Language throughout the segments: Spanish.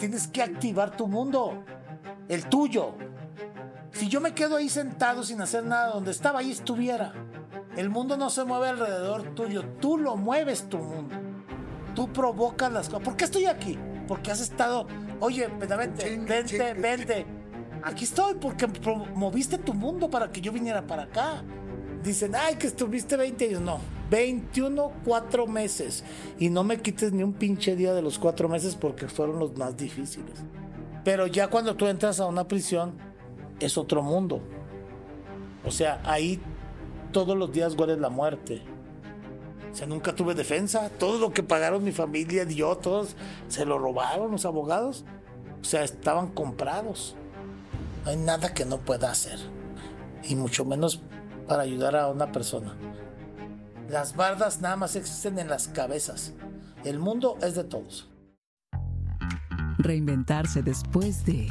tienes que activar tu mundo, el tuyo. Si yo me quedo ahí sentado sin hacer nada, donde estaba ahí estuviera. El mundo no se mueve alrededor tuyo, tú lo mueves tu mundo. Tú provocas las cosas. ¿Por qué estoy aquí? Porque has estado, oye, vente, vente, vente. Aquí estoy porque moviste tu mundo para que yo viniera para acá. Dicen, ay, que estuviste 20 años. No, 21, 4 meses. Y no me quites ni un pinche día de los 4 meses porque fueron los más difíciles. Pero ya cuando tú entras a una prisión, es otro mundo. O sea, ahí todos los días huele la muerte. O sea, nunca tuve defensa. Todo lo que pagaron mi familia y yo, todos se lo robaron los abogados. O sea, estaban comprados. No hay nada que no pueda hacer. Y mucho menos para ayudar a una persona. Las bardas nada más existen en las cabezas. El mundo es de todos. Reinventarse después de...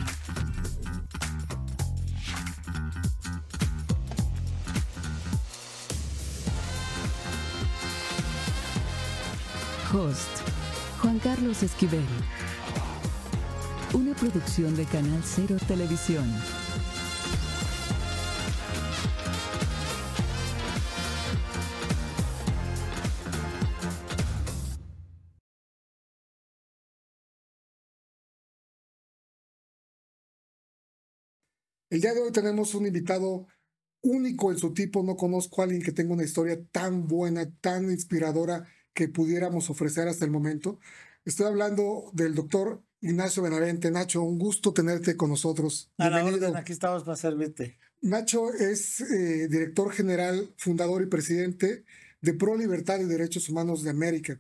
Host Juan Carlos Esquivel. Una producción de Canal Cero Televisión. El día de hoy tenemos un invitado único en su tipo. No conozco a alguien que tenga una historia tan buena, tan inspiradora que pudiéramos ofrecer hasta el momento. Estoy hablando del doctor Ignacio Benavente. Nacho, un gusto tenerte con nosotros. A la orden, aquí estamos para servirte. Nacho es eh, director general, fundador y presidente de Pro Libertad y Derechos Humanos de América.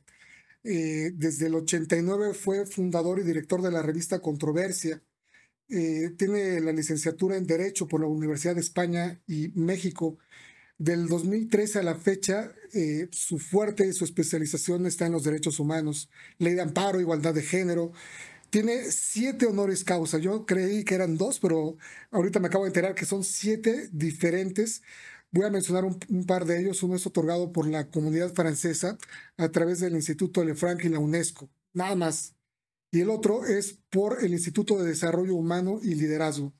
Eh, desde el 89 fue fundador y director de la revista Controversia. Eh, tiene la licenciatura en Derecho por la Universidad de España y México del 2013 a la fecha, eh, su fuerte y su especialización está en los derechos humanos, ley de amparo, igualdad de género. Tiene siete honores causa. Yo creí que eran dos, pero ahorita me acabo de enterar que son siete diferentes. Voy a mencionar un, par de ellos. Uno es otorgado por la comunidad francesa a través del Instituto Lefranc y la UNESCO. Nada más. Y el otro es por el Instituto de Desarrollo Humano y Liderazgo.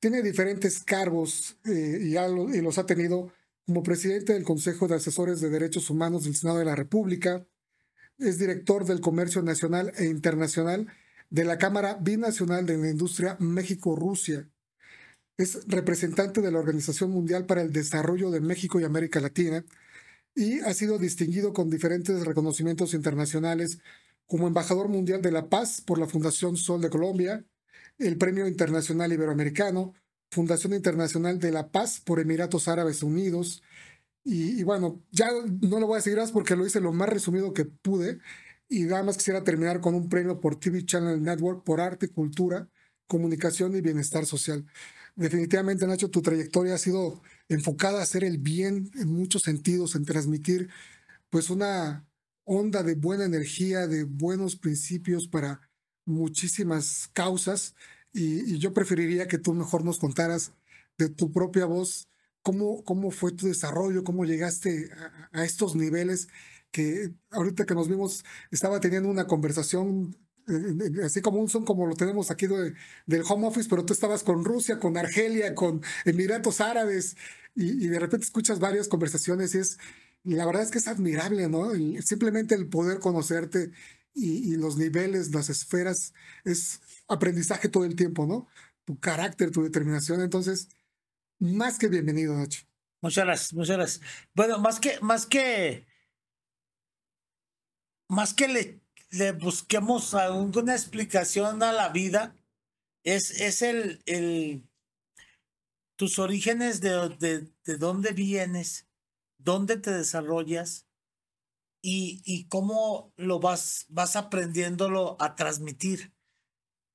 Tiene diferentes cargos eh, y, y los ha tenido como presidente del Consejo de Asesores de Derechos Humanos del Senado de la República, es director del Comercio Nacional e Internacional de la Cámara Binacional de la Industria México-Rusia. Es representante de la Organización Mundial para el Desarrollo de México y América Latina y ha sido distinguido con diferentes reconocimientos internacionales como embajador mundial de la paz por la Fundación Sol de Colombia, el Premio Internacional Iberoamericano, Fundación Internacional de la Paz por Emiratos Árabes Unidos. Y, bueno, ya no lo voy a seguir más porque lo hice lo más resumido que pude. Y nada más quisiera terminar con un premio por TV Channel Network por arte, cultura, comunicación y bienestar social. Definitivamente, Nacho, tu trayectoria ha sido enfocada a hacer el bien en muchos sentidos, en transmitir pues una onda de buena energía, de buenos principios para muchísimas causas. Y, yo preferiría que tú mejor nos contaras de tu propia voz cómo, cómo fue tu desarrollo, cómo llegaste a, estos niveles que ahorita que nos vimos estaba teniendo una conversación eh, así como un son como lo tenemos aquí del home office, pero tú estabas con Rusia, con Argelia, con Emiratos Árabes y, de repente escuchas varias conversaciones y es, la verdad es que es admirable, ¿no? simplemente el poder conocerte y, y, los niveles, las esferas, es aprendizaje todo el tiempo, ¿no? Tu carácter, tu determinación. Entonces, más que bienvenido, Nacho. Muchas gracias, muchas gracias. Bueno, más que, más que, más que le, le busquemos alguna explicación a la vida, es, es el, el, tus orígenes de, de, de dónde vienes, dónde te desarrollas y, y cómo lo vas, vas aprendiéndolo a transmitir.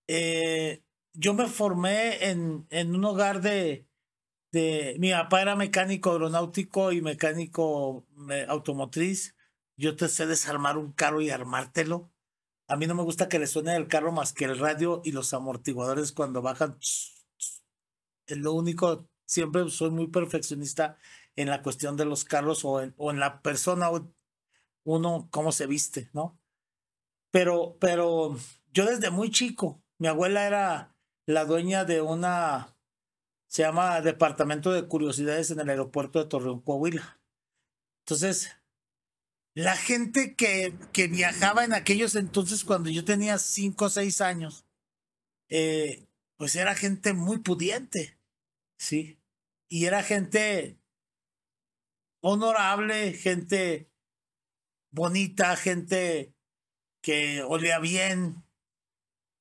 Eh, yo me formé en, en un hogar de, de, mi papá era mecánico aeronáutico y mecánico automotriz. Yo te sé desarmar un carro y armártelo. A mí no me gusta que le suene el carro más que el radio y los amortiguadores cuando bajan. Es lo único, siempre soy muy perfeccionista en la cuestión de los carros o en, o en la persona, uno cómo se viste, ¿no? Pero, pero yo desde muy chico, Mi abuela era la dueña de una, se llama Departamento de Curiosidades en el aeropuerto de Torreón, Coahuila. Entonces, la gente que, que viajaba en aquellos entonces, cuando yo tenía cinco o seis años, eh, pues era gente muy pudiente, ¿sí? Y era gente honorable, gente bonita, gente que olía bien,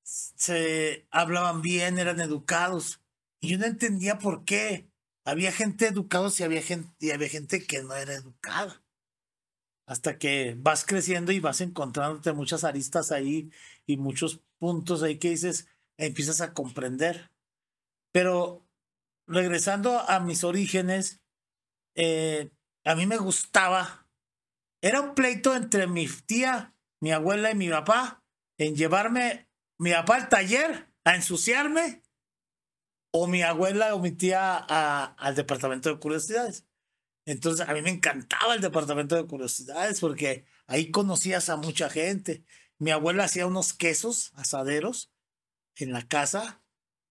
se hablaban bien, eran educados. Y yo no entendía por qué. Había gente educada y había gente, y había gente que no era educada. Hasta que vas creciendo y vas encontrándote muchas aristas ahí y muchos puntos ahí que dices, empiezas a comprender. Pero regresando a mis orígenes, eh, a mí me gustaba. Era un pleito entre mi tía, mi abuela y mi papá en llevarme mi papá al taller a ensuciarme o mi abuela o mi tía al departamento de curiosidades. Entonces a mí me encantaba el departamento de curiosidades porque ahí conocías a mucha gente. Mi abuela hacía unos quesos asaderos en la casa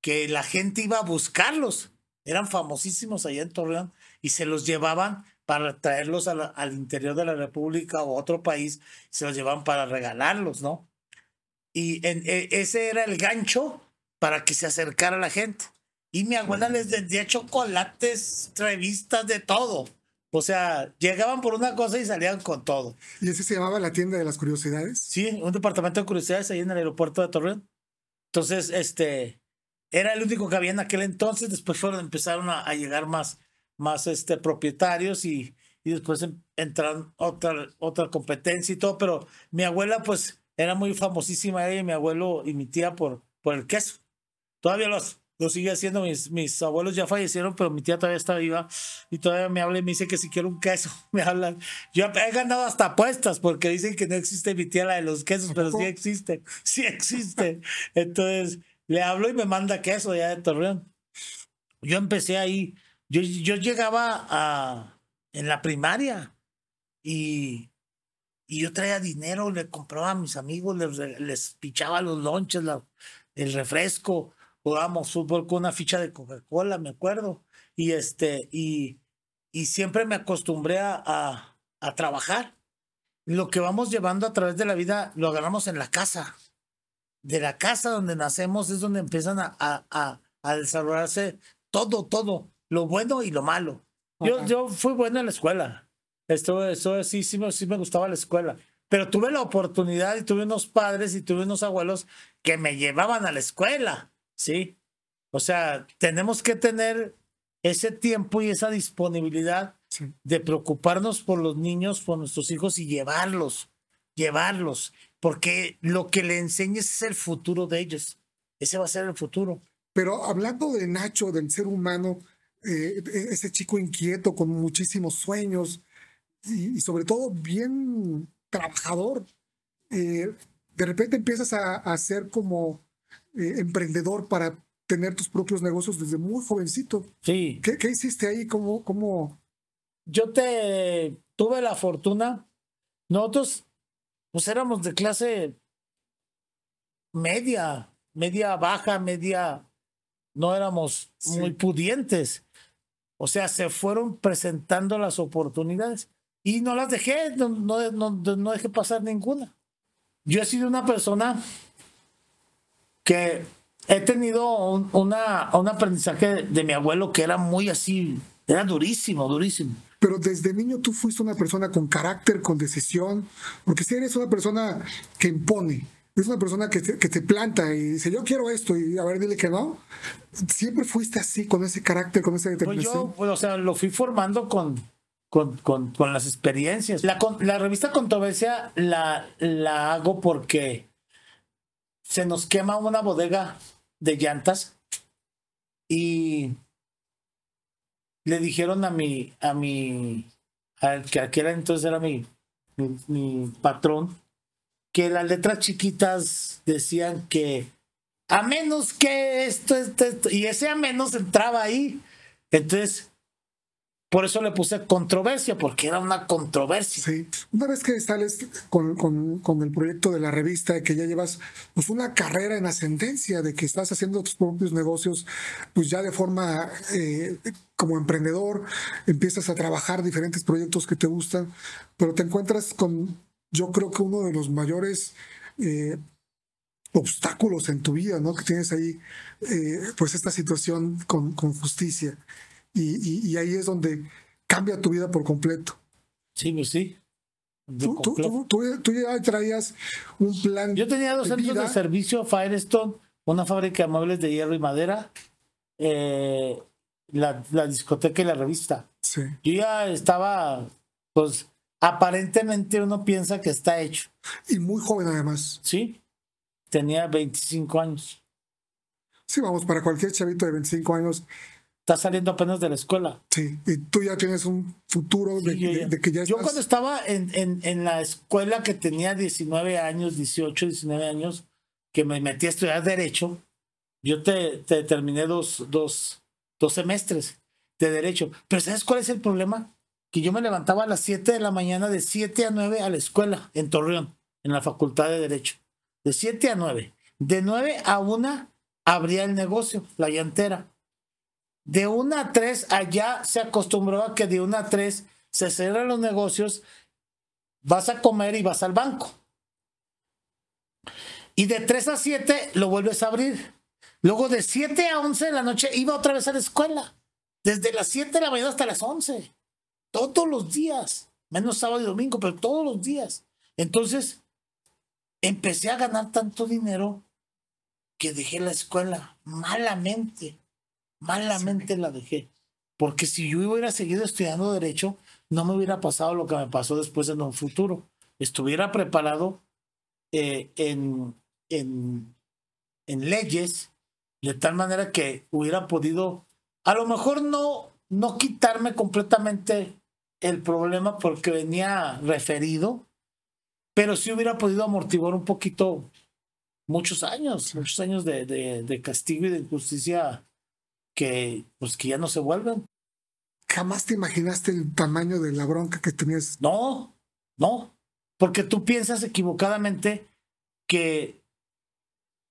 que la gente iba a buscarlos. Eran famosísimos allá en Torreón y se los llevaban para traerlos al interior de la República o otro país, se los llevaban para regalarlos, ¿no? Y en, e, ese era el gancho para que se acercara la gente. Y mi abuela les vendía chocolates, revistas, de todo. O sea, llegaban por una cosa y salían con todo. ¿Y ese se llamaba la tienda de las curiosidades? Sí, un departamento de curiosidades ahí en el aeropuerto de Torreón. Entonces, este, era el único que había en aquel entonces. Después fueron, empezaron a, a llegar más, más este, propietarios y, y después entraron otra, otra competencia y todo. Pero mi abuela, pues, era muy famosísima ella y mi abuelo y mi tía por, por el queso. Todavía los, lo sigue haciendo, mis, mis abuelos ya fallecieron, pero mi tía todavía está viva y todavía me habla y me dice que si quiero un queso, me hablan. Yo he ganado hasta apuestas porque dicen que no existe mi tía la de los quesos, pero sí existe, sí existe. Entonces le hablo y me manda queso ya de Torreón. Yo empecé ahí, yo, yo llegaba a, en la primaria y y yo traía dinero, le compraba a mis amigos, les, les pichaba los lonches, el refresco, jugábamos fútbol con una ficha de Coca-Cola, me acuerdo. Y este, y, y siempre me acostumbré a, a, trabajar. Lo que vamos llevando a través de la vida lo agarramos en la casa. De la casa donde nacemos es donde empiezan a, a, a desarrollarse todo, todo, lo bueno y lo malo. Yo, yo fui bueno en la escuela. Esto, eso sí, sí me, sí me gustaba la escuela. Pero tuve la oportunidad y tuve unos padres y tuve unos abuelos que me llevaban a la escuela, ¿sí? O sea, tenemos que tener ese tiempo y esa disponibilidad de preocuparnos por los niños, por nuestros hijos y llevarlos, llevarlos, porque lo que le enseñes es el futuro de ellos. Ese va a ser el futuro. Pero hablando de Nacho, del ser humano, eh, ese chico inquieto con muchísimos sueños, y, sobre todo bien trabajador. Eh, de repente empiezas a, ser como eh, emprendedor para tener tus propios negocios desde muy jovencito. Sí. ¿Qué, qué hiciste ahí? ¿Cómo, ¿Cómo, Yo te tuve la fortuna. Nosotros, pues éramos de clase media, media baja, media. No éramos muy pudientes. O sea, se fueron presentando las oportunidades. Y no las dejé, no, no, no, dejé pasar ninguna. Yo he sido una persona que he tenido un, una, un aprendizaje de mi abuelo que era muy así, era durísimo, durísimo. Pero desde niño tú fuiste una persona con carácter, con decisión, porque si eres una persona que impone, es una persona que te, que te planta y dice, yo quiero esto, y a ver, dile que no. Siempre fuiste así, con ese carácter, con esa determinación. Pues yo, pues, o sea, lo fui formando con, con, con, con las experiencias. La, la, revista Controversia la, la hago porque se nos quema una bodega de llantas y le dijeron a mi, a mi, al que aquel entonces era mi, mi, patrón, que las letras chiquitas decían que a menos que esto, y ese a menos entraba ahí. Entonces Por eso le puse controversia, porque era una controversia. Sí. Una vez que sales con, con, con el proyecto de la revista, que ya llevas pues, una carrera en ascendencia, de que estás haciendo tus propios negocios, pues ya de forma eh, como emprendedor, empiezas a trabajar diferentes proyectos que te gustan, pero te encuentras con, yo creo que uno de los mayores eh, obstáculos en tu vida, ¿no? Que tienes ahí, eh, pues esta situación con, con justicia. Y, y- y ahí es donde cambia tu vida por completo. Sí, pues sí. Tú, tú- completo. tú- tú- tú ya traías un plan. Yo tenía dos de centros de servicio, Firestone, una fábrica de muebles de hierro y madera, eh, la, la discoteca y la revista. Sí. Yo ya estaba, pues, aparentemente uno piensa que está hecho, Y muy joven además. ¿sí? Tenía 25 años. Sí, vamos, para cualquier chavito de 25 años, Está saliendo apenas de la escuela. sí. Y tú ya tienes un futuro de, yo, que ya yo estás- cuando estaba en, en, en la escuela que tenía 19 años, 18, 19 años, que me metí a estudiar Derecho, yo te, te terminé dos, dos, dos semestres de Derecho. Pero ¿sabes cuál es el problema? Que yo me levantaba a las 7 de la mañana, de 7 a 9 a la escuela, en Torreón, en la Facultad de Derecho. De 7 a 9. De 9 a 1 abría el negocio, la llantera. De 1 a 3, allá se acostumbró a que de 1 a 3 se cierran los negocios, vas a comer y vas al banco. Y de 3 a 7 lo vuelves a abrir. Luego de 7 a 11 de la noche iba otra vez a la escuela. Desde las 7 de la mañana hasta las 11. Todos los días. Menos sábado y domingo, pero todos los días. Entonces, empecé a ganar tanto dinero que dejé la escuela malamente. Malamente la dejé. Porque si yo hubiera seguido estudiando derecho, no me hubiera pasado lo que me pasó después en un futuro. Estuviera preparado eh, en, en, en leyes de tal manera que hubiera podido, a lo mejor no, no quitarme completamente el problema porque venía referido, pero sí hubiera podido amortiguar un poquito muchos años, muchos años de, de, de castigo y de injusticia que pues que ya no se vuelven. Jamás te imaginaste el tamaño de la bronca que tenías. No, no, porque tú piensas equivocadamente que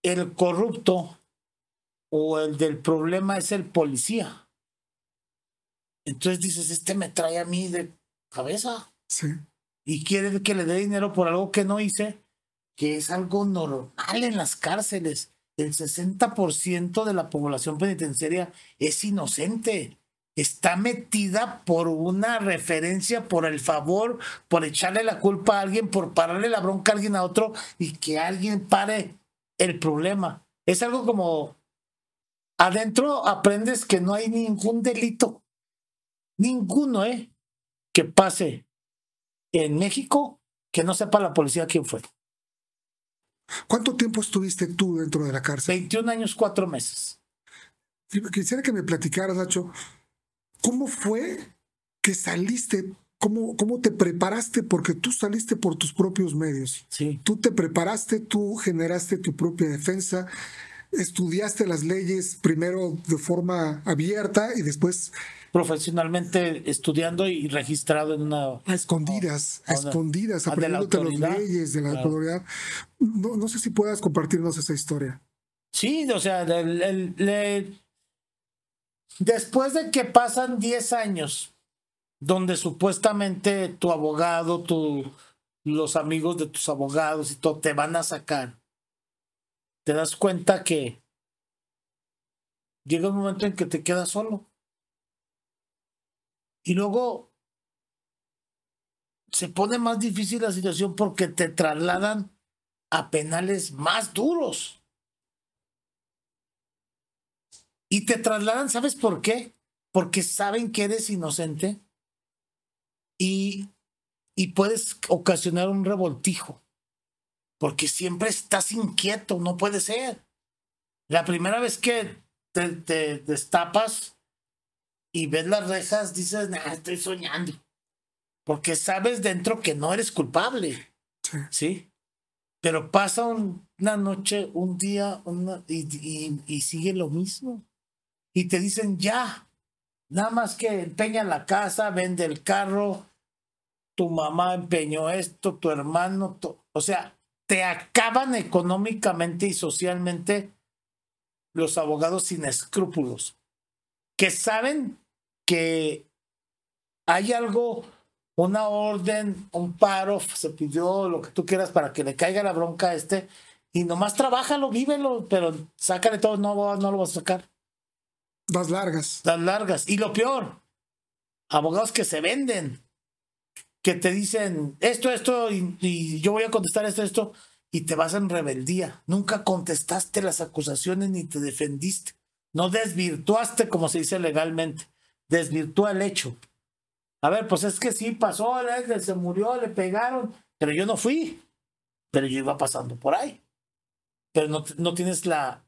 el corrupto o el del problema es el policía. Entonces dices, este me trae a mí de cabeza Sí. y quiere que le dé dinero por algo que no hice, que es algo normal en las cárceles. El 60% de la población penitenciaria es inocente. Está metida por una referencia, por el favor, por echarle la culpa a alguien, por pararle la bronca a alguien a otro y que alguien pare el problema. Es algo como adentro aprendes que no hay ningún delito, ninguno, ¿eh? Que pase en México que no sepa la policía quién fue. ¿Cuánto tiempo estuviste tú dentro de la cárcel? 21 años, 4 meses. Quisiera que me platicaras, Nacho, ¿cómo fue que saliste? ¿Cómo, ¿Cómo te preparaste? Porque tú saliste por tus propios medios. Sí. Tú te preparaste, tú generaste tu propia defensa, estudiaste las leyes primero de forma abierta y después Profesionalmente estudiando y registrado en una. a escondidas, a a escondidas, a de la aprendiéndote las leyes de la Claro. autoridad. No, no sé si puedas compartirnos esa historia. Sí, o sea, el- después de que pasan 10 años, donde supuestamente tu abogado, tu, los amigos de tus abogados y todo te van a sacar, te das cuenta que llega un momento en que te quedas solo. Y luego se pone más difícil la situación porque te trasladan a penales más duros. Y te trasladan, ¿sabes por qué? Porque saben que eres inocente y, y puedes ocasionar un revoltijo. Porque siempre estás inquieto, no puede ser. La primera vez que te, te destapas y ves las rejas, dices, nah, estoy soñando. Porque sabes dentro que no eres culpable. Sí. ¿sí? Pero pasa un- una noche, un día, una- y, y- y sigue lo mismo. Y te dicen, ya, Nada más que empeña la casa, vende el carro, tu mamá empeñó esto, tu hermano, o sea, te acaban económicamente y socialmente los abogados sin escrúpulos, que saben que hay algo, una orden, un paro, se pidió lo que tú quieras para que le caiga la bronca a este, y nomás trabájalo, vívelo, pero sácale todo, no, no lo vas a sacar. Las largas. Las largas. Y lo peor, abogados que se venden, que te dicen esto, esto, y, yo voy a contestar esto, esto, y te vas en rebeldía. Nunca contestaste las acusaciones ni te defendiste. No desvirtuaste, como se dice legalmente. Desvirtúa el hecho. A ver, pues es que sí pasó, se murió, le pegaron, pero yo no fui. Pero yo iba pasando por ahí. Pero no, no tienes la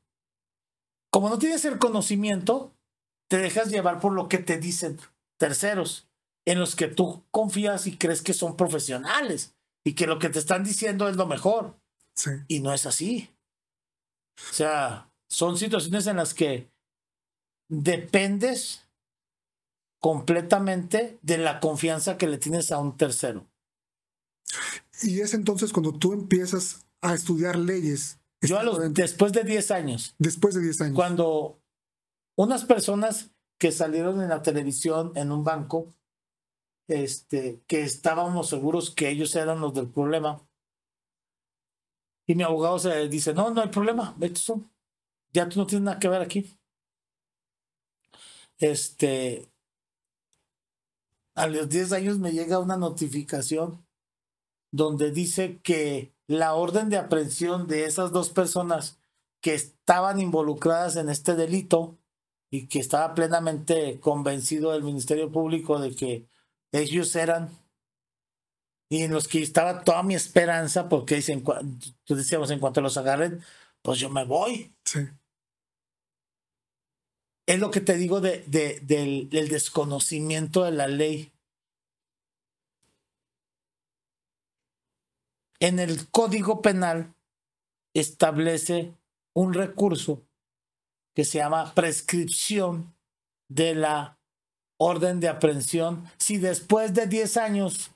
como no tienes el conocimiento, te dejas llevar por lo que te dicen terceros, en los que tú confías y crees que son profesionales y que lo que te están diciendo es lo mejor. Y no es así. O sea, son situaciones en las que dependes completamente de la confianza que le tienes a un tercero. Y es entonces cuando tú empiezas a estudiar leyes yo a los, después de 10 años. Después de 10 años. Cuando unas personas que salieron en la televisión en un banco, este, que estábamos seguros que ellos eran los del problema. Y mi abogado se dice, no, no hay problema, ya tú no tienes nada que ver aquí. Este, a los 10 años me llega una notificación donde dice que la orden de aprehensión de esas dos personas que estaban involucradas en este delito y que estaba plenamente convencido del Ministerio Público de que ellos eran y en los que estaba toda mi esperanza porque dicen, decíamos en cuanto los agarren pues yo me voy sí. Es lo que te digo de, de, del desconocimiento de la ley en el Código Penal establece un recurso que se llama prescripción de la orden de aprehensión si después de 10 años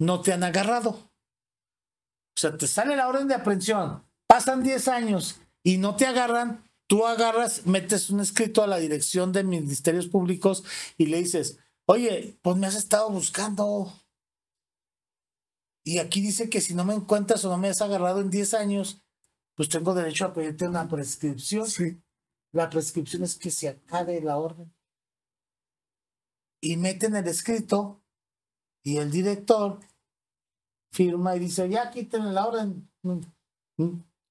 no te han agarrado. O sea, te sale la orden de aprehensión, pasan 10 años y no te agarran, tú agarras, metes un escrito a la dirección de ministerios públicos y le dices, oye, pues me has estado buscando, y aquí dice que si no me encuentras o no me has agarrado en 10 años, pues tengo derecho a pedirte una prescripción. Sí. La prescripción es que se acabe la orden. Y meten el escrito y el director firma y dice, ya quiten la orden.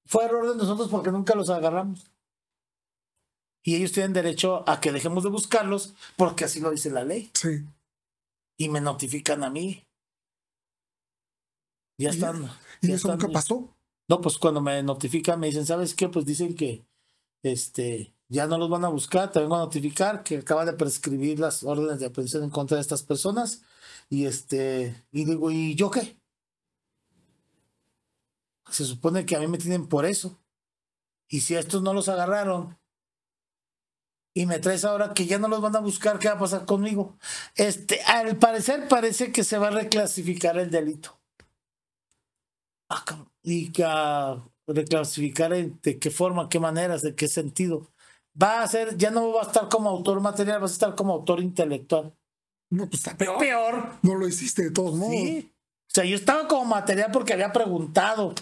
Fue error de nosotros porque nunca los agarramos. Y ellos tienen derecho a que dejemos de buscarlos porque así lo dice la ley. Sí. Y me notifican a mí. Ya están. ¿Y eso nunca pasó? No, pues cuando me notifican, me dicen, ¿sabes qué? Pues dicen que este ya no los van a buscar, te vengo a notificar que acaba de prescribir las órdenes de aprehensión en contra de estas personas. Y este, y digo, ¿y yo qué? Se supone que a mí me tienen por eso. Y si a estos no los agarraron y me traes ahora que ya no los van a buscar, ¿qué va a pasar conmigo? Este, al parecer parece que se va a reclasificar el delito. Ah, y a reclasificar de qué forma, qué maneras, de qué sentido. Va a ser, ya no va a estar como autor material, vas a estar como autor intelectual. No, pues está peor. Peor. No lo hiciste de todos modos. Sí. O sea, yo estaba como material porque había preguntado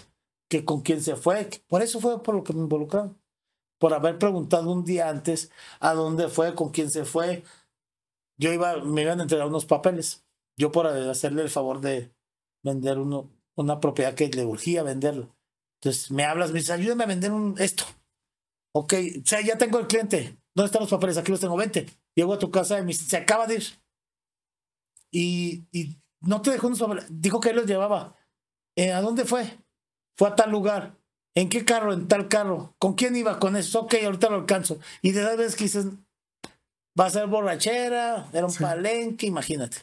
que con quién se fue. Por eso fue por lo que me involucraron. Por haber preguntado un día antes a dónde fue, con quién se fue. Yo iba, me iban a entregar unos papeles. Yo por hacerle el favor de vender uno, una propiedad que le urgía venderla. Entonces me hablas, me dices, ayúdame a vender un, esto. Ok, o sea, ya tengo el cliente. ¿Dónde están los papeles? Aquí los tengo, vente. Llego a tu casa y me dice, se acaba de ir. Y, y no te dejó unos papeles. Dijo que él los llevaba. Eh, ¿A dónde fue? Fue a tal lugar. ¿En qué carro? En tal carro. ¿Con quién iba? Con eso. Ok, ahorita lo alcanzo. Y de esas veces que dices, va a ser borrachera, era un palenque, imagínate.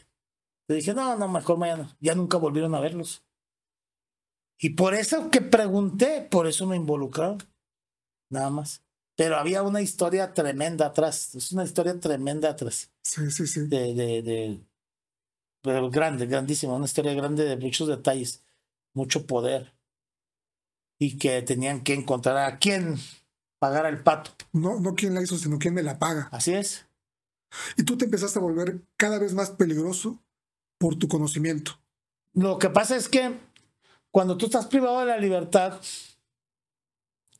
Le dije, no, no, mejor mañana. Ya nunca volvieron a verlos. Y por eso que pregunté, por eso me involucraron. Nada más. Pero había una historia tremenda atrás. Es una historia tremenda atrás. Sí, sí, sí. De, de, de, pero grande, grandísima. Una historia grande de muchos detalles. Mucho poder. Y que tenían que encontrar a quién pagar el pato. No, no quién la hizo, sino quién me la paga. Así es. Y tú te empezaste a volver cada vez más peligroso por tu conocimiento. Lo que pasa es que cuando tú estás privado de la libertad,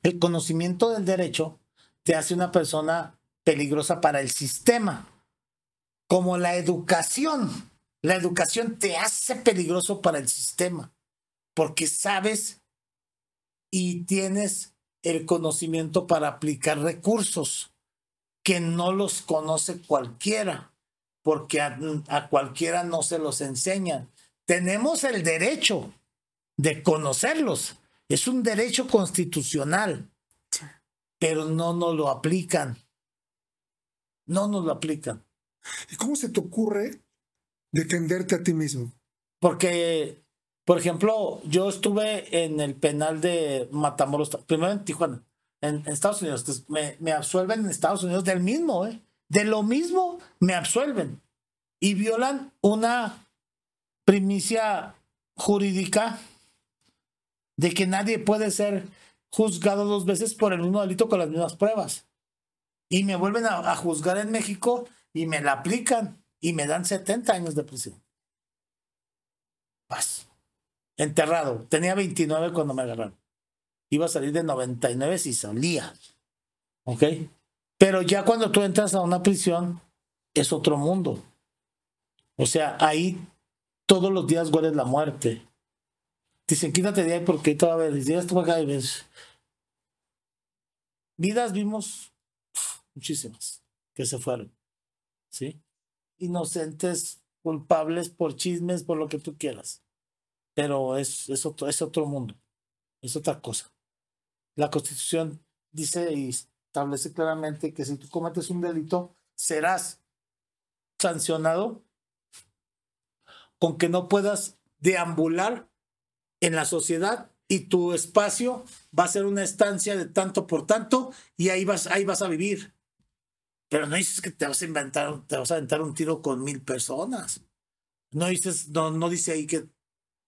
el conocimiento del derecho te hace una persona peligrosa para el sistema. Como la educación. La educación te hace peligroso para el sistema. Porque sabes y tienes el conocimiento para aplicar recursos que no los conoce cualquiera, porque a, a, cualquiera no se los enseñan. Tenemos el derecho de conocerlos, es un derecho constitucional, pero no nos lo aplican. No nos lo aplican. ¿Y cómo se te ocurre defenderte a ti mismo? Porque, por ejemplo, yo estuve en el penal de Matamoros, primero en Tijuana, en, Estados Unidos. Entonces, me, me, absuelven en Estados Unidos del mismo, ¿eh? De lo mismo me absuelven. Y violan una primicia jurídica de que nadie puede ser juzgado dos veces por el mismo delito con las mismas pruebas. Y me vuelven a, a juzgar en México y me la aplican y me dan 70 años de prisión. Paz. Enterrado. Tenía 29 cuando me agarraron. Iba a salir de 99 si salía. ¿Ok? Pero ya cuando tú entras a una prisión, es otro mundo. O sea, ahí todos los días hueles la muerte. Dicen, quítate de ahí porque toda vez, ya estuvo acá y ves. Vidas vimos muchísimas que se fueron. ¿Sí? Inocentes, culpables por chismes, por lo que tú quieras. Pero es, es, otro, es otro mundo. Es otra cosa. La Constitución dice y establece claramente que si tú cometes un delito, serás sancionado con que no puedas deambular en la sociedad y tu espacio va a ser una estancia de tanto por tanto y ahí vas, ahí vas a vivir. Pero no dices que te vas a inventar, te vas a aventar un tiro con mil personas. No dices, no, no dice ahí que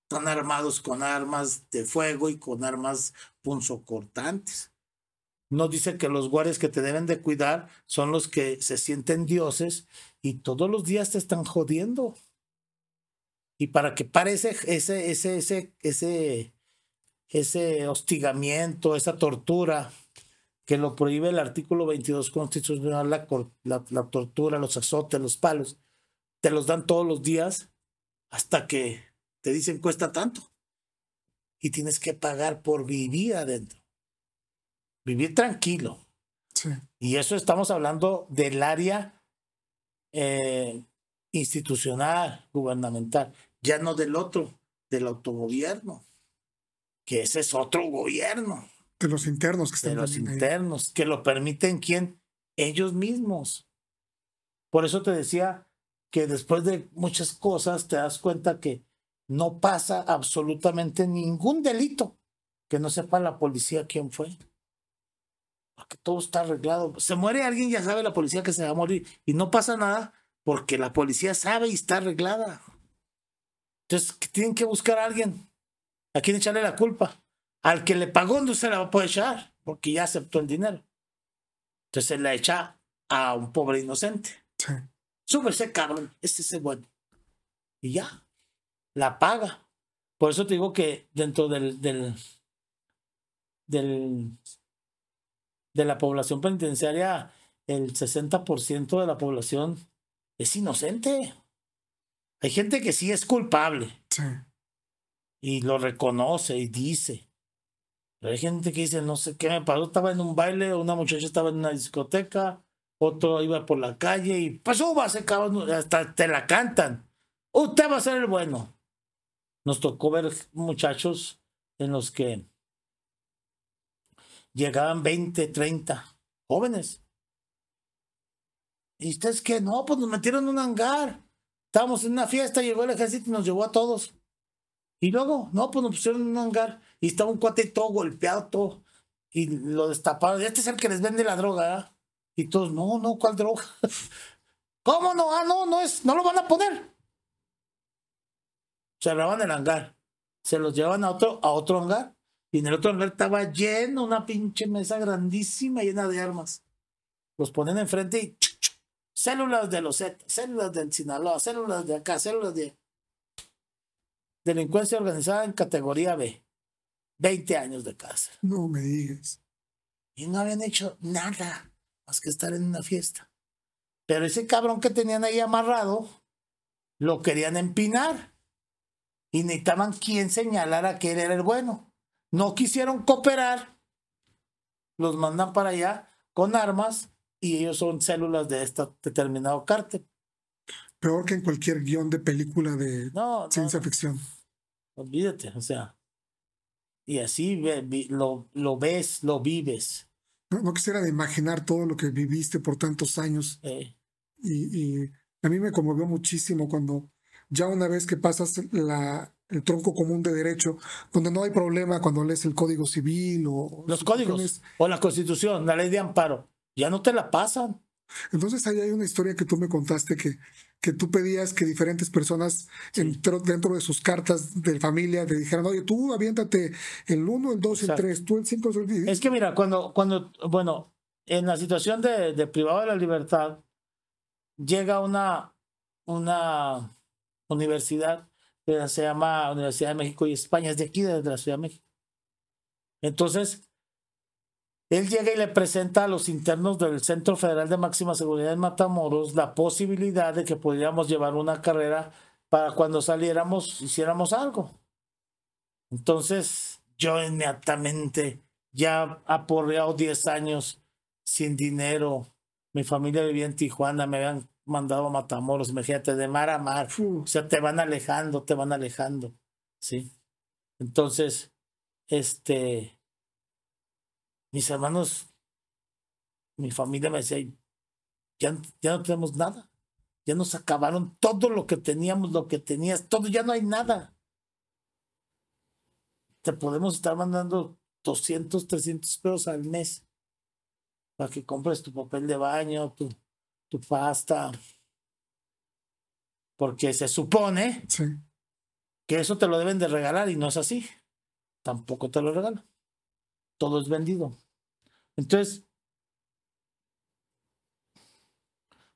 están armados con armas de fuego y con armas punzocortantes. No dice que los guardias que te deben de cuidar son los que se sienten dioses y todos los días te están jodiendo. Y para que pare ese, ese, ese, ese, ese, ese hostigamiento, esa tortura, que lo prohíbe el artículo 22 constitucional, la, la, tortura, los azotes, los palos, te los dan todos los días hasta que te dicen cuesta tanto. Y tienes que pagar por vivir adentro. Vivir tranquilo. Sí. Y eso estamos hablando del área eh, institucional, gubernamental, ya no del otro, del autogobierno, que ese es otro gobierno. De los internos que están de los internos, ahí. que lo permiten quién? Ellos mismos. Por eso te decía que después de muchas cosas te das cuenta que no pasa absolutamente ningún delito que no sepa la policía quién fue. Porque todo está arreglado. Se muere alguien, ya sabe la policía que se va a morir. Y no pasa nada porque la policía sabe y está arreglada. Entonces, tienen que buscar a alguien. ¿A quién echarle la culpa? Al que le pagó no se la va a poder echar, porque ya aceptó el dinero. Entonces se la echa a un pobre inocente. Sí. Súbese, cabrón, este es el bueno. Y ya, la paga. Por eso te digo que dentro del, del, del de la población penitenciaria, el 60% de la población es inocente. Hay gente que sí es culpable. Sí. Y lo reconoce y dice. Pero hay gente que dice, no sé qué me pasó, estaba en un baile, una muchacha estaba en una discoteca, otro iba por la calle y pues súbase, cabrón, hasta te la cantan. Usted va a ser el bueno. Nos tocó ver muchachos en los que llegaban 20, 30 jóvenes. ¿Y ustedes qué? No, pues nos metieron en un hangar. Estábamos en una fiesta, llegó el ejército y nos llevó a todos. Y luego, no, pues nos pusieron en un hangar y estaba un cuate todo golpeado, todo. Y lo destaparon. Este es el que les vende la droga. Y todos, no, no, ¿cuál droga? ¿Cómo no? Ah, no, no es, no lo van a poner. Cerraban el hangar. Se los llevan a otro, a otro hangar. Y en el otro hangar estaba lleno, una pinche mesa grandísima llena de armas. Los ponen enfrente y células de los Z, células del Sinaloa, células de acá, células de delincuencia organizada en categoría B. 20 años de cárcel. No me digas. Y no habían hecho nada más que estar en una fiesta. Pero ese cabrón que tenían ahí amarrado, lo querían empinar. Y necesitaban quien señalara que él era el bueno. No quisieron cooperar. Los mandan para allá con armas y ellos son células de este determinado cártel. Peor que en cualquier guion de película de No, ciencia no, ficción. olvídate, o sea. Y así ve- vi- lo, lo ves, lo vives. No, no quisiera de imaginar todo lo que viviste por tantos años. eh. Y, y a mí me conmovió muchísimo cuando ya una vez que pasas la, el tronco común de derecho, donde no hay problema cuando lees el Código Civil o... Los códigos situaciones, o la constitución, la ley de amparo, ya no te la pasan. Entonces ahí hay una historia que tú me contaste que, que tú pedías que diferentes personas entro- dentro de sus cartas de familia te dijeran, oye, tú aviéntate el 1, el 2, el Exacto. 3, tú el 5, el Es que mira, cuando, cuando, bueno, en la situación de, de privado de la libertad, llega una, una universidad que se llama Universidad de México y España, es de aquí, desde la Ciudad de México. Entonces, él llega y le presenta a los internos del Centro Federal de Máxima Seguridad en Matamoros la posibilidad de que podríamos llevar una carrera para cuando saliéramos, hiciéramos algo. Entonces, yo inmediatamente, ya aporreado 10 años sin dinero, mi familia vivía en Tijuana, me habían mandado a Matamoros, imagínate, de mar a mar. O sea, te van alejando, te van alejando. ¿Sí? Entonces, este, mis hermanos, mi familia me decía, ya, ya no tenemos nada. Ya nos acabaron todo lo que teníamos, lo que tenías, todo, ya no hay nada. Te podemos estar mandando 200, 300 pesos al mes para que compres tu papel de baño, tu, tu pasta. Porque se supone Sí. que eso te lo deben de regalar y no es así. Tampoco te lo regalan. Todo es vendido. Entonces,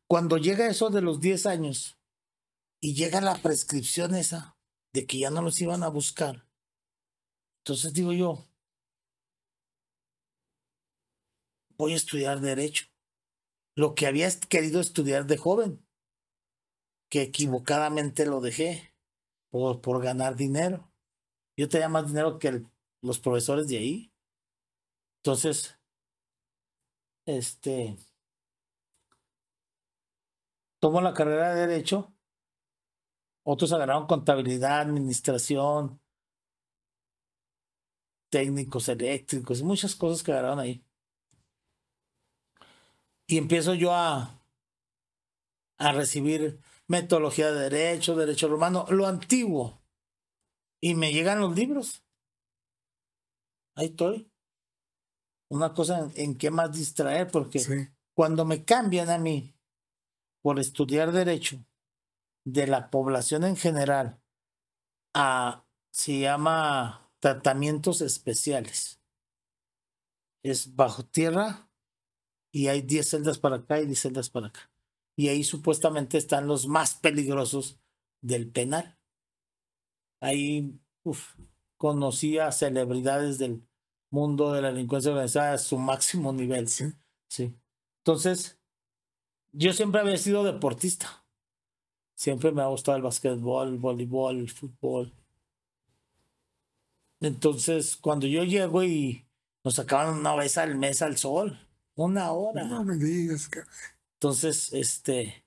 cuando llega eso de los 10 años y llega la prescripción esa de que ya no los iban a buscar, entonces digo yo, voy a estudiar derecho. Lo que había querido estudiar de joven, que equivocadamente lo dejé por, por ganar dinero. Yo tenía más dinero que los profesores de ahí. Entonces, este, tomo la carrera de Derecho. Otros agarraron contabilidad, administración, técnicos eléctricos, muchas cosas que agarraron ahí. Y empiezo yo a, a recibir metodología de derecho, derecho romano, lo antiguo. Y me llegan los libros. Ahí estoy. Una cosa en, en qué más distraer, porque Sí. cuando me cambian a mí por estudiar derecho de la población en general a, se llama tratamientos especiales. Es bajo tierra y hay 10 celdas para acá y 10 celdas para acá. Y ahí supuestamente están los más peligrosos del penal. Ahí uf, conocí a celebridades del mundo de la delincuencia organizada a su máximo nivel. Sí. Sí. Entonces, yo siempre había sido deportista. Siempre me ha gustado el básquetbol, el voleibol, el fútbol. Entonces, cuando yo llego y nos sacaban una vez al mes al sol, una hora. No me digas, caray. Entonces, este,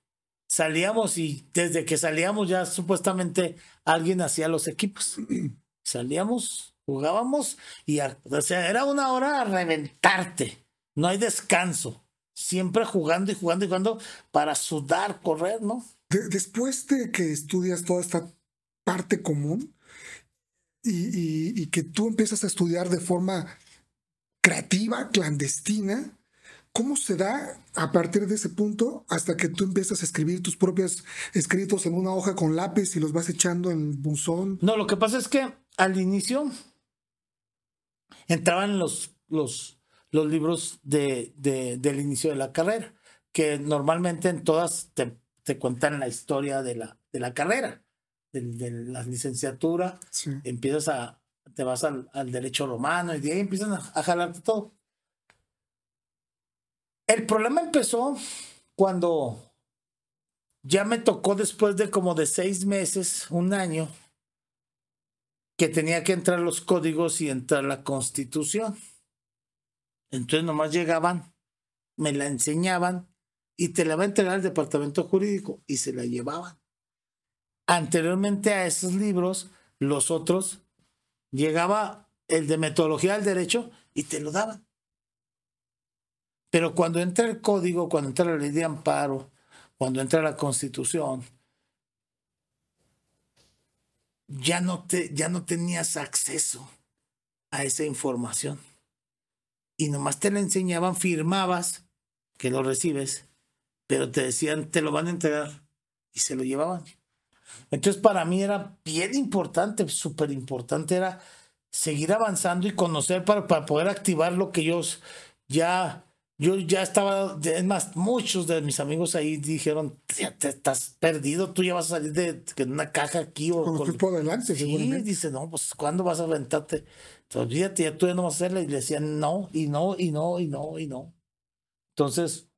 salíamos y desde que salíamos ya supuestamente alguien hacía los equipos. Salíamos, jugábamos y, o sea, era una hora a reventarte. No hay descanso. Siempre jugando y jugando y jugando para sudar, correr, ¿no? De- después de que estudias toda esta parte común y, y- y que tú empiezas a estudiar de forma creativa, clandestina. ¿Cómo se da a partir de ese punto hasta que tú empiezas a escribir tus propios escritos en una hoja con lápiz y los vas echando en buzón? No, lo que pasa es que al inicio entraban los, los, los libros de, de- del inicio de la carrera, que normalmente en todas te, te cuentan la historia de la, de la carrera, de, de la licenciatura, Sí. empiezas a, te vas al, al derecho romano y de ahí empiezan a, a jalarte todo. El problema empezó cuando ya me tocó después de como de seis meses, un año, que tenía que entrar los códigos y entrar la constitución. Entonces nomás llegaban, me la enseñaban y te la va a entregar al departamento jurídico y se la llevaban. Anteriormente a esos libros, los otros, llegaba el de metodología del derecho y te lo daban. Pero cuando entra el código, cuando entra la ley de amparo, cuando entra la constitución, ya no, te, ya no tenías acceso a esa información. Y nomás te la enseñaban, firmabas que lo recibes, pero te decían, te lo van a entregar y se lo llevaban. Entonces para mí era bien importante, súper importante era seguir avanzando y conocer para, para poder activar lo que yo ya, yo ya estaba, es más, muchos de mis amigos ahí dijeron, te estás perdido, tú ya vas a salir de, de una caja aquí o Con con- pies por delante, Sí, seguramente. dice, no, pues ¿cuándo vas a aventarte? Entonces, olvídate, ya tú ya no vas a hacerla. Y le decían, no, y no, y no, y no, y no. Entonces,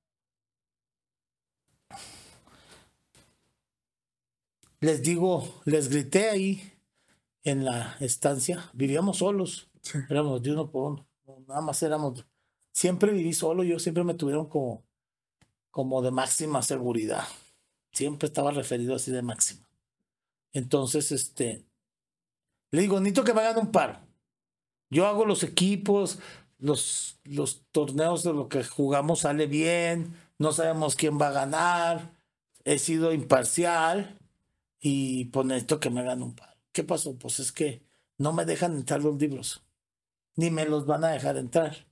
les digo, les grité ahí en la estancia. Vivíamos solos, Sí. éramos de uno por uno. Nada más éramos. Siempre viví solo, yo siempre me tuvieron como, como de máxima seguridad. Siempre estaba referido así de máxima. Entonces, este, le digo, necesito que me hagan un paro. Yo hago los equipos, los, los torneos de lo que jugamos sale bien, no sabemos quién va a ganar, he sido imparcial y pues necesito que me hagan un paro. ¿Qué pasó? Pues es que no me dejan entrar los libros, ni me los van a dejar entrar.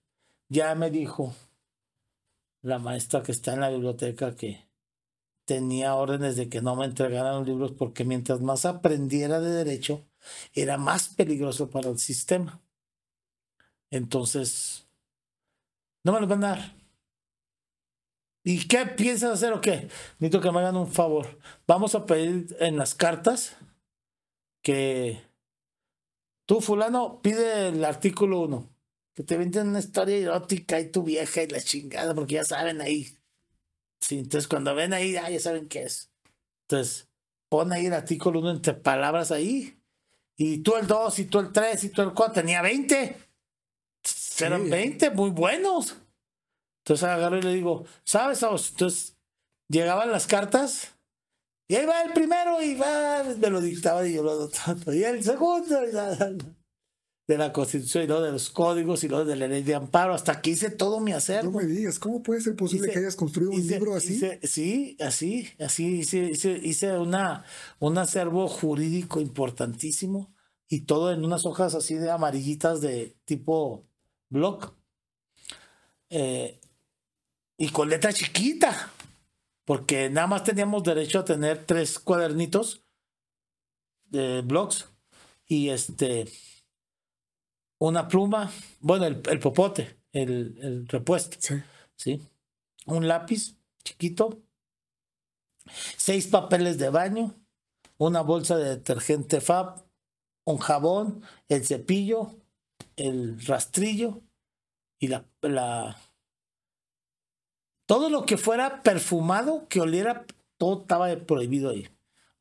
Ya me dijo la maestra que está en la biblioteca que tenía órdenes de que no me entregaran los libros porque mientras más aprendiera de derecho, era más peligroso para el sistema. Entonces, no me los van a dar. ¿Y qué piensas hacer o qué? Necesito que me hagan un favor. Vamos a pedir en las cartas que tú, fulano, pide el artículo 1. Que te venden una historia erótica y tu vieja y la chingada, porque ya saben ahí. Sí, entonces cuando ven ahí, ah, ya saben qué es. Entonces, pon ahí el artículo 1 entre palabras ahí. Y tú el 2, y tú el 3, y tú el 4. Tenía 20. Eran Sí. 20, muy buenos. Entonces agarro y le digo, ¿sabes? Aus? Entonces llegaban las cartas y ahí va el primero y va, me lo dictaba y yo lo anotaba. Y el segundo y la- de la constitución y luego de los códigos y luego de la ley de amparo. Hasta que hice todo mi No acervo. me digas, ¿cómo puede ser posible Hice- que hayas construido un libro así? hice- sí, así, así hice, hice, hice una, un acervo jurídico importantísimo y todo en unas hojas así de amarillitas de tipo block. Eh, y con letra chiquita, porque nada más teníamos derecho a tener tres cuadernitos de blocks y este una pluma, bueno, el, el popote, el, el repuesto. Sí. ¿sí? Un lápiz chiquito, seis papeles de baño, una bolsa de detergente Fab, un jabón, el cepillo, el rastrillo y la, la todo lo que fuera perfumado, que oliera, todo estaba prohibido ahí.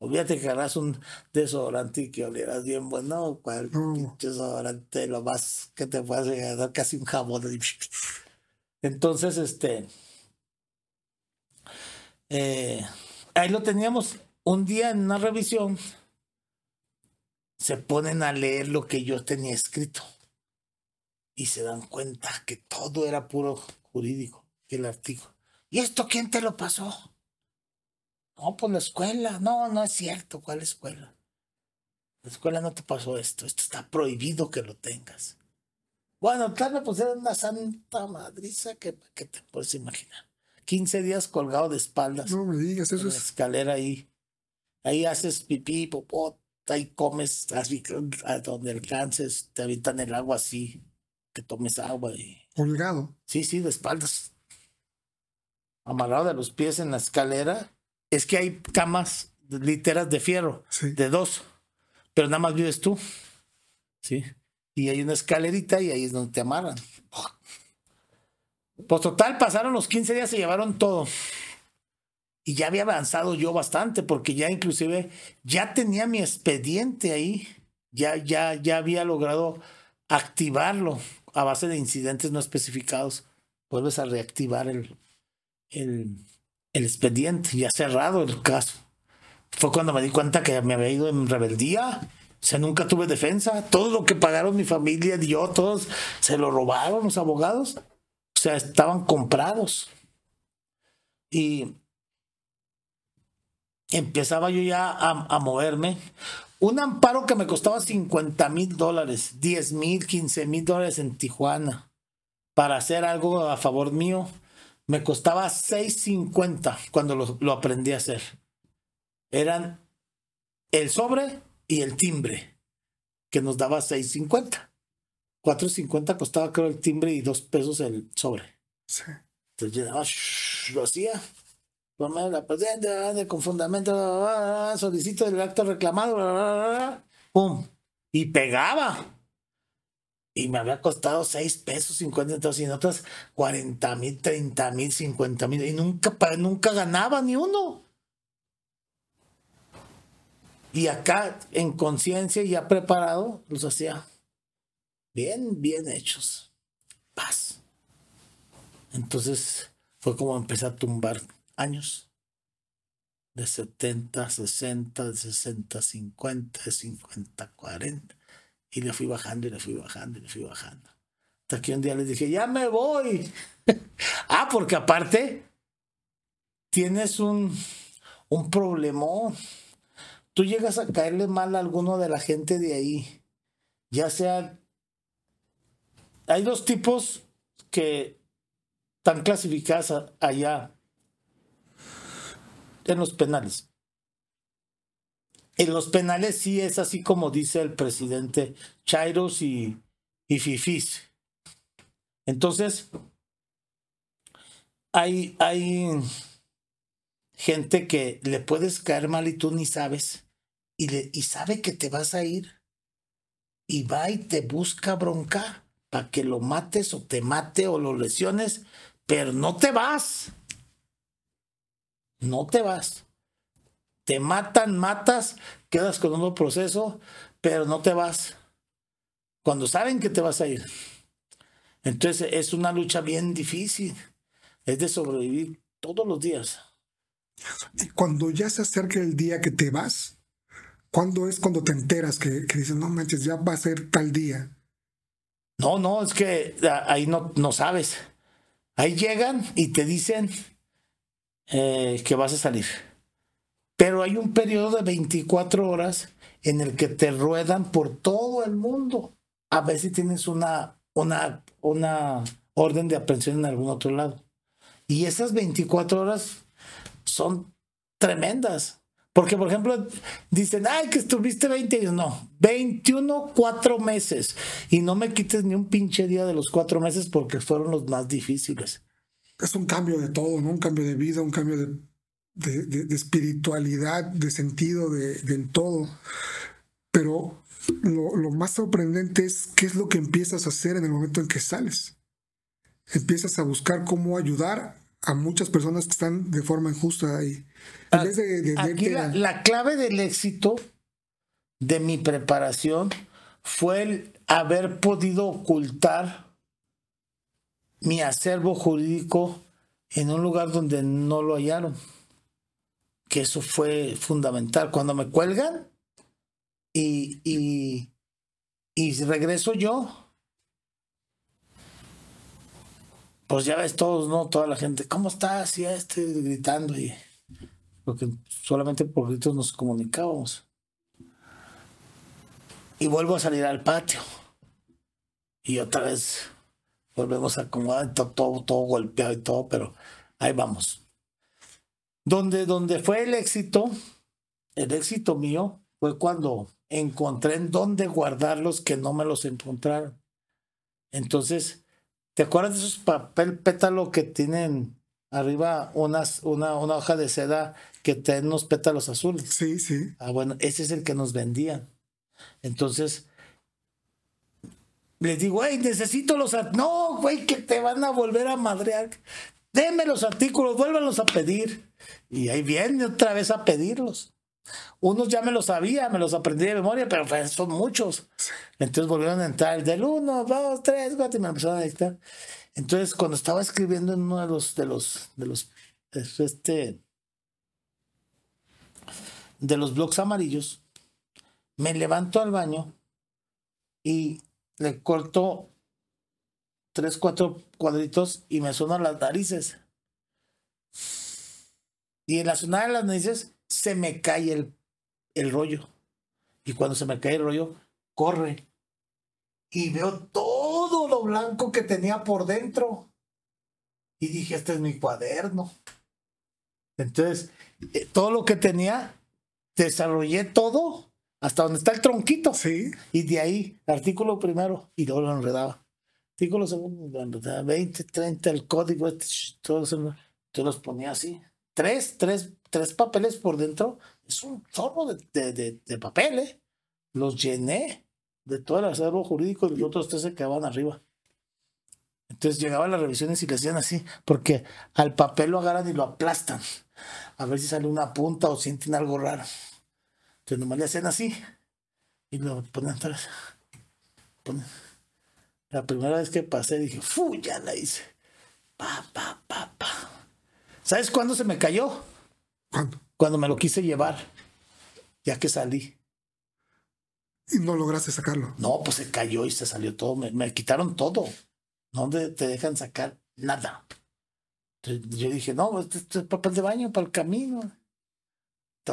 Olvídate que agarras un desodorante y que olieras bien bueno, cual No. pinche desodorante, lo más que te puedas dar casi un jabón. Entonces, este. eh, ahí lo teníamos. Un día en una revisión. Se ponen a leer lo que yo tenía escrito. Y se dan cuenta que todo era puro jurídico. El artículo. ¿Y esto quién te lo pasó? No, pues la escuela. No, no es cierto. ¿Cuál escuela? La escuela no te pasó esto. Esto está prohibido que lo tengas. Bueno, tal me pusieron una santa madriza que, que te puedes imaginar. 15 días colgado de espaldas. No me digas, en eso la es. escalera ahí. Ahí haces pipí, popó, ahí comes así, a donde alcances, te avientan el agua así, que tomes agua. Y... Colgado. Sí, sí, de espaldas. Amarrado de los pies en la escalera. Es que hay camas, literas de fierro, Sí. de dos, pero nada más vives tú. Sí. Y hay una escalerita y ahí es donde te amarran. Pues total, pasaron los 15 días, se llevaron todo. Y ya había avanzado yo bastante, porque ya inclusive ya tenía mi expediente ahí. Ya, ya, ya había logrado activarlo a base de incidentes no especificados. Vuelves a reactivar el, el, el expediente, ya cerrado el caso. Fue cuando me di cuenta que me había ido en rebeldía. O sea, nunca tuve defensa. Todo lo que pagaron mi familia yo, todos se lo robaron los abogados. O sea, estaban comprados. Y empezaba yo ya a, a moverme. Un amparo que me costaba 50 mil dólares, 10 mil, 15 mil dólares en Tijuana para hacer algo a favor mío, me costaba 6.50 cuando lo, lo aprendí a hacer. Eran el sobre y el timbre, que nos daba 6.50. 4.50 costaba creo el timbre y dos pesos el sobre. Sí. Entonces yo shh, lo hacía. Ponme la presente con fundamento, bla, bla, bla, solicito el acto reclamado, pum, y pegaba. Y me había costado 6 pesos 50 entonces y en otras 40 mil, 30 mil, 50 mil, y nunca, nunca ganaba ni uno. Y acá, en conciencia y ya preparado, los hacía bien, bien hechos. Paz. Entonces fue como empecé a tumbar años. De 70, 60, de 60, 50, de 50, 40. Y le fui bajando y le fui bajando y le fui bajando. Hasta que un día les dije, ya me voy. ah, porque aparte tienes un, un problemón. Tú llegas a caerle mal a alguno de la gente de ahí. Ya sea... Hay dos tipos que están clasificadas allá en los penales. En los penales sí es así como dice el presidente, Chairos y, y Fifis. Entonces, hay, hay gente que le puedes caer mal y tú ni sabes, y, y sabe que te vas a ir, y va y te busca bronca para que lo mates o te mate o lo lesiones, pero no te vas. No te vas. Te matan, matas, quedas con un proceso, pero no te vas. Cuando saben que te vas a ir. Entonces es una lucha bien difícil. Es de sobrevivir todos los días. Y cuando ya se acerca el día que te vas, ¿cuándo es cuando te enteras que, que dices, no manches, ya va a ser tal día? No, no, es que ahí no, no sabes. Ahí llegan y te dicen eh, que vas a salir. Pero hay un periodo de 24 horas en el que te ruedan por todo el mundo. A ver si tienes una, una, una orden de aprehensión en algún otro lado. Y esas 24 horas son tremendas. Porque, por ejemplo, dicen, ay, que estuviste 20 años. No, 21, cuatro meses. Y no me quites ni un pinche día de los cuatro meses porque fueron los más difíciles. Es un cambio de todo, ¿no? Un cambio de vida, un cambio de, de- de- de espiritualidad, de sentido, de, de en todo. Pero lo, lo más sorprendente es qué es lo que empiezas a hacer en el momento en que sales. Empiezas a buscar cómo ayudar a muchas personas que están de forma injusta ahí. En vez de, Aquí la, la clave del éxito de mi preparación fue el haber podido ocultar mi acervo jurídico en un lugar donde no lo hallaron. Que eso fue fundamental. Cuando me cuelgan y, y, y regreso yo, pues ya ves todos, ¿no? Toda la gente, ¿cómo estás? Y este gritando y porque solamente por gritos nos comunicábamos. Y vuelvo a salir al patio. Y otra vez volvemos a acomodar todo, todo, todo golpeado y todo, pero ahí vamos. Donde, donde fue el éxito, el éxito mío fue cuando encontré en dónde guardarlos que no me los encontraron. Entonces, ¿te acuerdas de esos papel pétalo que tienen arriba unas, una, una hoja de seda que tiene unos pétalos azules? Sí, sí. Ah, bueno, ese es el que nos vendían. Entonces, les digo, hey, necesito los... No, güey, que te van a volver a madrear. Deme los artículos, vuélvanlos a pedir. Y ahí viene otra vez a pedirlos. Unos ya me los sabía, me los aprendí de memoria, pero pues, son muchos. Entonces volvieron a entrar el del 1, 2, 3, 4 y me empezaron a dictar. Entonces, cuando estaba escribiendo en uno de los, de los, de los, este, de los blogs amarillos, me levanto al baño y le corto tres, cuatro cuadritos y me suenan las narices. Y en la zona de las narices se me cae el, el rollo. Y cuando se me cae el rollo, corre. Y veo todo lo blanco que tenía por dentro. Y dije, este es mi cuaderno. Entonces, eh, todo lo que tenía, desarrollé todo hasta donde está el tronquito. Sí. Y de ahí, artículo primero, y luego lo enredaba. Artículo segundo, lo enredaba. 20, 30, el código, este, todo eso. Yo los ponía así. Tres, tres, tres papeles por dentro. Es un chorro de, de, de, de papel, ¿eh? Los llené de todo el acervo jurídico y los otros tres se quedaban arriba. Entonces llegaban las revisiones y le hacían así, porque al papel lo agarran y lo aplastan. A ver si sale una punta o sienten algo raro. Entonces nomás le hacían así y lo ponen atrás. Ponen. La primera vez que pasé dije, ¡fu! Ya la hice. Pa, pa, pa, pa. ¿Sabes cuándo se me cayó? ¿Cuándo? Cuando me lo quise llevar, ya que salí. Y no lograste sacarlo. No, pues se cayó y se salió todo. Me, me quitaron todo. No te dejan sacar nada. Entonces, yo dije, no, este, este es papel de baño para el camino.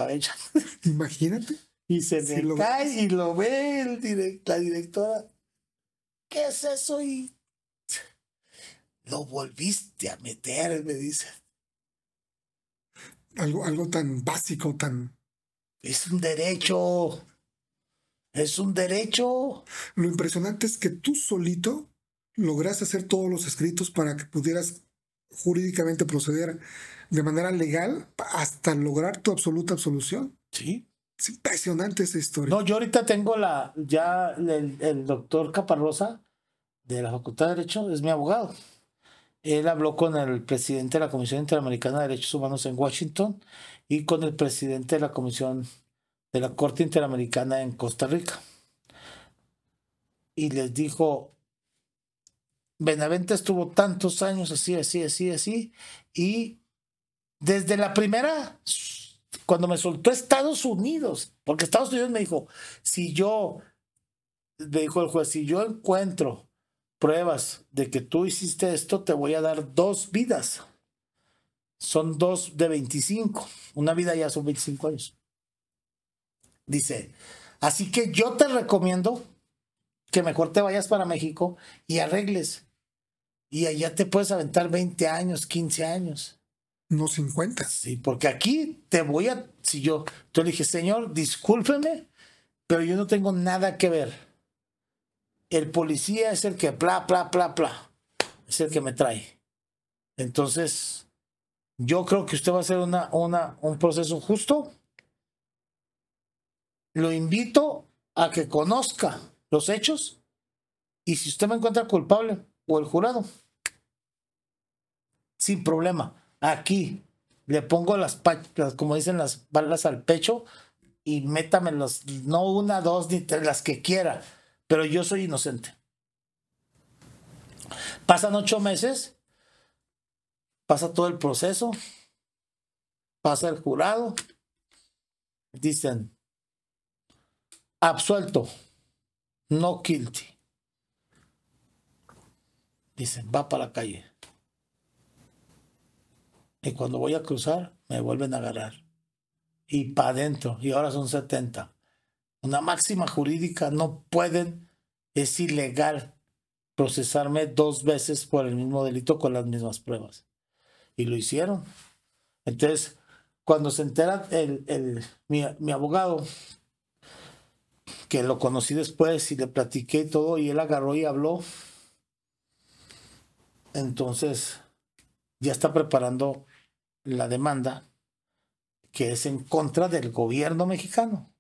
Hecha. Imagínate. Y se me cae y lo ve el direct- la directora. ¿Qué es eso? Y lo volviste a meter, me dice. Algo, algo tan básico, tan. Es un derecho. Es un derecho. Lo impresionante es que tú solito lograste hacer todos los escritos para que pudieras jurídicamente proceder de manera legal hasta lograr tu absoluta absolución. Sí. Es impresionante esa historia. No, yo ahorita tengo la, ya el, el doctor Caparrosa de la Facultad de Derecho es mi abogado. Él habló con el presidente de la Comisión Interamericana de Derechos Humanos en Washington y con el presidente de la Comisión de la Corte Interamericana en Costa Rica. Y les dijo, Benavente estuvo tantos años así, así, así, así, y desde la primera, cuando me soltó Estados Unidos, porque Estados Unidos me dijo, si yo, me dijo el juez, si yo encuentro pruebas de que tú hiciste esto, te voy a dar dos vidas. Son dos de 25. Una vida ya son 25 años. Dice, así que yo te recomiendo que mejor te vayas para México y arregles. Y allá te puedes aventar 20 años, 15 años. No 50. Sí, porque aquí te voy a, si yo, yo le dije, señor, discúlpeme, pero yo no tengo nada que ver. El policía es el que, bla, bla, bla, bla, es el que me trae. Entonces, yo creo que usted va a hacer una, un proceso justo. Lo invito a que conozca los hechos y si usted me encuentra culpable o el jurado, sin problema aquí le pongo las, las, como dicen las balas al pecho y métamelos, no una, dos, ni tres, las que quiera, pero yo soy inocente. Pasan ocho meses, pasa todo el proceso, pasa el jurado, dicen, absuelto, no guilty. Dicen, va para la calle. Y cuando voy a cruzar, me vuelven a agarrar. Y para adentro. Y ahora son 70. Una máxima jurídica no pueden, es ilegal procesarme dos veces por el mismo delito con las mismas pruebas. Y lo hicieron. Entonces, cuando se entera el, el, mi, mi abogado, que lo conocí después y le platiqué todo, y él agarró y habló, entonces ya está preparando la demanda que es en contra del gobierno mexicano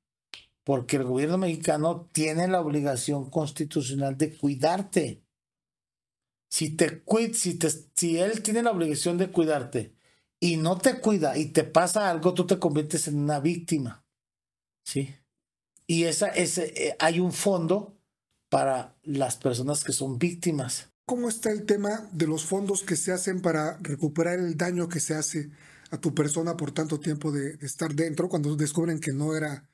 porque el gobierno mexicano tiene la obligación constitucional de cuidarte. Si, te, si, te, si él tiene la obligación de cuidarte y no te cuida y te pasa algo, tú te conviertes en una víctima. ¿Sí? Y esa, ese, eh, hay un fondo para las personas que son víctimas. ¿Cómo está el tema de los fondos que se hacen para recuperar el daño que se hace a tu persona por tanto tiempo de estar dentro cuando descubren que no era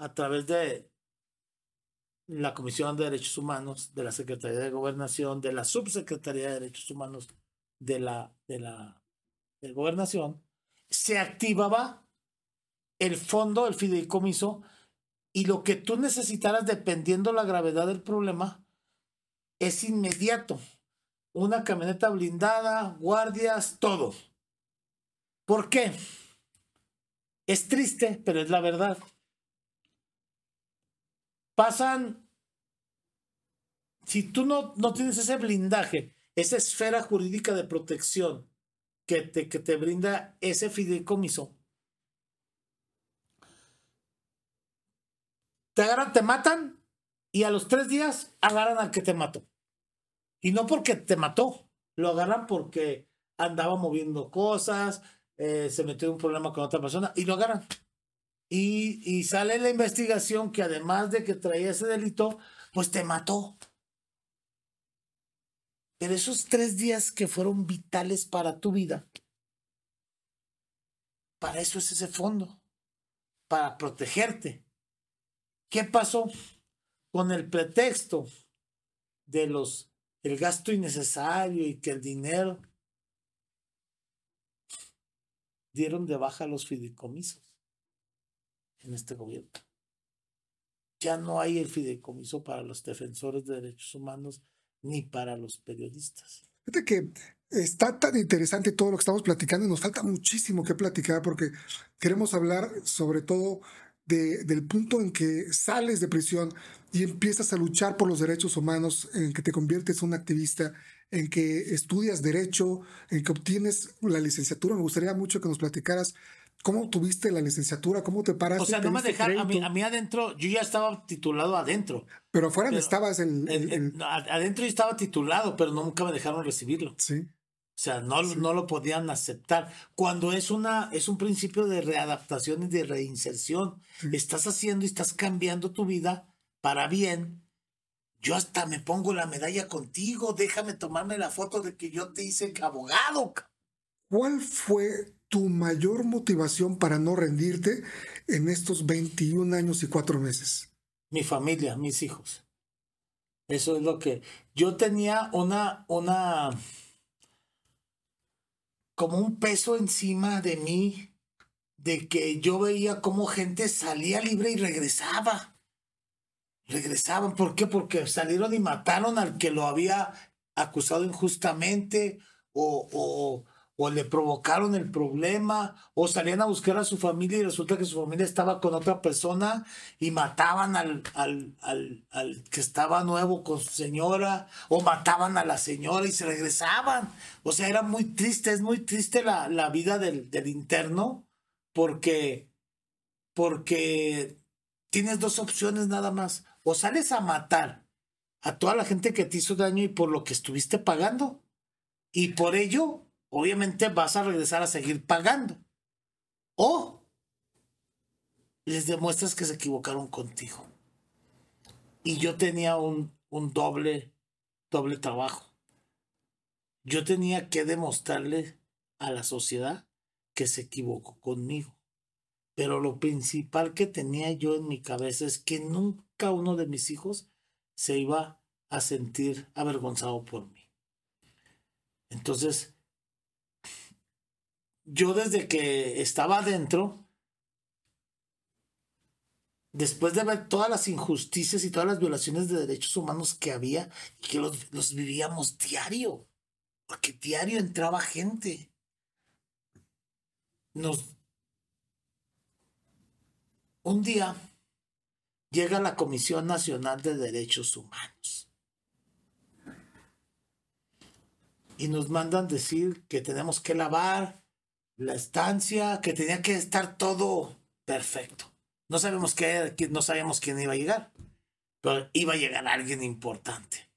a través de la Comisión de Derechos Humanos, de la Secretaría de Gobernación, de la Subsecretaría de Derechos Humanos de la, de la Gobernación, se activaba el fondo, el fideicomiso, y lo que tú necesitaras, dependiendo la gravedad del problema, es inmediato. Una camioneta blindada, guardias, todo. ¿Por qué? Es triste, pero es la verdad pasan, si tú no, no tienes ese blindaje, esa esfera jurídica de protección que te, que te brinda ese fideicomiso, te agarran, te matan y a los tres días agarran al que te mató. Y no porque te mató, lo agarran porque andaba moviendo cosas, eh, se metió en un problema con otra persona y lo agarran. Y, sale la investigación que además de que traía ese delito, pues te mató. Pero esos tres días que fueron vitales para tu vida, para eso es ese fondo, para protegerte. ¿Qué pasó? Con el pretexto de los el gasto innecesario y que el dinero dieron de baja los fideicomisos en este gobierno. Ya no hay el fideicomiso para los defensores de derechos humanos ni para los periodistas. Fíjate que está tan interesante todo lo que estamos platicando y nos falta muchísimo que platicar porque queremos hablar sobre todo de, del punto en que sales de prisión y empiezas a luchar por los derechos humanos, en que te conviertes en un activista, en que estudias derecho, en que obtienes la licenciatura. Me gustaría mucho que nos platicaras ¿Cómo tuviste la licenciatura? ¿Cómo te paraste? O sea, no me dejaron, a mí, a mí, adentro, yo ya estaba titulado adentro. Pero afuera estabas en, Adentro yo estaba titulado, pero nunca me dejaron recibirlo. Sí. O sea, no, no lo podían aceptar. Cuando es, una, es un principio de readaptación y de reinserción, estás haciendo y estás cambiando tu vida para bien. Yo hasta me pongo la medalla contigo, déjame tomarme la foto de que yo te hice abogado. ¿Cuál fue tu mayor motivación para no rendirte en estos 21 años y cuatro meses? Mi familia, mis hijos. Eso es lo que yo tenía una, una, como un peso encima de mí, de que yo veía cómo gente salía libre y regresaba. Regresaban, ¿por qué? Porque salieron y mataron al que lo había acusado injustamente o, o o le provocaron el problema, o salían a buscar a su familia y resulta que su familia estaba con otra persona y mataban al, al, al, que estaba nuevo con su señora, o mataban a la señora y se regresaban. O sea, era muy triste, es muy triste la, la vida del, del interno, porque, porque tienes dos opciones nada más. O sales a matar a toda la gente que te hizo daño y por lo que estuviste pagando. Y por ello obviamente vas a regresar a seguir pagando. O les demuestras que se equivocaron contigo. Y yo tenía un, un doble, doble trabajo. Yo tenía que demostrarle a la sociedad que se equivocó conmigo. Pero lo principal que tenía yo en mi cabeza es que nunca uno de mis hijos se iba a sentir avergonzado por mí. Entonces, yo desde que estaba adentro, después de ver todas las injusticias y todas las violaciones de derechos humanos que había, y que los, los vivíamos diario, porque diario entraba gente. Nos... Un día llega la Comisión Nacional de Derechos Humanos y nos mandan decir que tenemos que lavar la estancia, que tenía que estar todo perfecto. No sabemos qué, no sabíamos quién iba a llegar, pero iba a llegar alguien importante.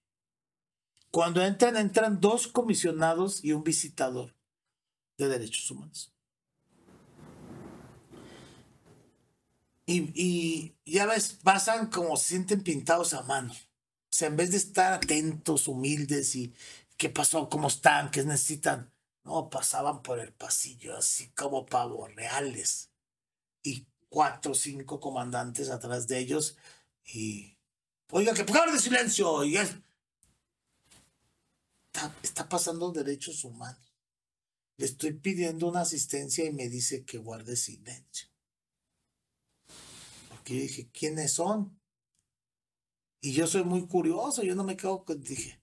Cuando entran, entran dos comisionados y un visitador de derechos humanos. Y, ya ves, pasan como se sienten pintados a mano. O sea, en vez de estar atentos, humildes y qué pasó, cómo están, qué necesitan, no, pasaban por el pasillo así como pavos reales. Y cuatro o cinco comandantes atrás de ellos. Y, oiga, que de silencio. Y está, está pasando derechos humanos. Le estoy pidiendo una asistencia y me dice que guarde silencio. Porque yo dije, ¿quiénes son? Y yo soy muy curioso, yo no me quedo con, dije,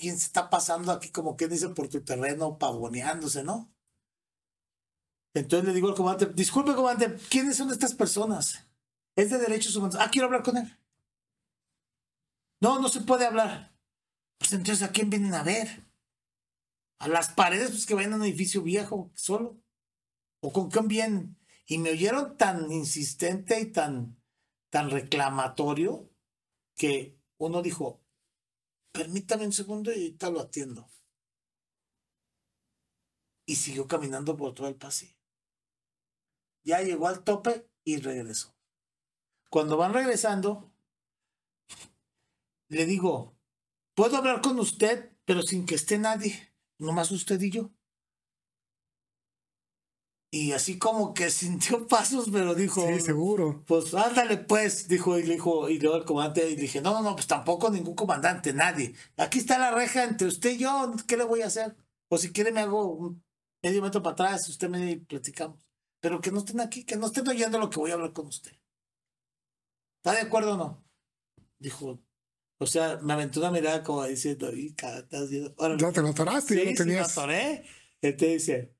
¿quién se está pasando aquí como que dice por tu terreno pavoneándose, no? Entonces le digo al comandante, disculpe comandante, ¿quiénes son estas personas? Es de derechos humanos. Ah, quiero hablar con él. No, no se puede hablar. Pues entonces, ¿a quién vienen a ver? A las paredes, pues que vayan a un edificio viejo, solo. ¿O con quién vienen? Y me oyeron tan insistente y tan, tan reclamatorio que uno dijo, permítame un segundo y ahorita lo atiendo. Y siguió caminando por todo el pasillo. Ya llegó al tope y regresó. Cuando van regresando, le digo, puedo hablar con usted, pero sin que esté nadie, nomás usted y yo. Y así como que sintió pasos, pero dijo. Sí, seguro. Pues ándale, pues, dijo, y le dijo, y luego el comandante, y dije, no, no, no, pues tampoco ningún comandante, nadie. Aquí está la reja entre usted y yo, ¿qué le voy a hacer? O si quiere me hago un medio metro para atrás, usted me platicamos. Pero que no estén aquí, que no estén oyendo lo que voy a hablar con usted. ¿Está de acuerdo o no? Dijo, o sea, me aventó una mirada como diciendo, y cada Ya te lo atoraste, sí, ya lo tenías. Sí, me atoré. Te dice,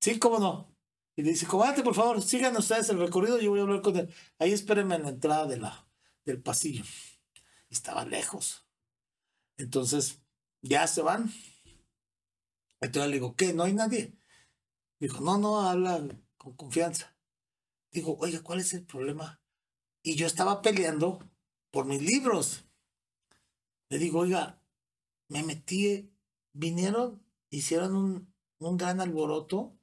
Sí, cómo no. Y le dice, comandante, por favor, sigan ustedes el recorrido, yo voy a hablar con él. Ahí espérenme en la entrada de la, del pasillo. Estaba lejos. Entonces, ya se van. Entonces le digo, ¿qué? ¿No hay nadie? Dijo, no, no, habla con confianza. Digo, oiga, ¿cuál es el problema? Y yo estaba peleando por mis libros. Le digo, oiga, me metí, vinieron, hicieron un, un gran alboroto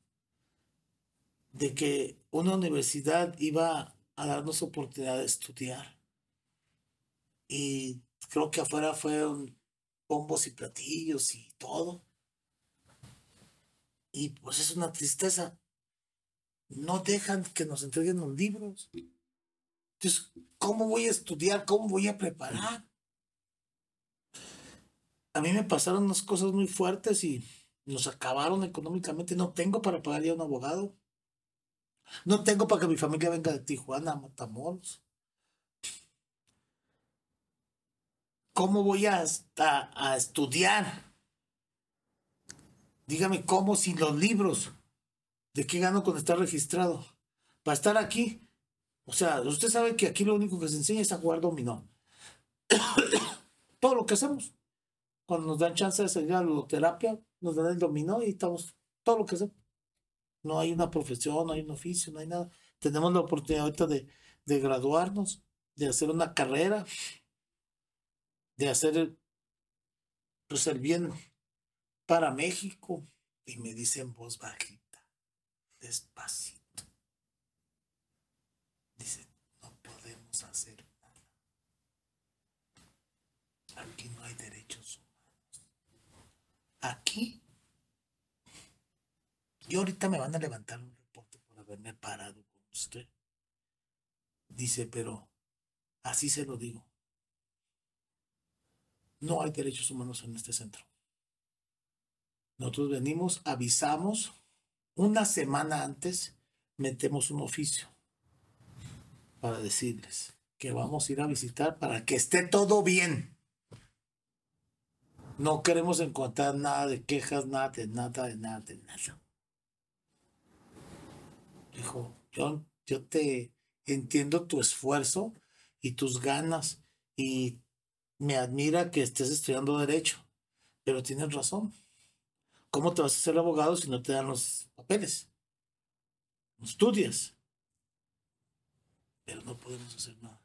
de que una universidad iba a darnos oportunidad de estudiar. Y creo que afuera fueron bombos y platillos y todo. Y pues es una tristeza. No dejan que nos entreguen los libros. Entonces, ¿cómo voy a estudiar? ¿Cómo voy a preparar? A mí me pasaron unas cosas muy fuertes y nos acabaron económicamente. No tengo para pagar ya un abogado. No tengo para que mi familia venga de Tijuana Matamoros. ¿Cómo voy a, a, a estudiar? Dígame cómo sin los libros. ¿De qué gano con estar registrado? Para estar aquí. O sea, usted sabe que aquí lo único que se enseña es a jugar dominó. Todo lo que hacemos. Cuando nos dan chance de salir a la ludoterapia, nos dan el dominó y estamos todo lo que hacemos no hay una profesión, no hay un oficio, no hay nada. Tenemos la oportunidad ahorita de, de graduarnos, de hacer una carrera, de hacer pues, el bien para México. Y me dice en voz bajita, despacito. Dice, no podemos hacer nada. Aquí no hay derechos humanos. Aquí y ahorita me van a levantar un reporte por haberme parado con usted. Dice, pero así se lo digo. No hay derechos humanos en este centro. Nosotros venimos, avisamos, una semana antes metemos un oficio. para decirles que vamos a ir a visitar para que esté todo bien. No queremos encontrar nada de quejas, nada de nada, de nada, de nada. Dijo, yo, yo te entiendo tu esfuerzo y tus ganas y me admira que estés estudiando derecho, pero tienes razón. ¿Cómo te vas a ser abogado si no te dan los papeles? No estudias. Pero no podemos hacer nada.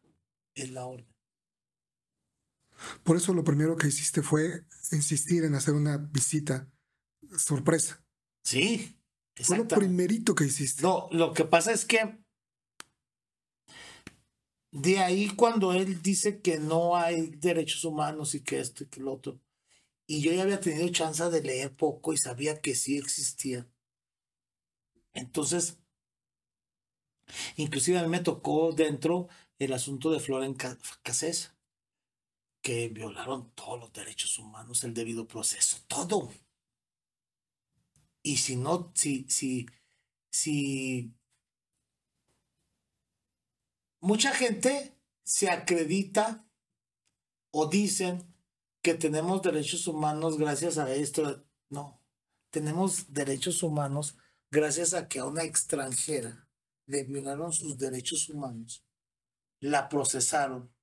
Es la orden. Por eso lo primero que hiciste fue insistir en hacer una visita sorpresa. Sí. Fue lo primerito que hiciste. No, lo que pasa es que de ahí cuando él dice que no hay derechos humanos y que esto y que lo otro, y yo ya había tenido chance de leer poco y sabía que sí existía. Entonces, inclusive a mí me tocó dentro el asunto de Floren Cassés, que violaron todos los derechos humanos, el debido proceso, todo. Y si no, si, si, si mucha gente se acredita o dicen que tenemos derechos humanos gracias a esto. No, tenemos derechos humanos gracias a que a una extranjera le violaron sus derechos humanos, la procesaron,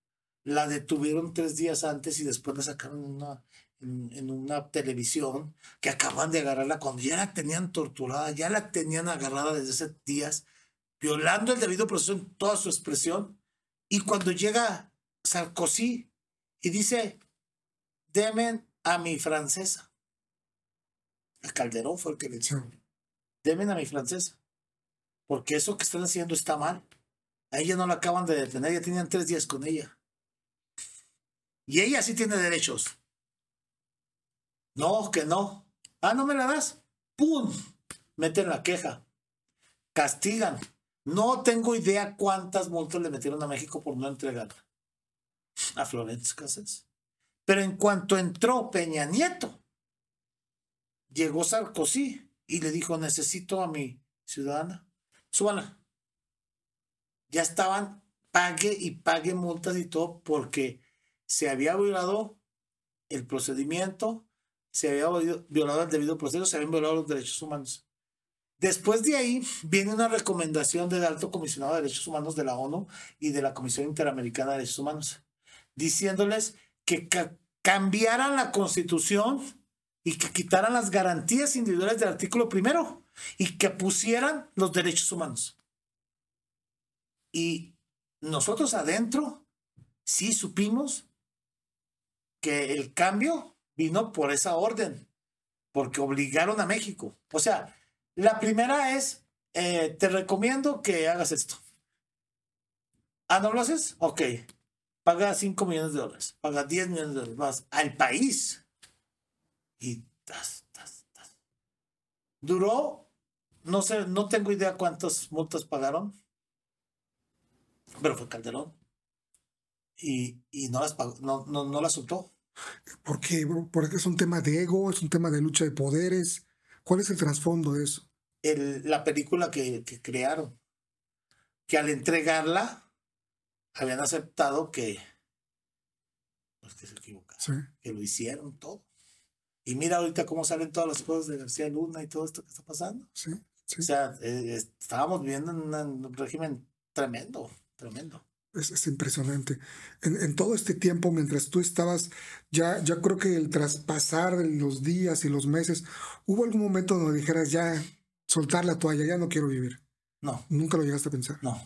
la detuvieron tres días antes y después la sacaron una, en, una televisión que acaban de agarrarla cuando ya la tenían torturada, ya la tenían agarrada desde hace días, violando el debido proceso en toda su expresión. Y cuando llega Sarkozy y dice, demen a mi francesa. El Calderón fue el que le dijo, demen a mi francesa. Porque eso que están haciendo está mal. A ella no la acaban de detener, ya tenían tres días con ella. Y ella sí tiene derechos. No, que no. Ah, no me la das. ¡Pum! Meten la queja. Castigan. No tengo idea cuántas multas le metieron a México por no entregarla. A Florence Casas. Pero en cuanto entró Peña Nieto, llegó Sarkozy y le dijo, necesito a mi ciudadana, súbala. Ya estaban, pague y pague multas y todo porque se había violado el procedimiento, se había violado el debido proceso, se habían violado los derechos humanos. Después de ahí viene una recomendación del alto comisionado de derechos humanos de la ONU y de la Comisión Interamericana de Derechos Humanos, diciéndoles que cambiaran la constitución y que quitaran las garantías individuales del artículo primero y que pusieran los derechos humanos. Y nosotros adentro sí supimos que el cambio vino por esa orden, porque obligaron a México. O sea, la primera es, eh, te recomiendo que hagas esto. Ah, ¿no lo haces? Ok paga 5 millones de dólares, paga 10 millones de dólares más al país. Y tas, tas, tas. duró, no sé, no tengo idea cuántas multas pagaron, pero fue Calderón. Y, y no las pagó, no, no, no las soltó. ¿Por qué, Porque es un tema de ego, es un tema de lucha de poderes. ¿Cuál es el trasfondo de eso? El, la película que, que crearon, que al entregarla, habían aceptado que, pues que se equivocaron, que lo hicieron todo. Y mira ahorita cómo salen todas las cosas de García Luna y todo esto que está pasando. Sí, O sea, eh, estábamos viviendo en un régimen tremendo, tremendo. Es, impresionante. En, todo este tiempo, mientras tú estabas, ya, ya creo que el traspasar los días y los meses, ¿hubo algún momento donde dijeras ya soltar la toalla, ya no quiero vivir? No. ¿Nunca lo llegaste a pensar? No.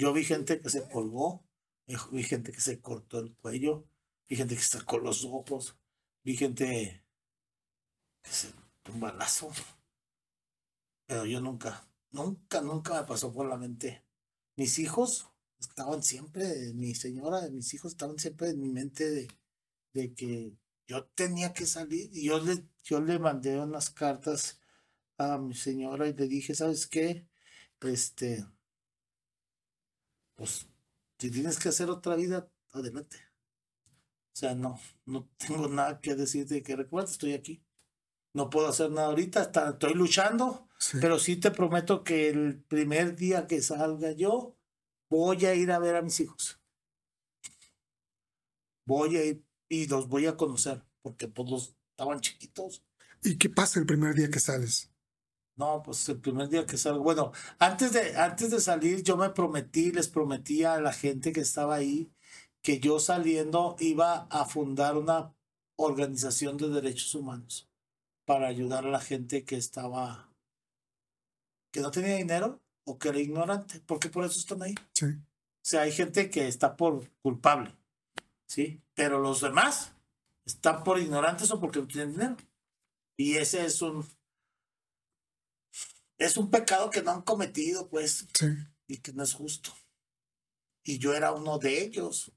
Yo vi gente que se colgó, eh, vi gente que se cortó el cuello, vi gente que sacó los ojos, vi gente que se un balazo. Pero yo nunca, nunca, nunca me pasó por la mente. Mis hijos estaban siempre, mi señora, mis hijos estaban siempre en mi mente de, de que yo tenía que salir. Y yo le, yo le mandé unas cartas a mi señora y le dije, ¿sabes qué? Este, pues si tienes que hacer otra vida, adelante. O sea, no, no tengo nada que decirte que recuerda, estoy aquí. No puedo hacer nada ahorita, estoy luchando, pero sí te prometo que el primer día que salga yo, voy a ir a ver a mis hijos. Voy a ir y los voy a conocer, porque pues los estaban chiquitos. ¿Y qué pasa el primer día que sales? No, pues el primer día que salgo. Bueno, antes de, antes de salir, yo me prometí, les prometí a la gente que estaba ahí que yo saliendo iba a fundar una organización de derechos humanos para ayudar a la gente que estaba, que no tenía dinero o que era ignorante, porque por eso están ahí. Sí. O sea, hay gente que está por culpable, ¿sí? Pero los demás están por ignorantes o porque no tienen dinero. Y ese es un, es un pecado que no han cometido, pues, Sí. y que no es justo. Y yo era uno de ellos.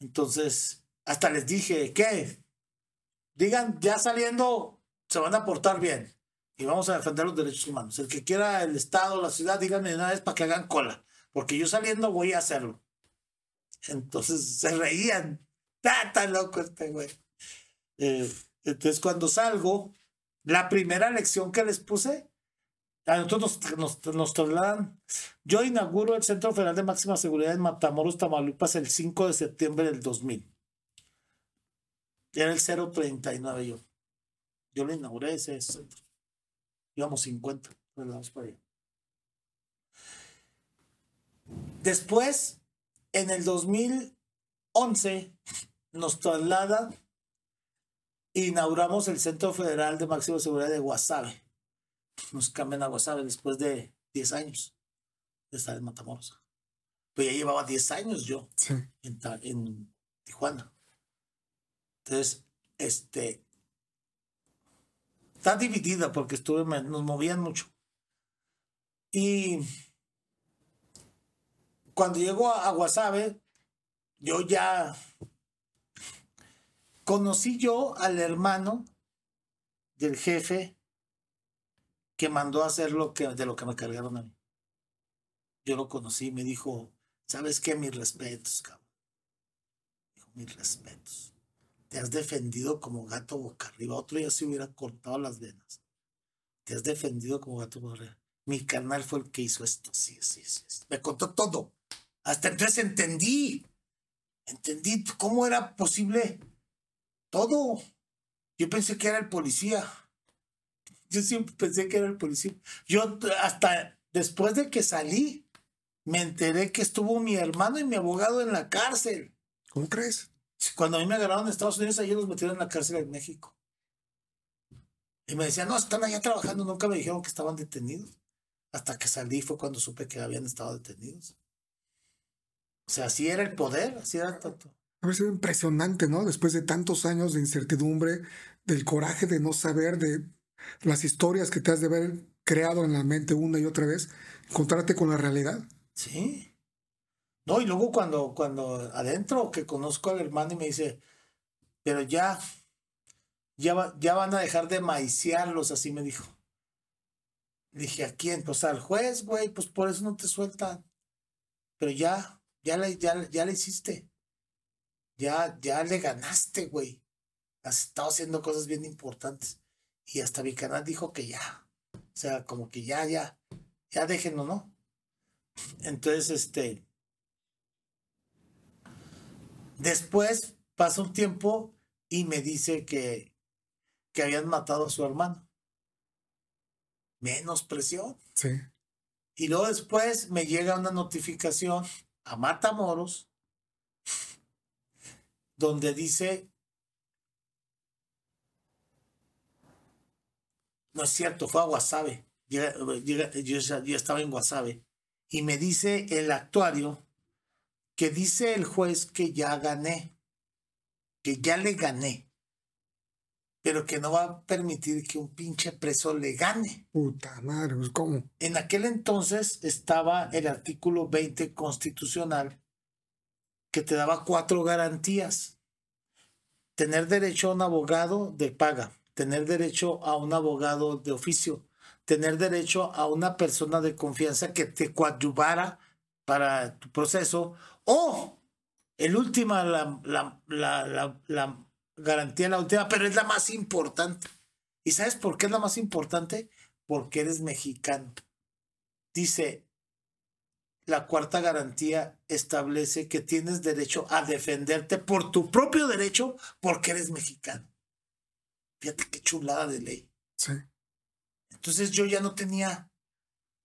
Entonces, hasta les dije, ¿qué? Digan, ya saliendo, se van a portar bien. Y vamos a defender los derechos humanos. El que quiera el Estado, la ciudad, díganme de una vez para que hagan cola. Porque yo saliendo voy a hacerlo. Entonces se reían. ¡Ah, tan loco este güey! Eh, entonces, cuando salgo, la primera lección que les puse, a nosotros nos, nos, nos trasladan. Yo inauguro el Centro Federal de Máxima Seguridad en Matamoros, Tamaulipas, el 5 de septiembre del 2000. Era el 039 yo. Yo lo inauguré ese centro. Íbamos 50, trasladados para allá. Después, en el 2011, nos trasladan e inauguramos el Centro Federal de Máxima Seguridad de Guasave. Nos cambian a Guasave después de 10 años de estar en Matamoros. Pues ya llevaba 10 años yo Sí. en, Ta- en Tijuana. Entonces, este. Está dividida porque estuve, nos movían mucho. Y cuando llego a, Guasave, yo ya conocí yo al hermano del jefe que mandó a hacer lo que, de lo que me cargaron a mí. Yo lo conocí me dijo, ¿sabes qué? Mis respetos, cabrón. Mis respetos. Te has defendido como gato boca arriba. Otro ya se hubiera cortado las venas. Te has defendido como gato boca arriba. Mi carnal fue el que hizo esto. Sí, sí, sí. Me contó todo. Hasta entonces entendí. Entendí cómo era posible todo. Yo pensé que era el policía. Yo siempre pensé que era el policía. Yo hasta después de que salí, me enteré que estuvo mi hermano y mi abogado en la cárcel. ¿Cómo crees? Cuando a mí me agarraron en Estados Unidos, ellos los metieron en la cárcel en México. Y me decían, no, están allá trabajando. Nunca me dijeron que estaban detenidos. Hasta que salí fue cuando supe que habían estado detenidos. O sea, así era el poder, así era tanto. Haber sido impresionante, ¿no? Después de tantos años de incertidumbre, del coraje de no saber, de las historias que te has de haber creado en la mente una y otra vez, encontrarte con la realidad. Sí. No, y luego cuando, cuando adentro que conozco al hermano y me dice, pero ya, ya, ya van a dejar de maiciarlos, así me dijo. Dije, ¿a quién? Pues al juez, güey, pues por eso no te sueltan. Pero ya, ya le, ya, ya le hiciste. Ya, ya le ganaste, güey. Has estado haciendo cosas bien importantes. Y hasta mi canal dijo que ya. O sea, como que ya, ya, ya déjenlo, ¿no? Entonces, este. Después pasa un tiempo y me dice que, que habían matado a su hermano. Menos presión. Sí. Y luego después me llega una notificación a Matamoros donde dice, no es cierto, fue a Guasave. Yo ya, ya estaba en Guasave. Y me dice el actuario que dice el juez que ya gané, que ya le gané, pero que no va a permitir que un pinche preso le gane. Puta madre, pues cómo. En aquel entonces estaba el artículo 20 constitucional que te daba cuatro garantías. Tener derecho a un abogado de paga, tener derecho a un abogado de oficio, tener derecho a una persona de confianza que te coadyuvara para tu proceso o el última, la, la, la, la, garantía, la última, pero es la más importante. ¿Y sabes por qué es la más importante? Porque eres mexicano. Dice, la cuarta garantía establece que tienes derecho a defenderte por tu propio derecho porque eres mexicano. Fíjate qué chulada de ley. Sí. Entonces yo ya no tenía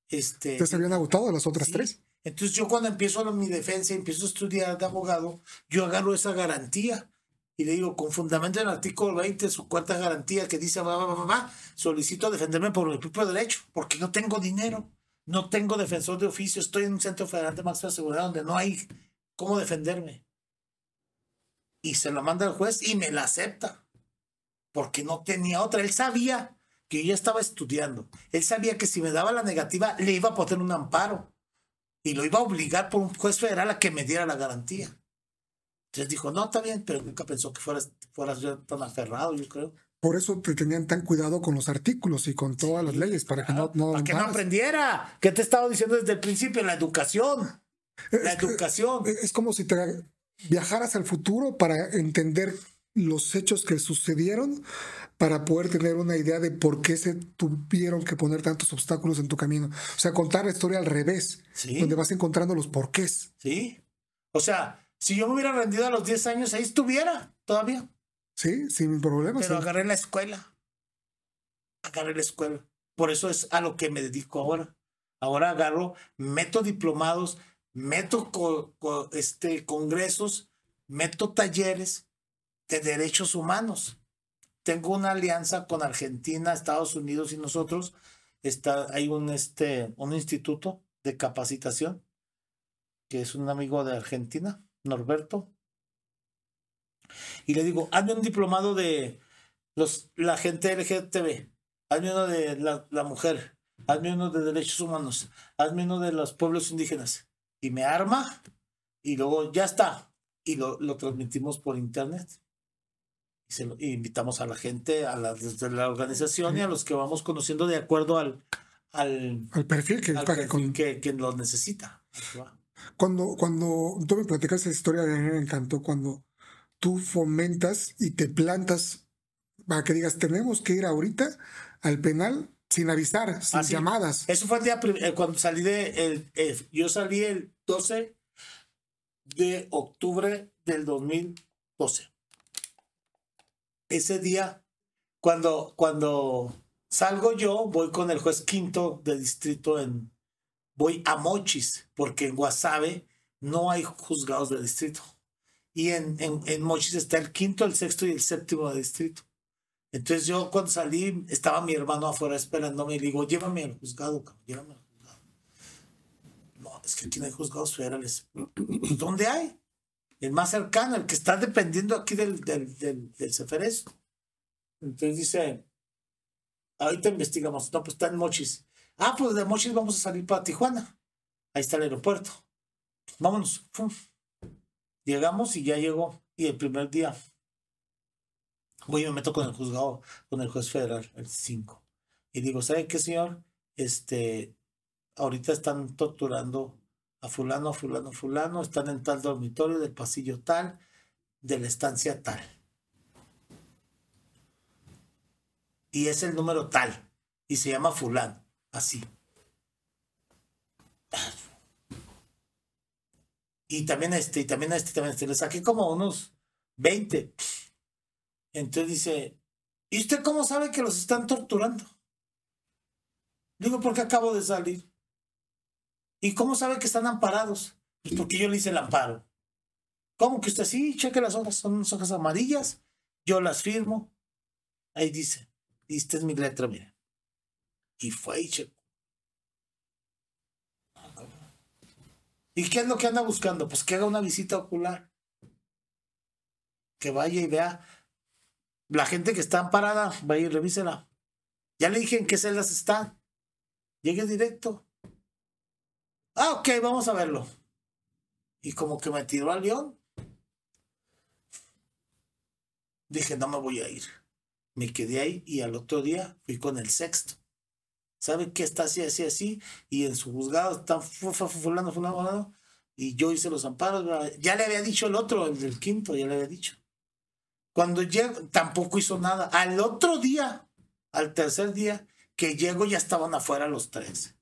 este. ¿Te se habían agotado las otras Sí. tres? Entonces yo cuando empiezo mi defensa empiezo a estudiar de abogado, yo agarro esa garantía y le digo, con fundamento en el artículo 20, su cuarta garantía que dice, va, va, va, solicito defenderme por mi propio derecho, porque no tengo dinero, no tengo defensor de oficio, estoy en un centro federal de máxima seguridad donde no hay cómo defenderme. Y se lo manda el juez y me la acepta, porque no tenía otra. Él sabía que yo ya estaba estudiando, él sabía que si me daba la negativa le iba a poner un amparo y lo iba a obligar por un juez federal a que me diera la garantía. Entonces dijo, no, está bien, pero nunca pensó que fueras, fueras yo tan aferrado, yo creo. Por eso te tenían tan cuidado con los artículos y con todas las leyes, para que no, no Para que no aprendiera. ¿Qué te he estado diciendo desde el principio? La educación. La Es que- educación. Es como si te viajaras al futuro para entender los hechos que sucedieron, para poder tener una idea de por qué se tuvieron que poner tantos obstáculos en tu camino. O sea, contar la historia al revés, Sí. donde vas encontrando los porqués. Sí. O sea, si yo me hubiera rendido a los 10 años, ahí estuviera todavía. Sí, sin problemas. Pero sí. agarré la escuela. Agarré la escuela. Por eso es a lo que me dedico ahora. Ahora agarro, meto diplomados, meto co- co- este, congresos, meto talleres de derechos humanos. Tengo una alianza con Argentina, Estados Unidos y nosotros. Está, hay un, este, un instituto de capacitación que es un amigo de Argentina, Norberto. Y le digo, hazme un diplomado de los, la gente LGTB, hazme uno de la, la mujer, hazme uno de derechos humanos, hazme uno de los pueblos indígenas. Y me arma y luego ya está. Y lo, lo transmitimos por internet. Y, se lo, y invitamos a la gente, a la, desde la organización y a los que vamos conociendo de acuerdo al, al, Al perfil que, al perfil con- que, que lo necesita. Cuando, cuando tú me platicas esa historia, a mí me encantó cuando tú fomentas y te plantas para que digas, tenemos que ir ahorita al penal sin avisar, sin llamadas. Eso fue el día eh, cuando salí de el, eh, yo salí el 12 de octubre del 2012. Ese día, cuando, cuando salgo yo, voy con el juez quinto de distrito en, voy a Mochis, porque en Guasave no hay juzgados de distrito. Y en, en, en Mochis está el quinto, el sexto y el séptimo de distrito. Entonces yo cuando salí, estaba mi hermano afuera esperándome y le digo, llévame al juzgado, cabrón, llévame al juzgado. No, es que aquí no hay juzgados federales. "Pues, ¿Dónde hay? El más cercano, el que está dependiendo aquí del, del, del, del. Entonces dice, ahorita investigamos. No, pues está en Mochis. Ah, pues de Mochis vamos a salir para Tijuana. Ahí está el aeropuerto. Vámonos. Fum. Llegamos y ya llegó. Y el primer día voy y me meto con el juzgado, con el juez federal, el 5. Y digo, ¿sabe qué, señor? Este, ahorita están torturando a fulano, fulano, fulano, están en tal dormitorio del pasillo tal, de la estancia tal. Y es el número tal. Y se llama fulano. Así. Y también este, y también este, también este. Le saqué como unos 20. Entonces dice, ¿y usted cómo sabe que los están torturando? Digo, porque acabo de salir. ¿Y cómo sabe que están amparados? Pues porque yo le hice el amparo. ¿Cómo que usted sí? Cheque las hojas, son unas hojas amarillas. Yo las firmo. Ahí dice, y esta es mi letra, mire. Y fue y checó. ¿Y qué es lo que anda buscando? Pues que haga una visita ocular. Que vaya y vea la gente que está amparada, vaya y revísela. Ya le dije en qué celdas están. Llegue directo. Ah, ok, vamos a verlo. Y como que me tiró al león. Dije, no me voy a ir. Me quedé ahí y al otro día fui con el sexto. ¿Sabe qué está así, así, así? Y en su juzgado están fu- fu- fu- fulano, fulano, fulano. Y yo hice los amparos. Ya le había dicho el otro, el del quinto, ya le había dicho. Cuando llego, tampoco hizo nada. Al otro día, al tercer día que llego, ya estaban afuera los tres.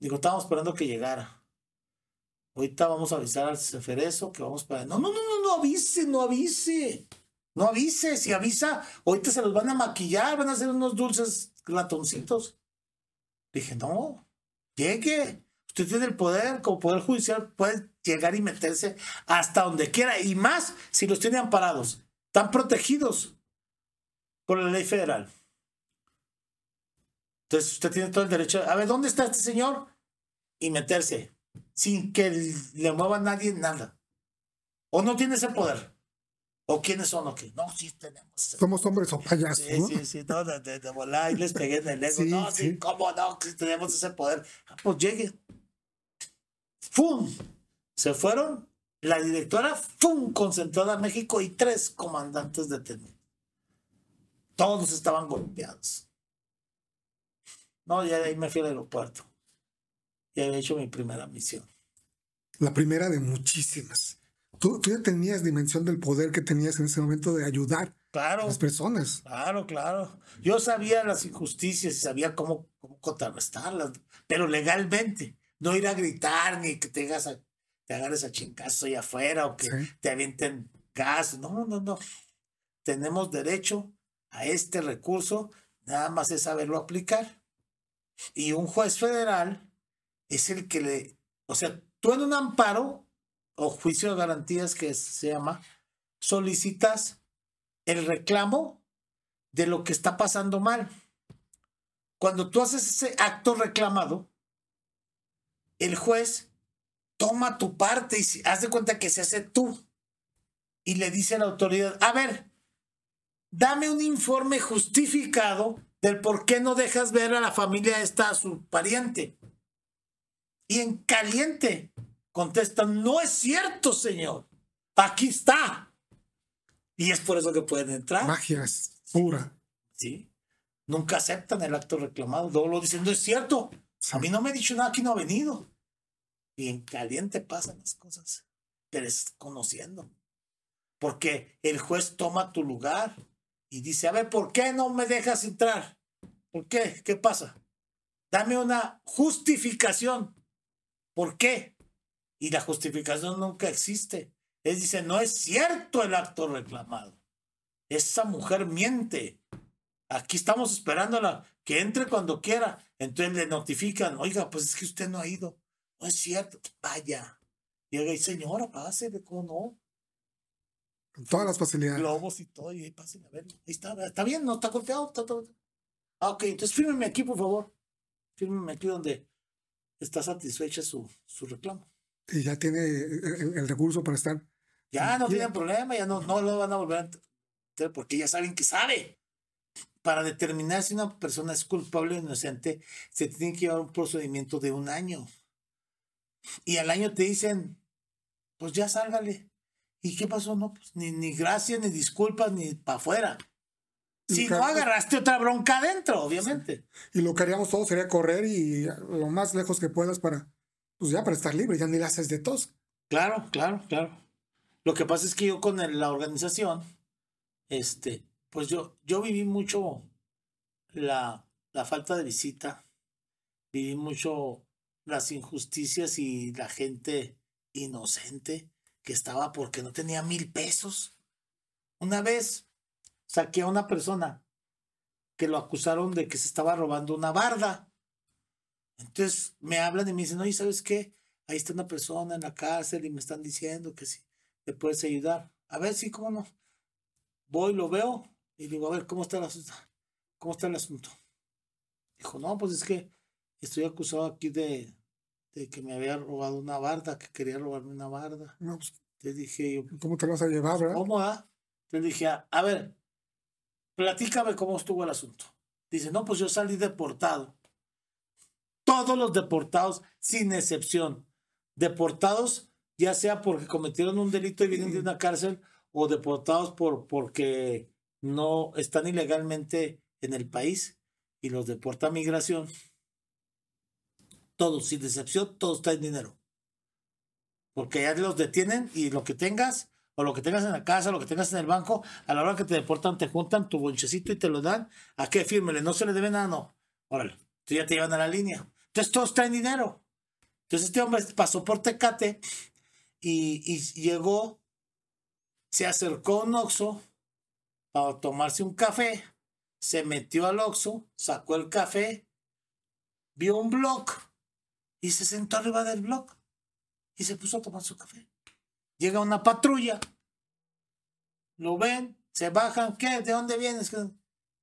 Digo, estábamos esperando que llegara. ahorita vamos a avisar al Ceferezo que vamos para... No, no, no, no, no avise, no avise. No avise, si avisa, ahorita se los van a maquillar, van a hacer unos dulces ratoncitos. Dije, no, llegue. Usted tiene el poder, como poder judicial, puede llegar y meterse hasta donde quiera. Y más si los tiene amparados. Están protegidos por la ley federal. Entonces usted tiene todo el derecho. A ver, ¿dónde está este señor? Y meterse sin que le mueva a nadie nada. O no tiene ese poder. ¿O quiénes son o qué? No, sí tenemos. Somos hombres o payasos. Sí, ¿no? sí, sí, no, de, de, de volar y les pegué en el ego. Sí, no, sí. ¿cómo no? Si tenemos ese poder. Ah, Pues llegue. ¡Fum! Se fueron. La directora, ¡fum! Concentrada a México y tres comandantes detenidos. Todos estaban golpeados. No, ya de ahí me fui al aeropuerto. Ya había hecho mi primera misión. La primera de muchísimas. Tú, tú ya tenías dimensión del poder que tenías en ese momento de ayudar a las personas. Claro, claro. Yo sabía las injusticias y sabía cómo, cómo contrarrestarlas, pero legalmente. No ir a gritar ni que te, hagas a- te agarres a chingazo allá afuera o que Sí. te avienten gas. No, no, no. Tenemos derecho a este recurso, nada más es saberlo aplicar. Y un juez federal es el que le. O sea, tú en un amparo o juicio de garantías que se llama, solicitas el reclamo de lo que está pasando mal. Cuando tú haces ese acto reclamado, el juez toma tu parte y haz de cuenta que se hace tú y le dice a la autoridad, a ver, dame un informe justificado del por qué no dejas ver a la familia esta, a su pariente. Y en caliente contestan, no es cierto, señor. Aquí está. Y es por eso que pueden entrar. Magia es pura. ¿sí? Nunca aceptan el acto reclamado. Luego lo dicen, no es cierto. A mí no me ha dicho nada, aquí no ha venido. Y en caliente pasan las cosas. Pero es conociendo. Porque el juez toma tu lugar y dice, a ver, ¿por qué no me dejas entrar? ¿Por qué? ¿Qué pasa? Dame una justificación. ¿Por qué? Y la justificación nunca existe. Él dice, no es cierto el acto reclamado. Esa mujer miente. Aquí estamos esperándola que entre cuando quiera. Entonces le notifican, oiga, pues es que usted no ha ido. No es cierto. Vaya. Llega y señora, pásele, ¿cómo no? Con todas las facilidades. Globos y todo, y ahí pásenle a ver. Ahí está, está bien, no está golpeado. Está todo. Ah, ok, entonces fírmeme aquí, por favor. Fírmeme aquí donde está satisfecha su, su reclamo. Y ya tiene el, el recurso para estar. Ya no tienen problema, ya no, no lo van a volver a entender porque ya saben que sabe. Para determinar si una persona es culpable o inocente, se tiene que llevar un procedimiento de un año. Y al año te dicen, pues ya sálgale. ¿Y qué pasó? No, pues ni, ni gracias, ni disculpas, ni para afuera. Si no agarraste otra bronca adentro, obviamente. Y lo que haríamos todos sería correr y lo más lejos que puedas para, pues ya para estar libre, ya ni le haces de tos. Claro, claro, claro. Lo que pasa es que yo con el- la organización, este, pues yo, yo viví mucho la, la falta de visita, viví mucho las injusticias y la gente inocente que estaba porque no tenía mil pesos. Una vez saqué a una persona que lo acusaron de que se estaba robando una barda. Entonces me hablan y me dicen, oye, ¿sabes qué? Ahí está una persona en la cárcel y me están diciendo que si le puedes ayudar. A ver, sí, cómo no. Voy, lo veo y digo, a ver, ¿cómo está el asunto? ¿Cómo está el asunto? Dijo, no, pues es que estoy acusado aquí de, de que me había robado una barda, que quería robarme una barda. No, pues, dije yo, ¿Cómo te lo vas a llevar, verdad? ¿cómo ah? Le dije, a a ver, platícame cómo estuvo el asunto. Dice, no, pues yo salí deportado. Todos los deportados, sin excepción, deportados ya sea porque cometieron un delito y vienen de una cárcel o deportados por porque no están ilegalmente en el país y los deporta migración. Todos, sin excepción, todos traen dinero. Porque ya los detienen y lo que tengas, o lo que tengas en la casa, lo que tengas en el banco, a la hora que te deportan, te juntan tu bonchecito y te lo dan. ¿A qué? Fírmele, no se le debe nada, no. Órale, tú ya te llevan a la línea. Entonces todos traen dinero. Entonces este hombre pasó por Tecate y, y llegó, se acercó a un Oxxo para tomarse un café, se metió al Oxxo, sacó el café, vio un blog y se sentó arriba del blog y se puso a tomar su café. Llega una patrulla, lo ven, se bajan, ¿qué? ¿De dónde vienes?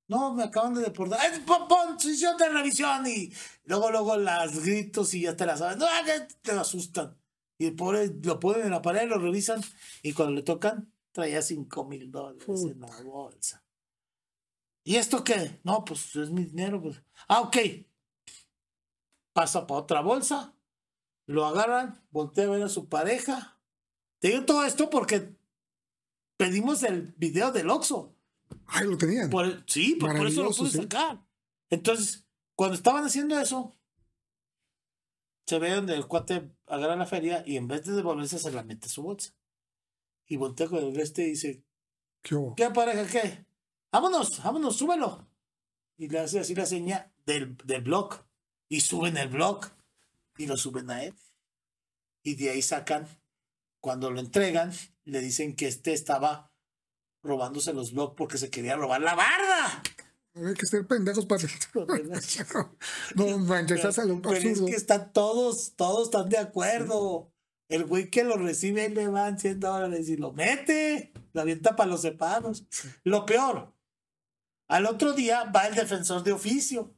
No, me acaban de deportar. ¡Es posición de revisión! Y luego, luego las gritos y ya te las saben. ¡No! Te asustan. Y el pobre lo ponen en la pared, lo revisan y cuando le tocan, traía cinco mil dólares en la bolsa. ¿Y esto qué? No, pues es mi dinero. Pues. Ah, ok. Pasa para otra bolsa, lo agarran, voltea a ver a su pareja. Te digo todo esto porque pedimos el video del Oxxo. Ay, lo tenían. Por- sí, por, por eso lo pude sí. sacar. Entonces, cuando estaban haciendo eso, se ve donde el cuate agarra la feria y en vez de devolverse se la mete a su bolsa. Y voltea con el este y dice, ¿Qué? ¿qué pareja qué? Vámonos, vámonos, súbelo. Y le hace así la seña del, del blog. Y suben el blog y lo suben a él. Y de ahí sacan, cuando lo entregan, le dicen que este estaba robándose los blogs porque se quería robar la barda. Hay que ser pendejos para. no manches, estás lo Pero es que están todos, todos están de acuerdo. El güey que lo recibe le van 100 dólares y lo mete, lo avienta para los separos. Lo peor, al otro día va el defensor de oficio,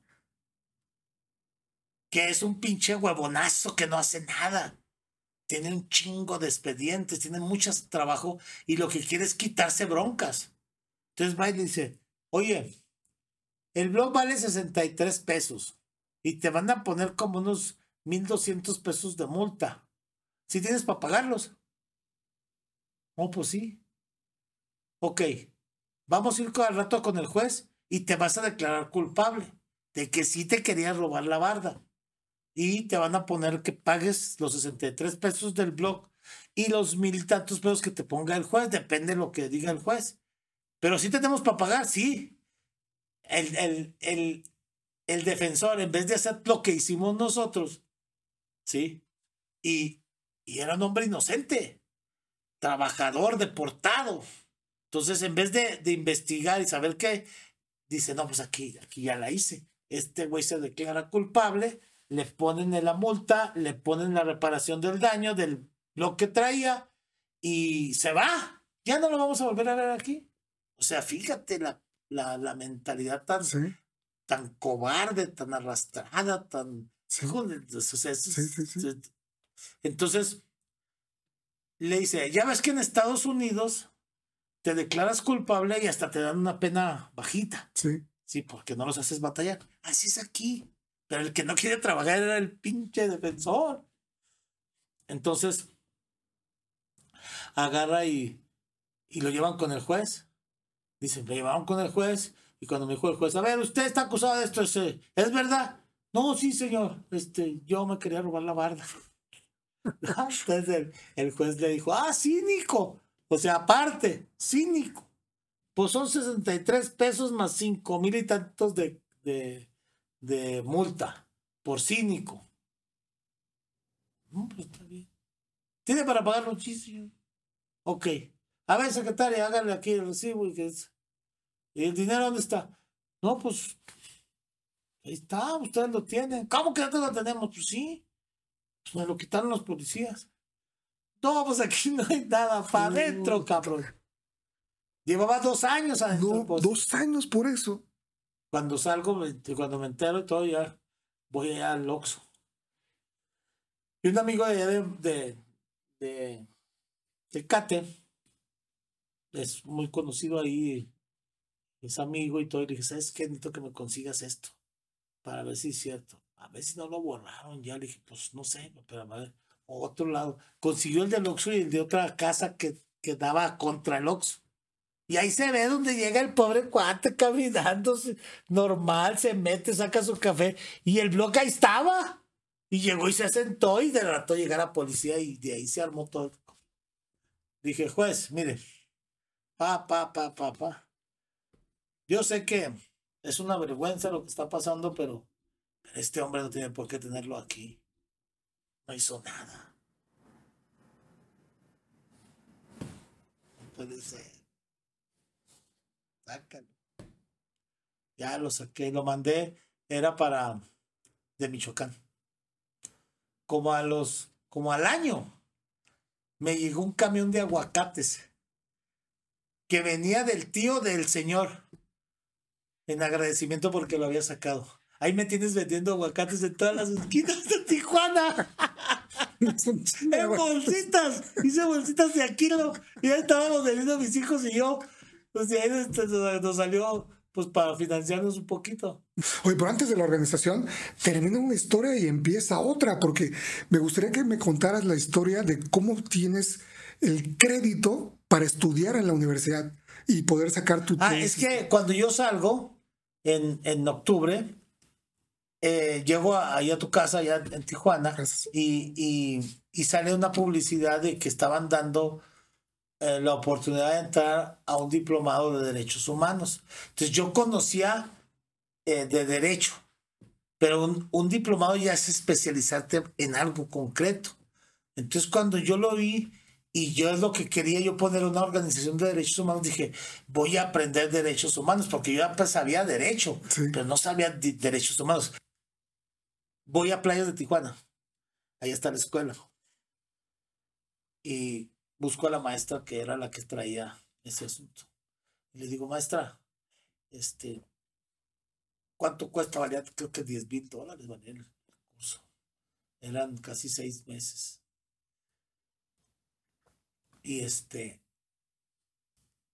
que es un pinche huevonazo que no hace nada. Tiene un chingo de expedientes, tiene mucho trabajo y lo que quiere es quitarse broncas. Entonces va y le dice, oye, el blog vale 63 pesos y te van a poner como unos 1200 pesos de multa. Si tienes para pagarlos. Oh, pues sí. Ok, vamos a ir al rato con el juez y te vas a declarar culpable de que sí te querías robar la barda. Y te van a poner que pagues los 63 pesos del blog y los mil tantos pesos que te ponga el juez, depende de lo que diga el juez. Pero sí tenemos para pagar, sí. El, el, el, el defensor, en vez de hacer lo que hicimos nosotros, ¿sí? Y, y era un hombre inocente, trabajador, deportado. Entonces, en vez de, de investigar y saber qué, dice, no, pues aquí, aquí ya la hice. Este güey se declara culpable, le ponen en la multa, le ponen la reparación del daño, del lo que traía, y se va. Ya no lo vamos a volver a ver aquí. O sea, fíjate la, la, la mentalidad tan, Sí, tan cobarde, tan arrastrada, tan... sí. O sea, Entonces, le dice, ya ves que en Estados Unidos te declaras culpable y hasta te dan una pena bajita, sí. ¿sí? Porque no los haces batallar. Así es aquí. El que no quiere trabajar era el pinche defensor. Entonces, agarra y, y lo llevan con el juez. Dicen, lo llevaron con el juez. Y cuando me dijo el juez, a ver, usted está acusado de esto, ¿es, ¿es verdad? No, sí, señor. Este, yo me quería robar la barda. Entonces el, juez le dijo, ah, cínico. O sea, aparte, cínico. Pues son 63 pesos más 5 mil y tantos de, de multa por cínico. No, pues está bien. ¿Tiene para pagarlo? Sí, señor. Ok. A ver, secretaria, hágale aquí el recibo y que es. ¿Y el dinero dónde está? No, pues. Ahí está, ustedes lo tienen. ¿Cómo que nosotros lo tenemos? Pues sí. Pues me lo quitaron los policías. No, pues aquí no hay nada para adentro, cabrón. Llevaba dos años adentro. No, pues. dos años por eso. Cuando salgo, cuando me entero y todo, ya voy allá al Oxxo. Y un amigo de allá de, de, de, de Cate, es muy conocido ahí, es amigo y todo, y le dije, ¿sabes qué? Necesito que me consigas esto, para ver si es cierto. A ver si no lo borraron ya. Le dije, pues no sé, pero a ver, otro lado. Consiguió el del Oxxo y el de otra casa que, que daba contra el Oxxo. Y ahí se ve donde llega el pobre cuate caminando normal, se mete, saca su café y el bloque ahí estaba. Y llegó y se sentó y de rato llegar a policía y de ahí se armó todo. Dije, juez, mire, pa, pa, pa, pa, pa. Yo sé que es una vergüenza lo que está pasando, pero este hombre no tiene por qué tenerlo aquí. No hizo nada. No puede ser. Sácalo. Ya lo saqué, lo mandé. Era para de Michoacán. Como a los, como al año, me llegó un camión de aguacates que venía del tío del señor en agradecimiento porque lo había sacado. Ahí me tienes vendiendo aguacates en todas las esquinas de Tijuana. en bolsitas. Hice bolsitas de aquí. Y ya estábamos vendiendo mis hijos y yo. Pues de ahí este, nos salió pues para financiarnos un poquito. Oye, pero antes de la organización, termina una historia y empieza otra, porque me gustaría que me contaras la historia de cómo tienes el crédito para estudiar en la universidad y poder sacar tu... Ah, es que cuando yo salgo en, en octubre, eh, llego ahí a tu casa, allá en Tijuana, y, y, y, sale una publicidad de que estaban dando eh, la oportunidad de entrar a un diplomado de derechos humanos. Entonces yo conocía eh, de derecho, pero un, un, diplomado ya es especializarte en algo concreto. Entonces cuando yo lo vi y yo es lo que quería yo poner una organización de derechos humanos, dije, voy a aprender derechos humanos, porque yo ya pues, sabía derecho, pero no sabía derechos humanos. Voy a Playas de Tijuana, ahí está la escuela. Y busco a la maestra que era la que traía ese asunto. Y le digo, maestra, este, ¿cuánto cuesta? Valía creo que 10 mil dólares valía el curso. Eran casi seis meses. Y este,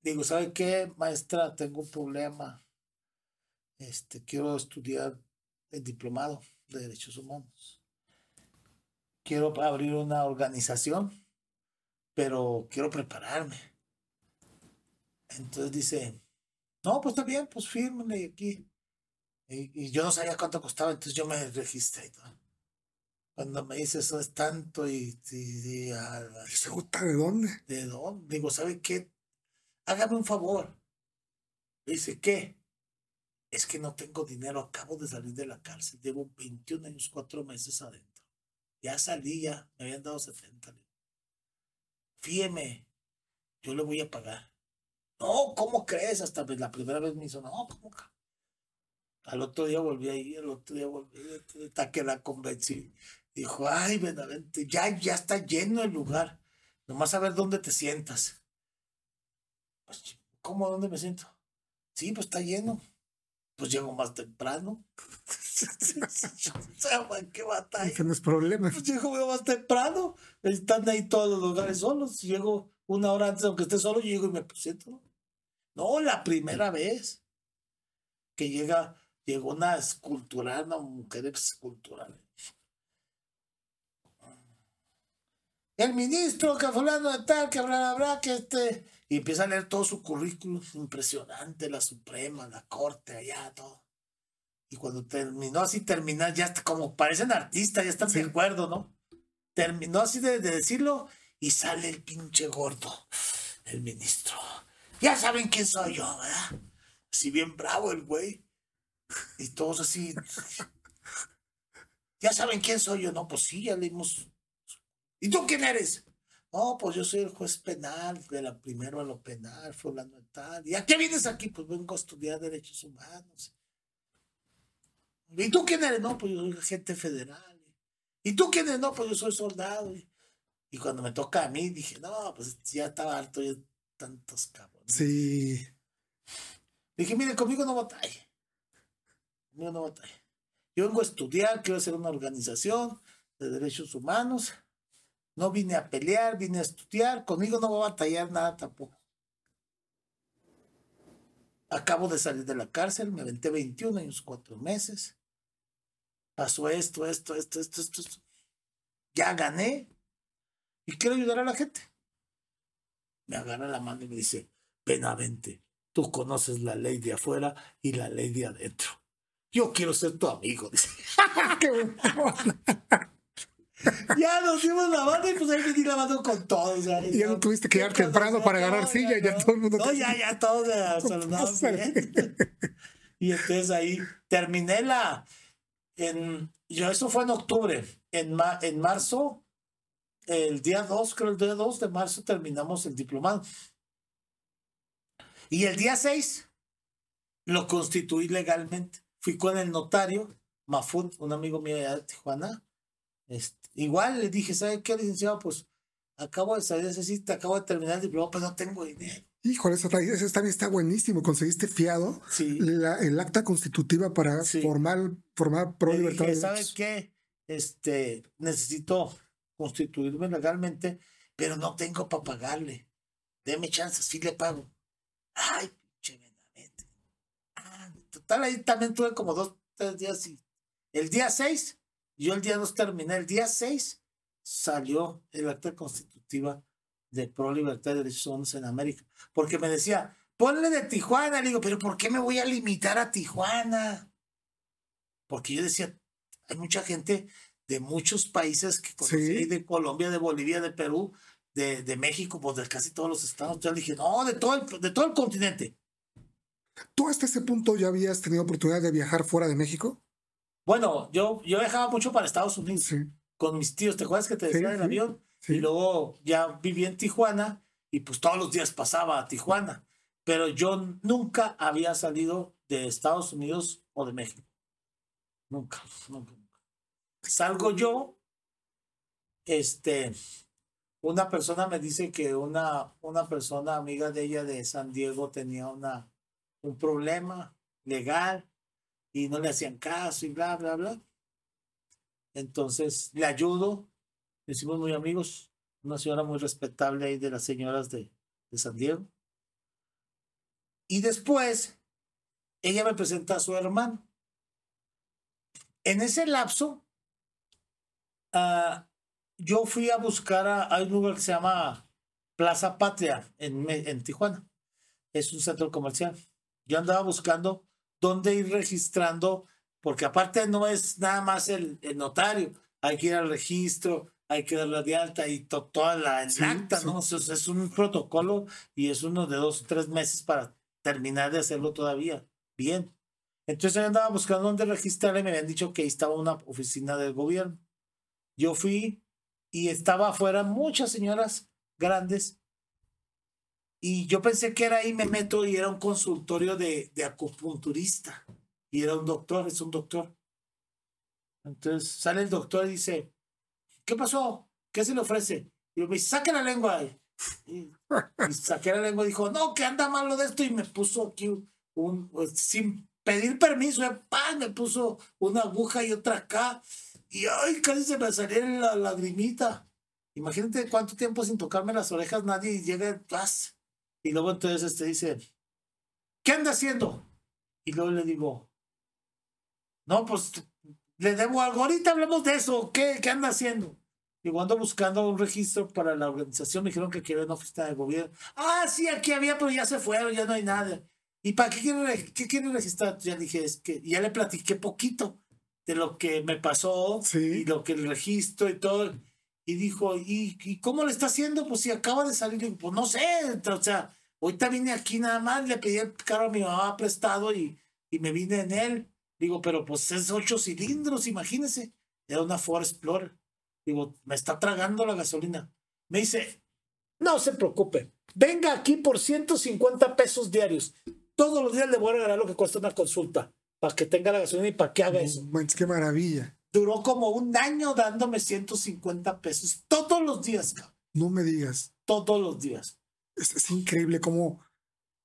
digo, ¿sabe qué, maestra? Tengo un problema. Este, quiero estudiar el diplomado de derechos humanos. Quiero abrir una organización pero quiero prepararme. Entonces dice, no, pues está bien, pues fírmale aquí. Y, yo no sabía cuánto costaba, entonces yo me registré. Cuando me dice eso es tanto y... y, ah, ¿De dónde? ¿De dónde? Digo, ¿sabe qué? Hágame un favor. Dice, ¿qué? Es que no tengo dinero, acabo de salir de la cárcel, llevo 21 años, 4 meses adentro. Ya salí, ya, me habían dado 70 fíjeme, yo le voy a pagar. No, ¿cómo crees? Hasta la primera vez me hizo, no, ¿cómo? Al otro día volví a ir, al otro día volví, hasta que la convencí. Dijo, ay, Benavente, ya, ya está lleno el lugar. Nomás a ver dónde te sientas. Pues, ¿cómo? ¿Dónde me siento? Sí, pues está lleno. Pues llego más temprano. ¿Qué batalla? no es problema. Pues llego más temprano. Están ahí todos los lugares solos. Llego una hora antes, aunque esté solo, yo llego y me presento. No, la primera vez que llega, llegó una escultural, una mujer escultural. El ministro, que fulano de tal, que bla, bla, bla, que este. Y empieza a leer todo su currículum, impresionante, la Suprema, la Corte, allá, todo. Y cuando terminó así, terminar, ya como parecen artistas, ya están de acuerdo, ¿no? Terminó así de, decirlo y sale el pinche gordo, el ministro. Ya saben quién soy yo, ¿verdad? Así bien bravo el güey. Y todos así. ya saben quién soy yo, ¿no? Pues sí, ya leímos. ¿Y tú quién eres? No, pues yo soy el juez penal, de la primero a lo penal, fulano de tal. ¿Y a qué vienes aquí? Pues vengo a estudiar derechos humanos. ¿Y tú quién eres? No, pues yo soy agente federal. ¿Y tú quién eres? No, pues yo soy soldado. Y cuando me toca a mí, dije, no, pues ya estaba harto de tantos cabrones. Sí. Dije, mire, conmigo no batalle. Conmigo no batalle. Yo vengo a estudiar, quiero hacer una organización de derechos humanos. No vine a pelear, vine a estudiar. Conmigo no va a batallar nada tampoco. Acabo de salir de la cárcel, me aventé 21 años, 4 meses pasó esto, esto, esto, esto, esto, Ya gané y quiero ayudar a la gente. Me agarra la mano y me dice, Benavente, tú conoces la ley de afuera y la ley de adentro. Yo quiero ser tu amigo. Dice. ya nos dimos la mano y pues ahí me di la mano con todos. Y ya no tuviste que llegar temprano para agarrar silla, ya, todo el mundo. No, ya, ya todos Y entonces ahí terminé la, yo, eso fue en octubre. En, en marzo, el día 2, creo el día 2 de marzo terminamos el diplomado. Y el día 6 lo constituí legalmente. Fui con el notario, Mafut, un amigo mío de Tijuana. Este, igual le dije, ¿sabe qué, licenciado? Pues acabo de salir de acabo de terminar el diplomado, pero no tengo dinero. Híjole, eso, también está buenísimo. Conseguiste fiado Sí. la- el acta constitutiva para Sí. formar, formar pro libertad dije, de ¿sabe derechos. qué? Este, necesito constituirme legalmente, pero no tengo para pagarle. Deme chance, sí le pago. Ay, pinche Benavente. Ah, total, ahí también tuve como dos, tres días y el día 6, yo el día 2 terminé, el día 6 salió el acta constitutiva de Pro Libertad de Derechos Humanos en América, porque me decía, ponle de Tijuana, le digo, pero ¿por qué me voy a limitar a Tijuana? Porque yo decía, hay mucha gente de muchos países que conocí, Sí. de Colombia, de Bolivia, de Perú, de, de México, pues de casi todos los estados. Yo le dije, no, de todo el, de todo el continente. ¿Tú hasta ese punto ya habías tenido oportunidad de viajar fuera de México? Bueno, yo, yo viajaba mucho para Estados Unidos Sí. con mis tíos, ¿te acuerdas que te decía Sí, del avión? Sí. Y luego ya viví en Tijuana y pues todos los días pasaba a Tijuana. Pero yo nunca había salido de Estados Unidos o de México. Nunca, nunca, nunca. Salgo yo, este, una persona me dice que una, una persona amiga de ella de San Diego tenía una, un problema legal y no le hacían caso y bla, bla, bla. Entonces le ayudo, hicimos muy amigos, una señora muy respetable ahí de las señoras de, de San Diego. Y después ella me presenta a su hermano. En ese lapso, ah, yo fui a buscar a, un lugar que se llama Plaza Patria en, en Tijuana. Es un centro comercial. Yo andaba buscando dónde ir registrando, porque aparte no es nada más el notario, hay que ir al registro, hay que darla de alta y to- toda la el Sí, acta, sí. ¿no? O sea, es, un protocolo y es uno de dos o tres meses para terminar de hacerlo todavía. Bien. Entonces yo andaba buscando dónde registrar y me habían dicho que ahí estaba una oficina del gobierno. Yo fui y estaba afuera muchas señoras grandes y yo pensé que era ahí, me meto y era un consultorio de, de acupunturista. Y era un doctor, es un doctor. Entonces sale el doctor y dice, ¿qué pasó? ¿Qué se le ofrece? Y yo me saque la lengua. Y, y saqué la lengua y dijo, no, que anda malo de esto. Y me puso aquí un, pues, sin pedir permiso, eh, ¡pam! me puso una aguja y otra acá. Y ay, casi se me salió la lagrimita. Imagínate cuánto tiempo sin tocarme las orejas nadie llega, ¡tas! Y luego entonces este dice, ¿qué anda haciendo? Y luego le digo, no, pues le debo algo, ahorita hablemos de eso, ¿qué, qué anda haciendo? Digo, ando buscando un registro para la organización, me dijeron que quería una oficina de gobierno. Ah, sí, aquí había, pero ya se fueron, ya no hay nada. ¿Y para qué quieren, reg- qué quieren registrar? Ya dije, es que ya le platiqué poquito de lo que me pasó Sí. y lo que el registro y todo. Y dijo, ¿y, ¿y cómo le está haciendo? Pues si acaba de salir, digo, pues no sé, o sea, ahorita vine aquí nada más, le pedí el carro a mi mamá prestado y, y me vine en él. Digo, pero pues es ocho cilindros, imagínese. Era una Ford Explorer. Digo, me está tragando la gasolina. Me dice, no se preocupe, venga aquí por 150 pesos diarios. Todos los días le voy a regalar lo que cuesta una consulta para que tenga la gasolina y para que haga eso. Qué maravilla. Duró como un año dándome 150 pesos todos los días, cabrón. No me digas. todos los días. Es, es increíble cómo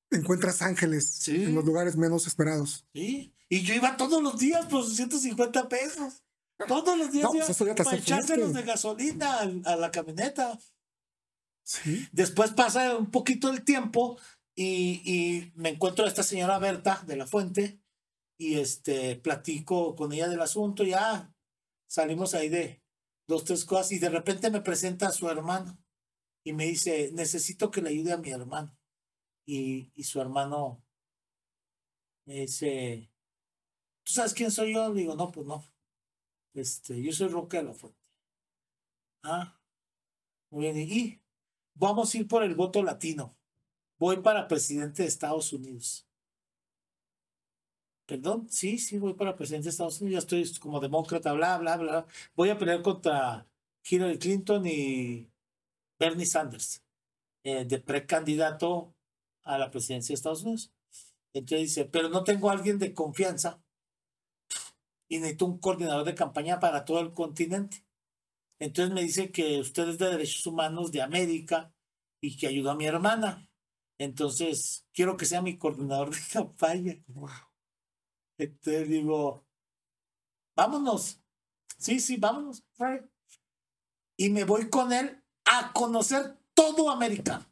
encuentras ángeles Sí. en los lugares menos esperados. ¿sí? Y yo iba todos los días por 150 pesos. Todos los días No, pues iba para hace echárselos de gasolina a la camioneta. Sí. Después pasa un poquito el tiempo y, y me encuentro a esta señora Berta de la Fuente y este platico con ella del asunto ya salimos ahí de dos, tres cosas y de repente me presenta a su hermano y me dice, necesito que le ayude a mi hermano. Y, y su hermano me dice, ¿tú sabes quién soy yo? Digo, no, pues no. Este, yo soy Roque de la Fuente. Ah, muy bien. Y vamos a ir por el voto latino. Voy para presidente de Estados Unidos. perdón, sí, sí, voy para presidente de Estados Unidos, ya estoy como demócrata, bla, bla, bla. Voy a pelear contra Hillary Clinton y Bernie Sanders, eh, de precandidato a la presidencia de Estados Unidos. Entonces dice, pero no tengo a alguien de confianza y necesito un coordinador de campaña para todo el continente. Entonces me dice que usted es de Derechos Humanos de América y que ayudó a mi hermana. Entonces, quiero que sea mi coordinador de campaña. Wow. Entonces digo, vámonos. Sí, sí, vámonos. Y me voy con él a conocer todo América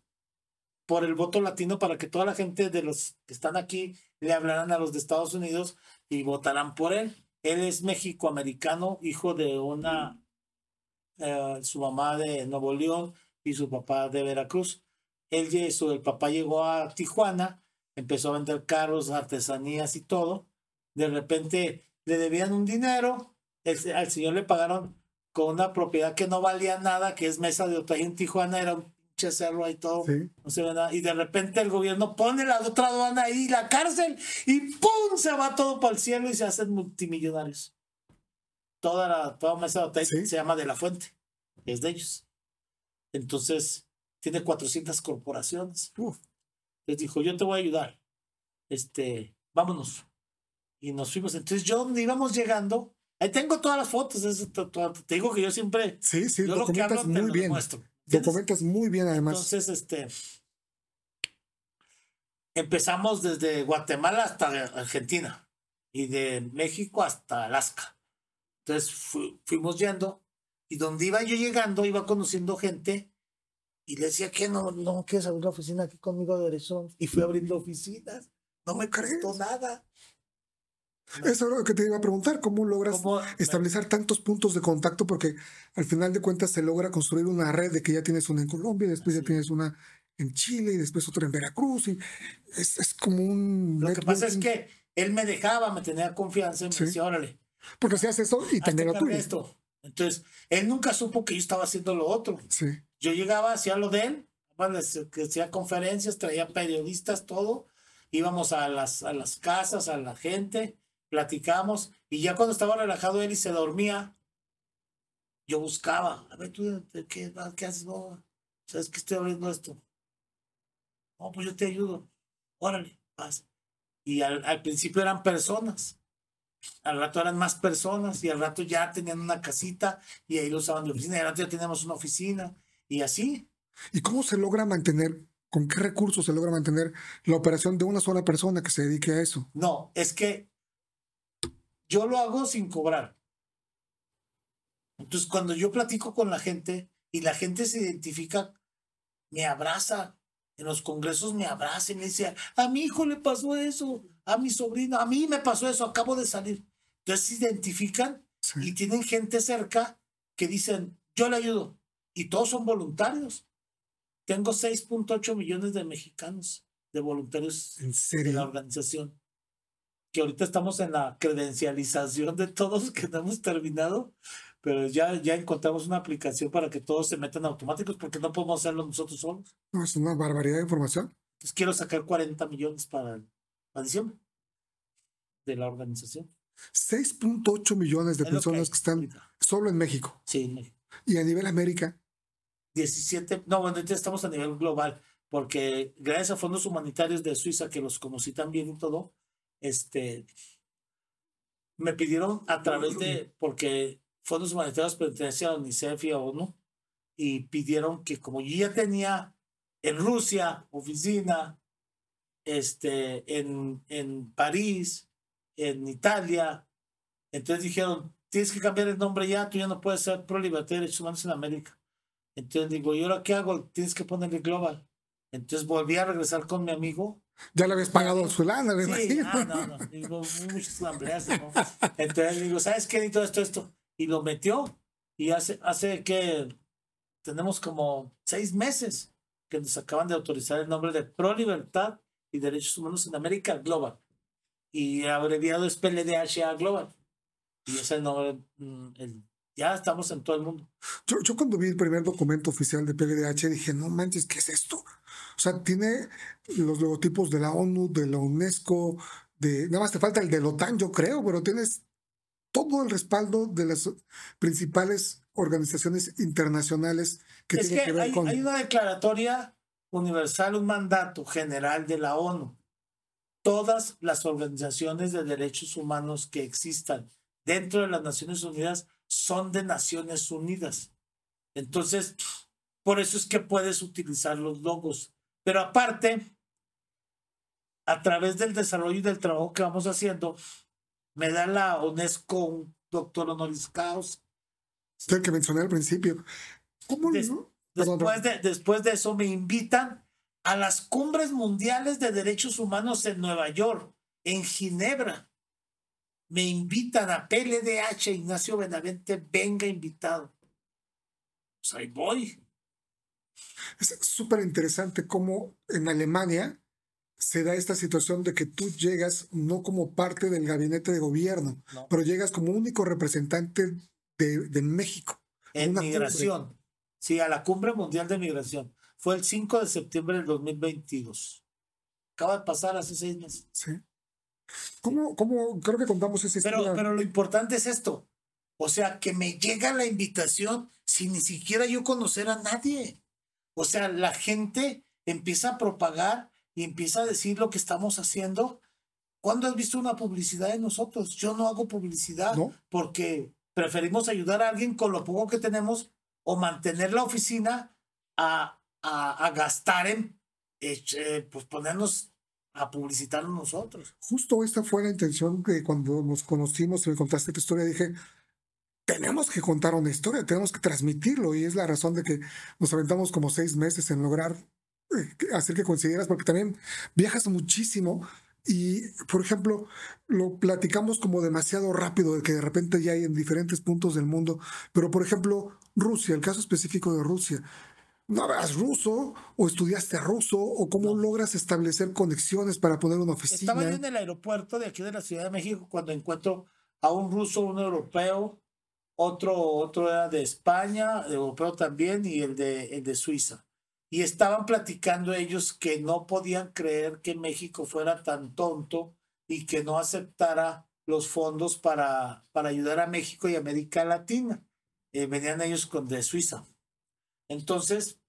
por el voto latino para que toda la gente de los que están aquí le hablarán a los de Estados Unidos y votarán por él. Él es mexicoamericano, hijo de una, eh, su mamá de Nuevo León y su papá de Veracruz. Él, su, el papá llegó a Tijuana, empezó a vender carros, artesanías y todo. De repente le debían un dinero, al señor le pagaron con una propiedad que no valía nada, que es Mesa de Otay en Tijuana, era un pinche cerro ahí todo, Sí. no se ve nada. Y de repente el gobierno pone la otra aduana ahí, la cárcel, y ¡pum! se va todo para el cielo y se hacen multimillonarios. Toda la toda Otay Sí. se llama De la Fuente, es de ellos. Entonces, tiene 400 corporaciones. Uf. Les dijo, yo te voy a ayudar. Este, vámonos. Y nos fuimos. Entonces, yo donde íbamos llegando, ahí tengo todas las fotos. eso, te digo que yo siempre, Sí, sí, yo lo que hablo te muy lo bien. demuestro. ¿Entiendes? Documentas muy bien, además. Entonces, este, empezamos desde Guatemala hasta Argentina y de México hasta Alaska. Entonces fu- fuimos yendo y donde iba yo llegando iba conociendo gente y le decía que no, no quieres abrir la oficina aquí conmigo de derecho y fui abriendo oficinas. No me costó nada. Eso es lo que te iba a preguntar, ¿cómo logras establecer tantos puntos de contacto? Porque al final de cuentas se logra construir una red de que ya tienes una en Colombia, después ya tienes una en Chile y después otra en Veracruz. Y es, es como un... Lo que pasa es que él me dejaba, me tenía confianza y me Sí. decía, órale, Porque hacías eso y también lo tuyo. esto. Entonces, él nunca supo que yo estaba haciendo lo otro. Sí. Yo llegaba, hacía lo de él, bueno, hacía conferencias, traía periodistas, todo. Íbamos a las, a las casas, a la gente, platicamos. Y ya cuando estaba relajado él y se dormía, yo buscaba, a ver, tú, ¿de ¿qué, qué haces? No, ¿sabes que estoy abriendo esto? No, pues yo te ayudo. Órale, vas. Y al, al principio eran personas. Al rato eran más personas y al rato ya tenían una casita y ahí lo usaban de oficina. Y al rato ya teníamos una oficina y así. ¿Y cómo se logra mantener, con qué recursos se logra mantener la operación de una sola persona que se dedique a eso? No, es que yo lo hago sin cobrar. Entonces, cuando yo platico con la gente y la gente se identifica, me abraza. En los congresos me abraza y me dice, a mi hijo le pasó eso, a mi sobrino, a mí me pasó eso, acabo de salir. Entonces se identifican Sí. y tienen gente cerca que dicen, yo le ayudo. Y todos son voluntarios. Tengo 6.8 millones de mexicanos de voluntarios ¿En de la organización. Que ahorita estamos en la credencialización de todos que no hemos terminado, pero ya, ya encontramos una aplicación para que todos se metan automáticos porque no podemos hacerlo nosotros solos. No, es una barbaridad de información. Entonces quiero sacar 40 millones para, para diciembre de la organización. 6.8 millones de Es lo que personas que están ahorita. solo en México. Sí, en México. Y a nivel América, 17, no, bueno, ya estamos a nivel global, porque gracias a fondos humanitarios de Suiza, que los conocí también y todo, este, me pidieron a través de, porque fondos humanitarios pertenecen a UNICEF y a ONU, y pidieron que como yo ya tenía en Rusia oficina, este, en, en París, en Italia, entonces dijeron, tienes que cambiar el nombre ya, tú ya no puedes ser pro libertad y derechos humanos en América. Entonces digo, ¿y ahora qué hago? Tienes que ponerle global. Entonces volví a regresar con mi amigo. Ya le habías pagado su lana, me Sí, imagino. ah, no, no, digo, muchas hambreas, ¿no? Entonces digo, ¿sabes qué? Y todo esto, esto. Y lo metió. Y hace, hace que tenemos como seis meses que nos acaban de autorizar el nombre de Pro Libertad y Derechos Humanos en América Global. Y abreviado es PLDHA Global. Y es el nombre, mm, el- ya estamos en todo el mundo. Yo, yo cuando vi el primer documento oficial de PLDH dije, no manches, ¿qué es esto? O sea, tiene los logotipos de la ONU, de la UNESCO, de, nada más te falta el de OTAN, yo creo, pero tienes todo el respaldo de las principales organizaciones internacionales que es tienen que, que, ver hay, con... hay una declaratoria universal, un mandato general de la ONU. Todas las organizaciones de derechos humanos que existan dentro de las Naciones Unidas son de Naciones Unidas. Entonces, por eso es que puedes utilizar los logos. Pero aparte, a través del desarrollo y del trabajo que vamos haciendo, me da la UNESCO un doctor honoris causa. el que mencioné al principio. ¿Cómo Des- no? Después de, después de eso me invitan a las cumbres mundiales de derechos humanos en Nueva York, en Ginebra. Me invitan a PLDH, Ignacio Benavente, venga invitado. Pues ahí voy. Es súper interesante cómo en Alemania se da esta situación de que tú llegas no como parte del gabinete de gobierno, No. pero llegas como único representante de, de México. En migración. Sí, a la cumbre mundial de migración. Fue el 5 de septiembre del 2022. Acaba de pasar hace seis meses. Sí. ¿Cómo, cómo, creo que contamos esa Pero, historia? pero lo importante es esto. O sea, que me llega la invitación sin ni siquiera yo conocer a nadie. O sea, la gente empieza a propagar y empieza a decir lo que estamos haciendo. ¿Cuándo has visto una publicidad de nosotros? Yo no hago publicidad No. porque preferimos ayudar a alguien con lo poco que tenemos o mantener la oficina a, a, a gastar en eh, pues ponernos a publicitar nosotros. Justo esta fue la intención que cuando nos conocimos me contaste tu historia, dije, tenemos que contar una historia, tenemos que transmitirlo y es la razón de que nos aventamos como seis meses en lograr eh, hacer que consideras, porque también viajas muchísimo y, por ejemplo, lo platicamos como demasiado rápido, de que de repente ya hay en diferentes puntos del mundo, pero por ejemplo, Rusia, el caso específico de Rusia. ¿No hablas ruso o estudiaste ruso o cómo logras establecer conexiones para poner una oficina? Estaba yo en el aeropuerto de aquí de la Ciudad de México cuando encuentro a un ruso, un europeo, otro, otro era de España, europeo también, y el de, el de Suiza. Y estaban platicando ellos que no podían creer que México fuera tan tonto y que no aceptara los fondos para, para ayudar a México y América Latina. Eh, venían ellos con de Suiza. Entonces,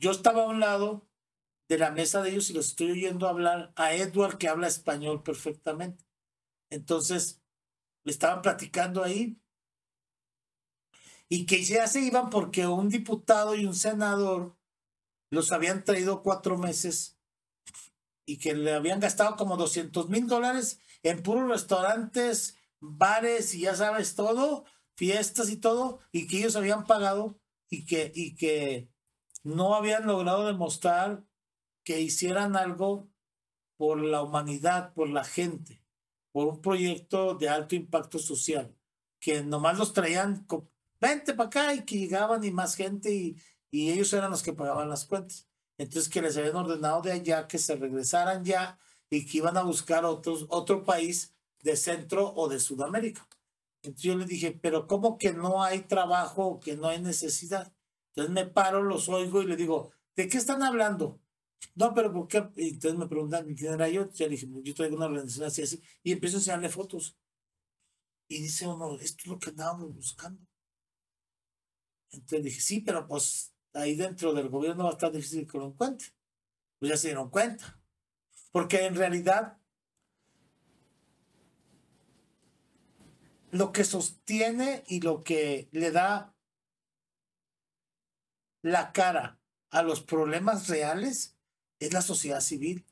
yo estaba a un lado de la mesa de ellos y los estoy oyendo hablar a Edward que habla español perfectamente. Entonces, estaban platicando ahí. Y que ya se iban porque un diputado y un senador los habían traído cuatro meses y que le habían gastado como 200 mil dólares en puros restaurantes, bares y ya sabes todo, fiestas y todo, y que ellos habían pagado y que, y que no habían logrado demostrar que hicieran algo por la humanidad, por la gente, por un proyecto de alto impacto social, que nomás los traían, co- vente para acá y que llegaban y más gente y, ellos eran los que pagaban las cuentas. Entonces que les habían ordenado de allá que se regresaran ya y que iban a buscar otros, otro país de Centro o de Sudamérica. Entonces yo les dije, pero ¿cómo que no hay trabajo, que no hay necesidad? Entonces me paro, los oigo y le digo, ¿de qué están hablando? No, pero ¿por qué? Entonces me preguntan quién era yo. Le dije, yo traigo una organización así, así. Y empiezo a enseñarle fotos. Y dice uno, esto es lo que andábamos buscando. Entonces dije, sí, pero pues ahí dentro del gobierno va a estar difícil que lo encuentre. Pues ya se dieron cuenta. Porque en realidad lo que sostiene y lo que le da la cara a los problemas reales es la sociedad civil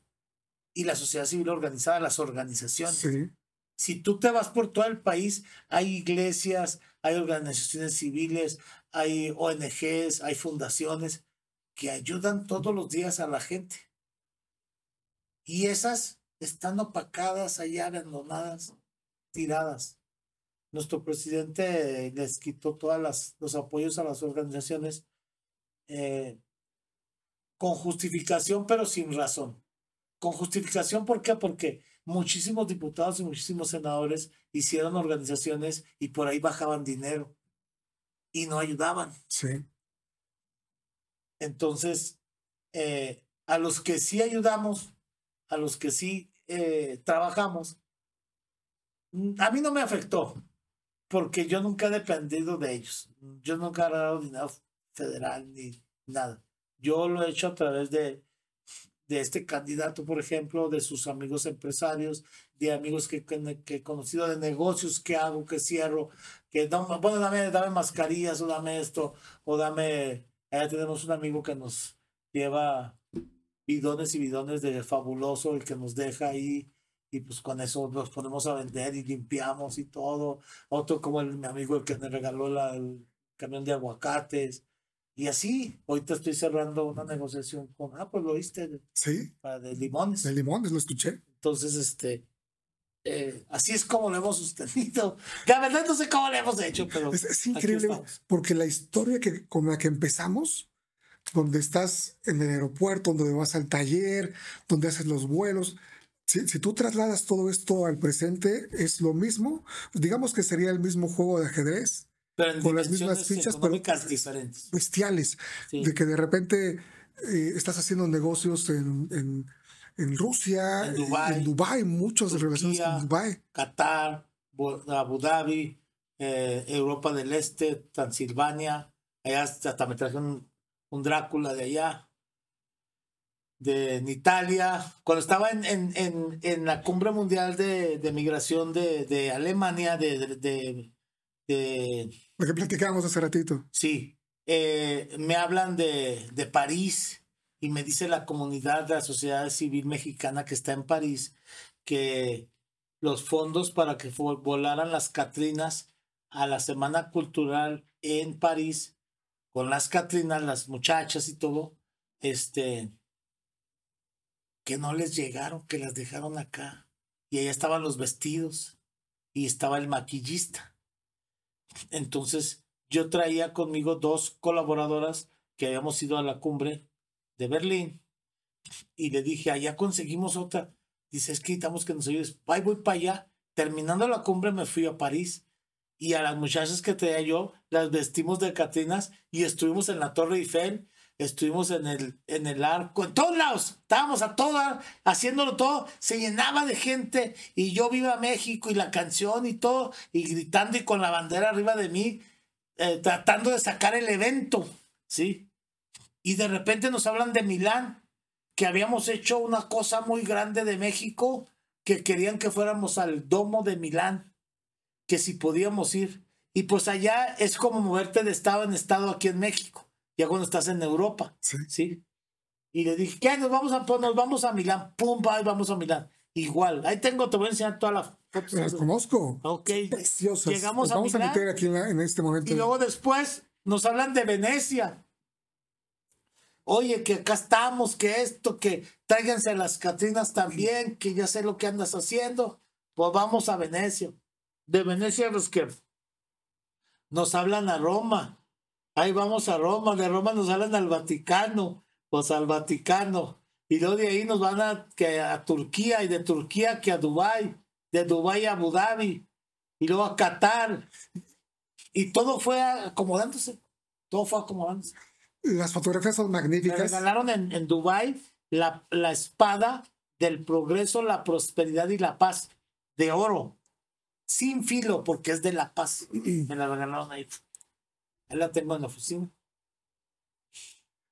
y la sociedad civil organizada, las organizaciones. Sí. Si tú te vas por todo el país, hay iglesias, hay organizaciones civiles, hay ONGs, hay fundaciones que ayudan todos los días a la gente. Y esas están opacadas allá, abandonadas, tiradas. Nuestro presidente les quitó todos los apoyos a las organizaciones eh, con justificación, pero sin razón. Con justificación, ¿por qué? Porque muchísimos diputados y muchísimos senadores hicieron organizaciones y por ahí bajaban dinero y no ayudaban. Sí. Entonces, eh, a los que sí ayudamos, a los que sí eh, trabajamos, mm, a mí no me afectó, porque yo nunca he dependido de ellos. Yo nunca he agarrado dinero federal ni nada. Yo lo he hecho a través de, de este candidato, por ejemplo, de sus amigos empresarios, de amigos que, que, que he conocido, de negocios que hago, que cierro, que no, bueno, dame, dame mascarillas o dame esto, o dame, allá tenemos un amigo que nos lleva bidones y bidones de fabuloso, el que nos deja ahí, y pues con eso los ponemos a vender y limpiamos y todo. Otro como el, mi amigo el que me regaló la, el camión de aguacates. Y así, ahorita estoy cerrando una negociación con, ah, pues lo oíste, Sí, para de limones. de limones, lo escuché. Entonces, este, eh, así es como lo hemos sostenido. La verdad no sé cómo lo hemos hecho, pero Es, es increíble porque la historia que, con la que empezamos, donde estás en el aeropuerto, donde vas al taller, donde haces los vuelos, si, si tú trasladas todo esto al presente, es lo mismo. Digamos que sería el mismo juego de ajedrez, Pero en con las mismas fichas, pero- diferentes. bestiales, Sí. de que de repente eh, estás haciendo negocios en, en, en Rusia, En Dubái, en Dubái, muchas Turquía. relaciones con Dubái. Qatar, Abu Dhabi, eh, Europa del Este, Transilvania. Allá hasta hasta me traje un, un Drácula de allá. De en Italia. Cuando estaba en, en, en, en la cumbre mundial de, de migración de, de Alemania, de, de, de- de- Lo que platicábamos hace ratito. Sí, eh, me hablan de, de París y me dice la comunidad de la sociedad civil mexicana que está en París que los fondos para que vo- volaran las Catrinas a la Semana Cultural en París con las Catrinas, las muchachas y todo, este, que no les llegaron, que las dejaron acá. Y allá estaban los vestidos y estaba el maquillista. Entonces, yo traía conmigo dos colaboradoras que habíamos ido a la cumbre de Berlín y le dije, allá conseguimos otra. Dice, es que necesitamos que nos ayudes. Ahí voy para allá. Terminando la cumbre me fui a París y a las muchachas que traía yo las vestimos de Catrinas y estuvimos en la Torre Eiffel, estuvimos en el, en el arco, en todos lados. Estábamos a todas, haciéndolo todo. Se llenaba de gente y yo viva México y la canción y todo y gritando y con la bandera arriba de mí eh, tratando de sacar el evento, ¿sí? Y de repente nos hablan de Milán, que habíamos hecho una cosa muy grande de México, que querían que fuéramos al domo de Milán, que si podíamos ir. Y pues allá es como moverte de estado en estado aquí en México, ya cuando estás en Europa, Sí. ¿sí? Y le dije, ¿qué? Nos vamos a, pues, nos vamos a Milán, pum, y vamos a Milán. Igual, ahí tengo, te voy a enseñar todas las fotos. Las conozco. Ok, Preciosas. llegamos Nos a vamos a meter aquí en, la- en este momento. Y luego después nos hablan de Venecia. Oye, que acá estamos, que esto, que tráiganse las Catrinas también, que ya sé lo que andas haciendo. Pues vamos a Venecia. De Venecia los que nos hablan a Roma. Ahí vamos a Roma, de Roma nos hablan al Vaticano, pues al Vaticano. Y luego de ahí nos van a, que a Turquía y de Turquía que a Dubái, de Dubái a Abu Dhabi y luego a Qatar. Y todo fue acomodándose. Todo fue acomodándose. Las fotografías son Me magníficas. regalaron en, en Dubái la, la espada del progreso, la prosperidad y la paz de oro. Sin filo, porque es de la paz. Me la regalaron ahí. La tengo en la oficina.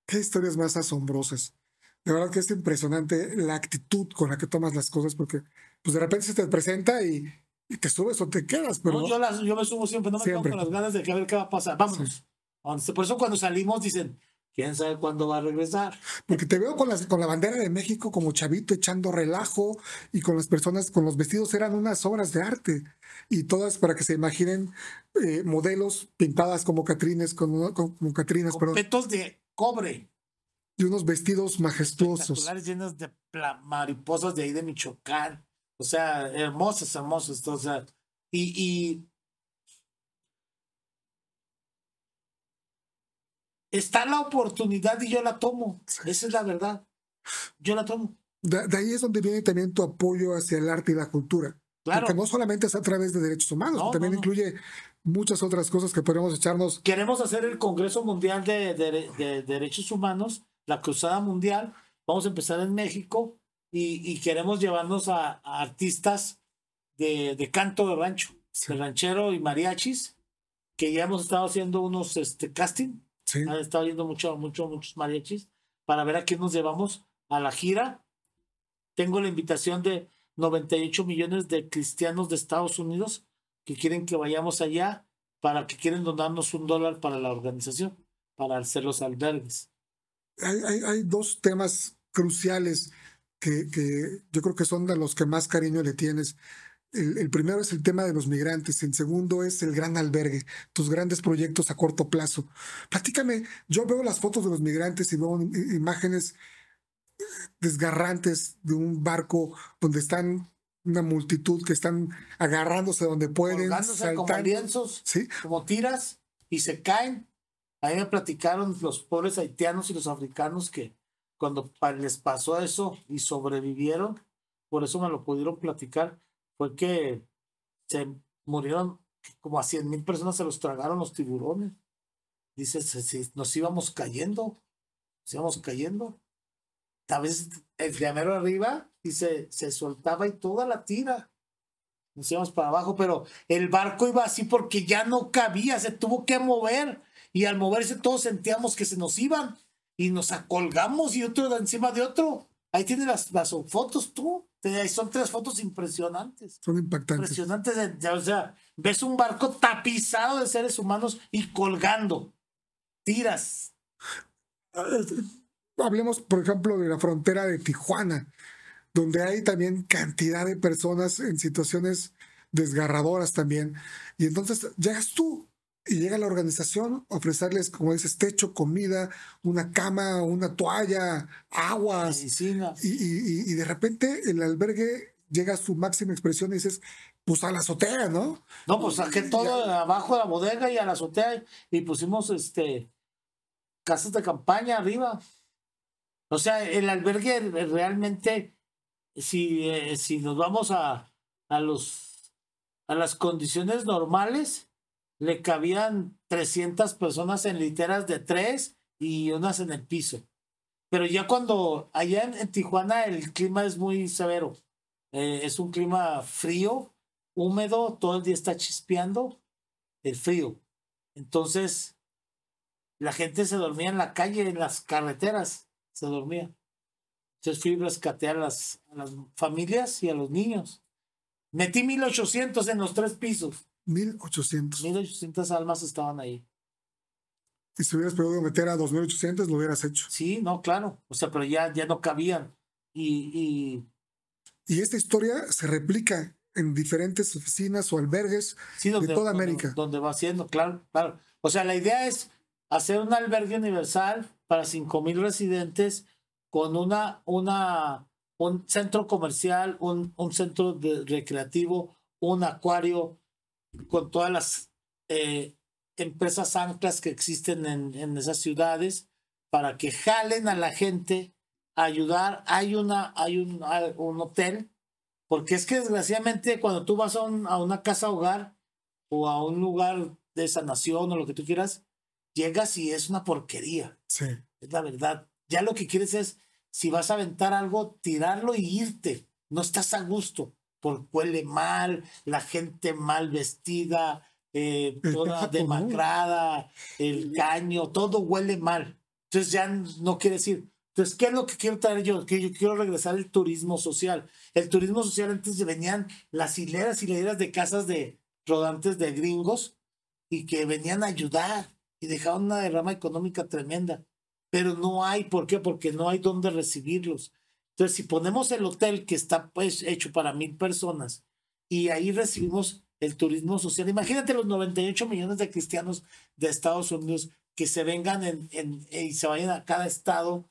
Qué historias más asombrosas. De verdad que es impresionante la actitud con la que tomas las cosas, porque pues de repente se te presenta y, y te subes o te quedas, pero No, yo, las- yo me subo siempre, no me quedo Siempre. con las ganas de que a ver qué va a pasar. Vámonos. Vámonos. Por eso cuando salimos dicen, ¿quién sabe cuándo va a regresar? porque te veo con, las, con la bandera de México como chavito echando relajo y con las personas, con los vestidos eran unas obras de arte y todas para que se imaginen eh, modelos pintadas como Catrines, como, como Catrinas, Con perdón, petos de cobre. y unos vestidos majestuosos. llenas de mariposas de ahí de Michoacán. O sea, hermosas, hermosas. O sea, y, y está la oportunidad y yo la tomo. Esa es la verdad. Yo la tomo. De, de ahí es donde viene también tu apoyo hacia el arte y la cultura. Claro. Porque no solamente es a través de derechos humanos, No, también no, no. incluye muchas otras cosas que podemos echarnos. Queremos hacer el Congreso Mundial de, de- de Derechos Humanos, la Cruzada Mundial. Vamos a empezar en México y, y queremos llevarnos a, a artistas de, canto de rancho, de ranchero y mariachis, que ya hemos estado haciendo unos este, casting, Sí. han estado yendo mucho, mucho, muchos mariachis, para ver a quién nos llevamos a la gira. Tengo la invitación de 98 millones de cristianos de Estados Unidos que quieren que vayamos allá para que quieren donarnos un dólar para la organización, para hacer los albergues. Hay, hay, hay dos temas cruciales que, que yo creo que son de los que más cariño le tienes. El, el primero es el tema de los migrantes, el segundo es el gran albergue, tus grandes proyectos a corto plazo. Platícame, yo veo las fotos de los migrantes y veo imágenes desgarrantes de un barco donde están una multitud que están agarrándose donde pueden, Colgándose como saltando. lienzos, Sí, como tiras, y se caen. Ahí me platicaron los pobres haitianos y los africanos que cuando les pasó eso y sobrevivieron, por eso me lo pudieron platicar, fue que se murieron como a 100 mil personas, se los tragaron los tiburones. Dice, "Se- se- nos íbamos cayendo, nos íbamos cayendo. A veces el llamero arriba se, se soltaba y toda la tira. Nos íbamos para abajo, pero el barco iba así porque ya no cabía, se tuvo que mover. Y al moverse todos sentíamos que se nos iban y nos acolgamos y otro de encima de otro. Ahí tienes las, las fotos tú. Te- Son tres fotos impresionantes. son impactantes. Impresionantes. de- de- o sea, ves un barco tapizado de seres humanos y colgando. Tiras. Hablemos, por ejemplo, de la frontera de Tijuana, donde hay también cantidad de personas en situaciones desgarradoras también. Y entonces llegas tú y llega la organización a ofrecerles, como dices, techo, comida, una cama, una toalla, aguas. Medicina. Y, y- y- y de repente el albergue llega a su máxima expresión y dices, pues a la azotea, ¿no? No, pues saqué todo abajo de la bodega y a la azotea y pusimos este casas de campaña arriba. O sea, el albergue realmente, si, eh, si nos vamos a, a los a las condiciones normales, le cabían 300 personas en literas de tres y unas en el piso. Pero ya cuando allá en, Tijuana el clima es muy severo. Eh, es un clima frío, húmedo, todo el día está chispeando el frío. Entonces, la gente se dormía en la calle, en las carreteras, se dormía. Entonces fui a rescatear a las, a las familias y a los niños. Metí 1800 en los tres pisos. 1800. 1800 almas estaban ahí. Y si hubieras podido meter a 2800, lo hubieras hecho. Sí, no, claro. O sea, pero ya, ya no cabían. Y, y Y esta historia se replica en diferentes oficinas o albergues Sí, donde, de toda donde- América. Donde va haciendo, claro, claro. O sea, la idea es hacer un albergue universal para 5 mil residentes con una, una, un centro comercial, un, un centro de- recreativo, un acuario, con todas las eh, empresas anclas que existen en, en esas ciudades para que jalen a la gente a ayudar. Hay, una, hay un, hay un hotel porque es que desgraciadamente cuando tú vas a, un- a una casa hogar o a un lugar de sanación o lo que tú quieras, llegas y es una porquería, Sí. es la verdad. Ya lo que quieres es, si vas a aventar algo, tirarlo y irte. No estás a gusto, porque huele mal, la gente mal vestida, eh, toda demacrada, el caño, todo huele mal. Entonces ya no quiere decir. Entonces, ¿qué es lo que quiero traer yo? Que yo quiero regresar al turismo social. El turismo social antes venían las hileras y hileras de casas de rodantes de gringos y que venían a ayudar y dejaban una derrama económica tremenda. Pero no hay, ¿por qué? Porque no hay dónde recibirlos. Entonces, si ponemos el hotel que está pues hecho para mil personas y ahí recibimos el turismo social, imagínate los 98 millones de cristianos de Estados Unidos que se vengan en, en- y se vayan a cada estado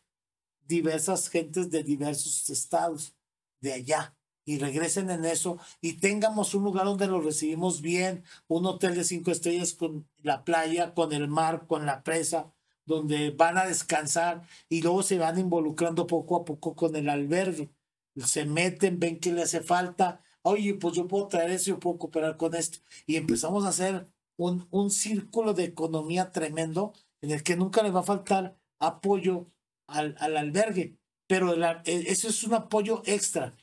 diversas gentes de diversos estados de allá y regresen en eso y tengamos un lugar donde los recibimos bien, un hotel de cinco estrellas con la playa, con el mar, con la presa, donde van a descansar y luego se van involucrando poco a poco con el albergue. Se meten, ven que le hace falta. Oye, pues yo puedo traer eso, yo puedo cooperar con esto. Y empezamos a hacer un, un círculo de economía tremendo en el que nunca le va a faltar apoyo al, al albergue. pero e- eso es un apoyo extra.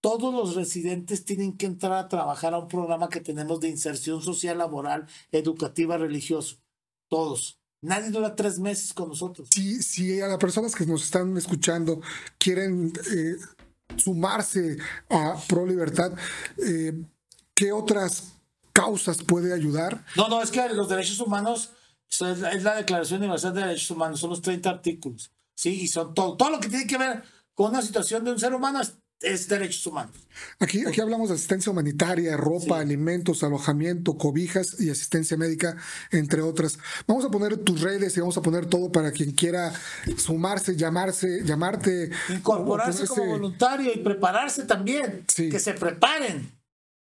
Todos los residentes tienen que entrar a trabajar a un programa que tenemos de inserción social, laboral, educativa, religioso. Todos. Nadie dura tres meses con nosotros. Si, si a las personas que nos están escuchando quieren eh, sumarse a Pro Libertad, eh, ¿qué otras causas puede ayudar? No, no, es que los derechos humanos es la, es la Declaración Universal de Derechos Humanos, son los 30 artículos. Sí, y son todo, todo lo que tiene que ver con una situación de un ser humano es, es derechos humanos. Aquí, aquí hablamos de asistencia humanitaria, ropa, alimentos, alojamiento, cobijas y asistencia médica, entre otras. Vamos a poner tus redes y vamos a poner todo para quien quiera sumarse, llamarse, llamarte. Incorporarse como voluntario y prepararse también. Sí. Que se preparen.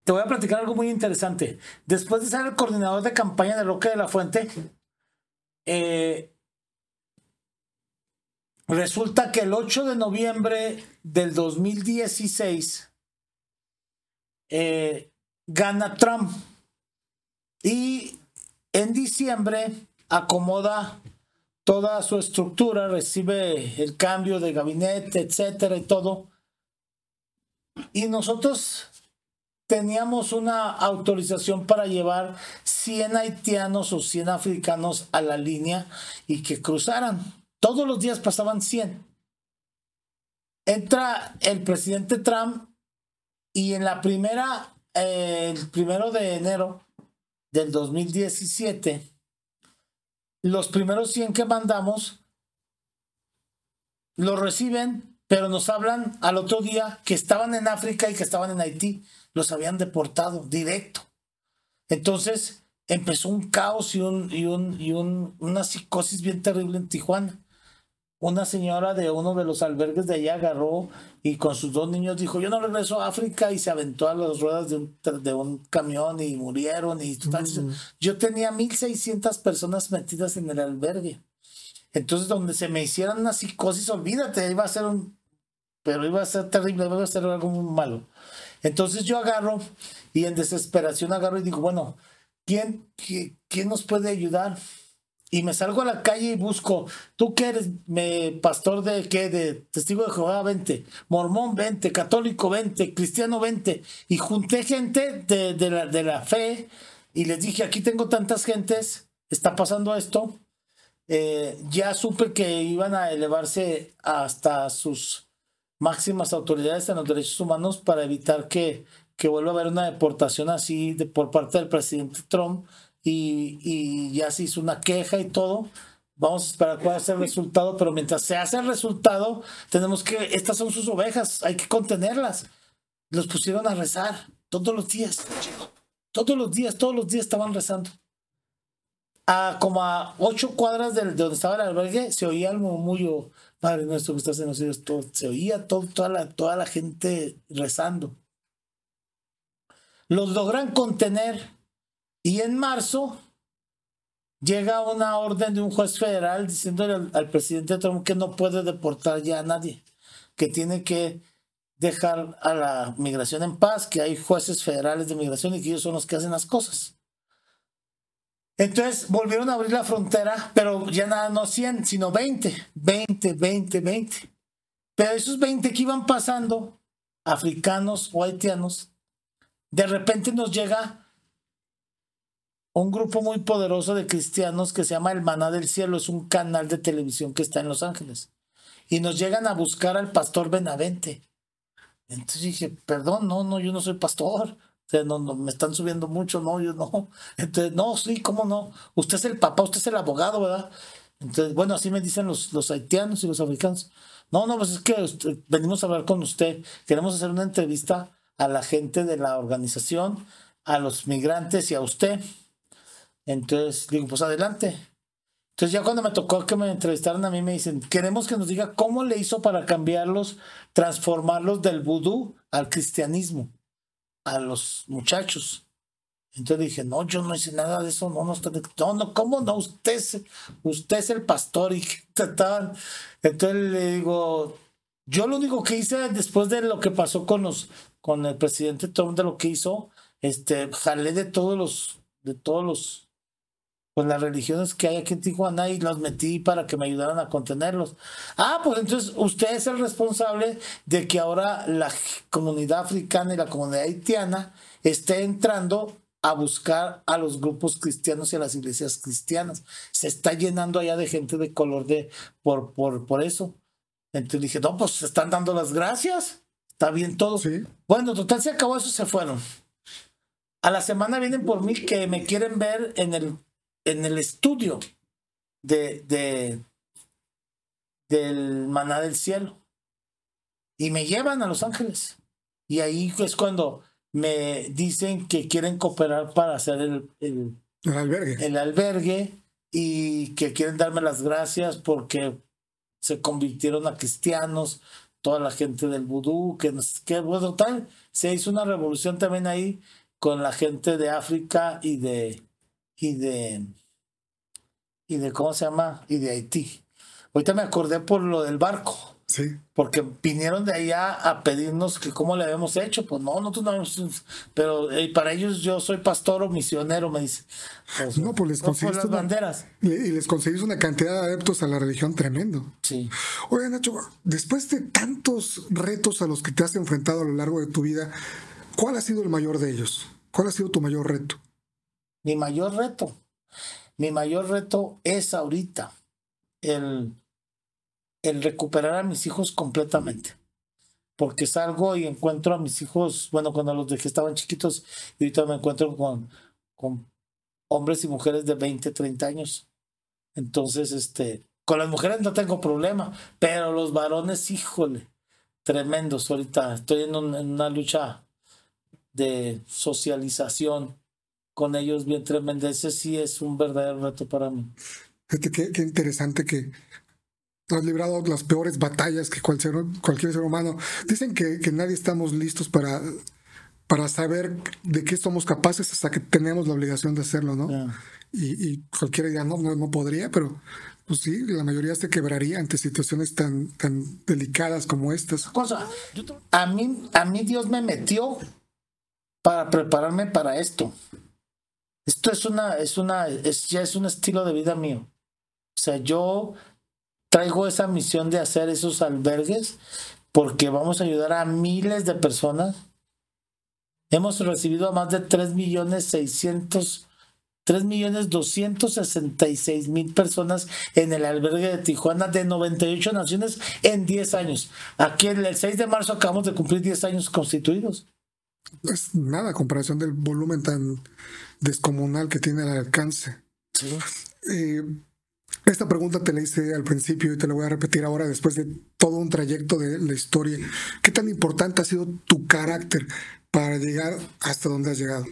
Te voy a platicar algo muy interesante. Después de ser el coordinador de campaña de Roque de la Fuente, eh, resulta que el 8 de noviembre del 2016 eh, gana Trump y en diciembre acomoda toda su estructura, recibe el cambio de gabinete, etcétera y todo. Y nosotros teníamos una autorización para llevar 100 haitianos o 100 africanos a la línea y que cruzaran. Todos los días pasaban 100. Entra el presidente Trump y en la primera, eh, el primero de enero del 2017, los primeros 100 que mandamos los reciben, pero nos hablan al otro día que estaban en África y que estaban en Haití. Los habían deportado directo. Entonces empezó un caos y, un, y, un, y un- una psicosis bien terrible en Tijuana. Una señora de uno de los albergues de allá agarró y con sus dos niños dijo, yo no regreso a África y se aventó a las ruedas de un, de un camión y murieron. Y total, Yo tenía 1.600 personas metidas en el albergue. Entonces, donde se me hicieran una psicosis, olvídate, iba a ser un. Pero iba a ser terrible, iba a ser algo muy malo. Entonces yo agarro y en desesperación agarro y digo, bueno, ¿quién, qui- quién nos puede ayudar? Y me salgo a la calle y busco, ¿tú qué eres? Me, pastor de qué? De testigo de Jehová, 20, mormón, 20, católico, 20, cristiano, 20. Y junté gente de, de la, de la fe y les dije, aquí tengo tantas gentes, está pasando esto. Eh, ya supe que iban a elevarse hasta sus máximas autoridades en los derechos humanos para evitar que, que vuelva a haber una deportación así de, por parte del presidente Trump y, ya se hizo una queja y todo. Vamos a esperar cuál es el resultado, pero mientras se hace el resultado, tenemos que, estas son sus ovejas, hay que contenerlas. Los pusieron a rezar todos los días, todos los días, todos los días estaban rezando a como a ocho cuadras de donde estaba el albergue, se oía el murmullo, Padre nuestro que estás en los cielos, todo, se oía todo, toda, la, toda la gente rezando. Los logran contener y en marzo llega una orden de un juez federal diciéndole al, presidente Trump que no puede deportar ya a nadie, que tiene que dejar a la migración en paz, que hay jueces federales de migración y que ellos son los que hacen las cosas. Entonces volvieron a abrir la frontera, pero ya nada, no 100, sino 20, 20, 20, 20. Pero esos 20 que iban pasando, africanos o haitianos, de repente nos llega un grupo muy poderoso de cristianos que se llama El Maná del Cielo, es un canal de televisión que está en Los Ángeles. Y nos llegan a buscar al pastor Benavente. Entonces dije, perdón, no, no, yo no soy pastor. O sea, no, no, me están subiendo mucho, no, yo no. Entonces, no, sí, ¿cómo no? Usted es el papá, usted es el abogado, ¿verdad? Entonces, bueno, así me dicen los, los haitianos y los africanos. No, no, pues es que usted- venimos a hablar con usted. Queremos hacer una entrevista a la gente de la organización, a los migrantes y a usted. Entonces, digo, pues adelante. Entonces ya cuando me tocó que me entrevistaran a mí me dicen, queremos que nos diga cómo le hizo para cambiarlos, transformarlos del vudú al cristianismo, a los muchachos. Entonces dije, no, yo no hice nada de eso, no, no, no, no, ¿cómo no? Usted es, usted es el pastor y trataban. Entonces le digo, yo lo único que hice después de lo que pasó con los, con el presidente Trump, de lo que hizo, este, jalé de todos los, de todos los pues las religiones que hay aquí en Tijuana y los metí para que me ayudaran a contenerlos. Ah, pues entonces usted es el responsable de que ahora la comunidad africana y la comunidad haitiana esté entrando a buscar a los grupos cristianos y a las iglesias cristianas. Se está llenando allá de gente de color de por, por, por eso. Entonces dije, no, pues se están dando las gracias. Está bien todo. Bueno, total se acabó eso, se fueron. A la semana vienen por mí que me quieren ver en el en el estudio de, de del maná del cielo. Y me llevan a Los Ángeles. Y ahí es cuando me dicen que quieren cooperar para hacer el, el, albergue. el albergue y que quieren darme las gracias porque se convirtieron a cristianos, toda la gente del vudú, que, que bueno, tal, se hizo una revolución también ahí con la gente de África y de, y de, y de, ¿cómo se llama? Y de Haití. Ahorita me acordé por lo del barco. Sí. Porque vinieron de allá a pedirnos que cómo le habíamos hecho. Pues no, nosotros no habíamos. Pero eh, para ellos yo soy pastor o misionero, me dice. Pues, no, pues les conseguiste. las banderas. y les conseguís una cantidad de adeptos a la religión tremendo. Sí. Oye, Nacho, después de tantos retos a los que te has enfrentado a lo largo de tu vida, ¿cuál ha sido el mayor de ellos? ¿Cuál ha sido tu mayor reto? Mi mayor reto. Mi mayor reto es ahorita el, el recuperar a mis hijos completamente. Porque salgo y encuentro a mis hijos, bueno, cuando los dejé estaban chiquitos, y ahorita me encuentro con, con hombres y mujeres de 20, 30 años. Entonces, este, con las mujeres no tengo problema, pero los varones, híjole, tremendos. Ahorita estoy en, en una lucha de socialización con ellos bien tremenda. Ese sí es un verdadero reto para mí. Fíjate qué, interesante que has librado las peores batallas que cualquier, cualquier ser humano. Dicen que, que, nadie estamos listos para, para saber de qué somos capaces hasta que tenemos la obligación de hacerlo, ¿no? Y, y, cualquiera dirá, no, no, no podría, pero pues sí, la mayoría se quebraría ante situaciones tan, tan delicadas como estas. Cosa, a mí, a mí Dios me metió para prepararme para esto. Esto es una, es una, es, ya es un estilo de vida mío. O sea, yo traigo esa misión de hacer esos albergues porque vamos a ayudar a miles de personas. Hemos recibido a más de 3 millones 600, 3 millones 266 mil personas en el albergue de Tijuana de 98 naciones en 10 años. Aquí el 6 de marzo acabamos de cumplir 10 años constituidos. Es nada comparación del volumen tan descomunal que tiene al alcance. Eh, esta pregunta te la hice al principio y te la voy a repetir ahora después de todo un trayecto de la historia. ¿Qué tan importante ha sido tu carácter para llegar hasta donde has llegado?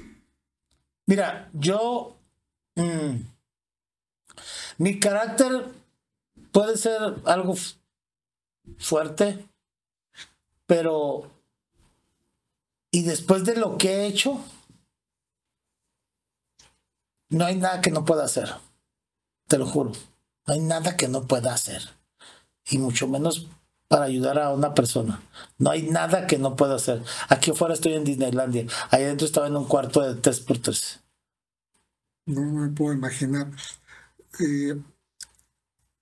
Mira, yo... Mm, mi carácter puede ser algo fuerte, pero... Y después de lo que he hecho, no hay nada que no pueda hacer. Te lo juro. No hay nada que no pueda hacer. Y mucho menos para ayudar a una persona. No hay nada que no pueda hacer. Aquí afuera estoy en Disneylandia. Ahí adentro estaba en un cuarto de 3x3. No me puedo imaginar. Eh,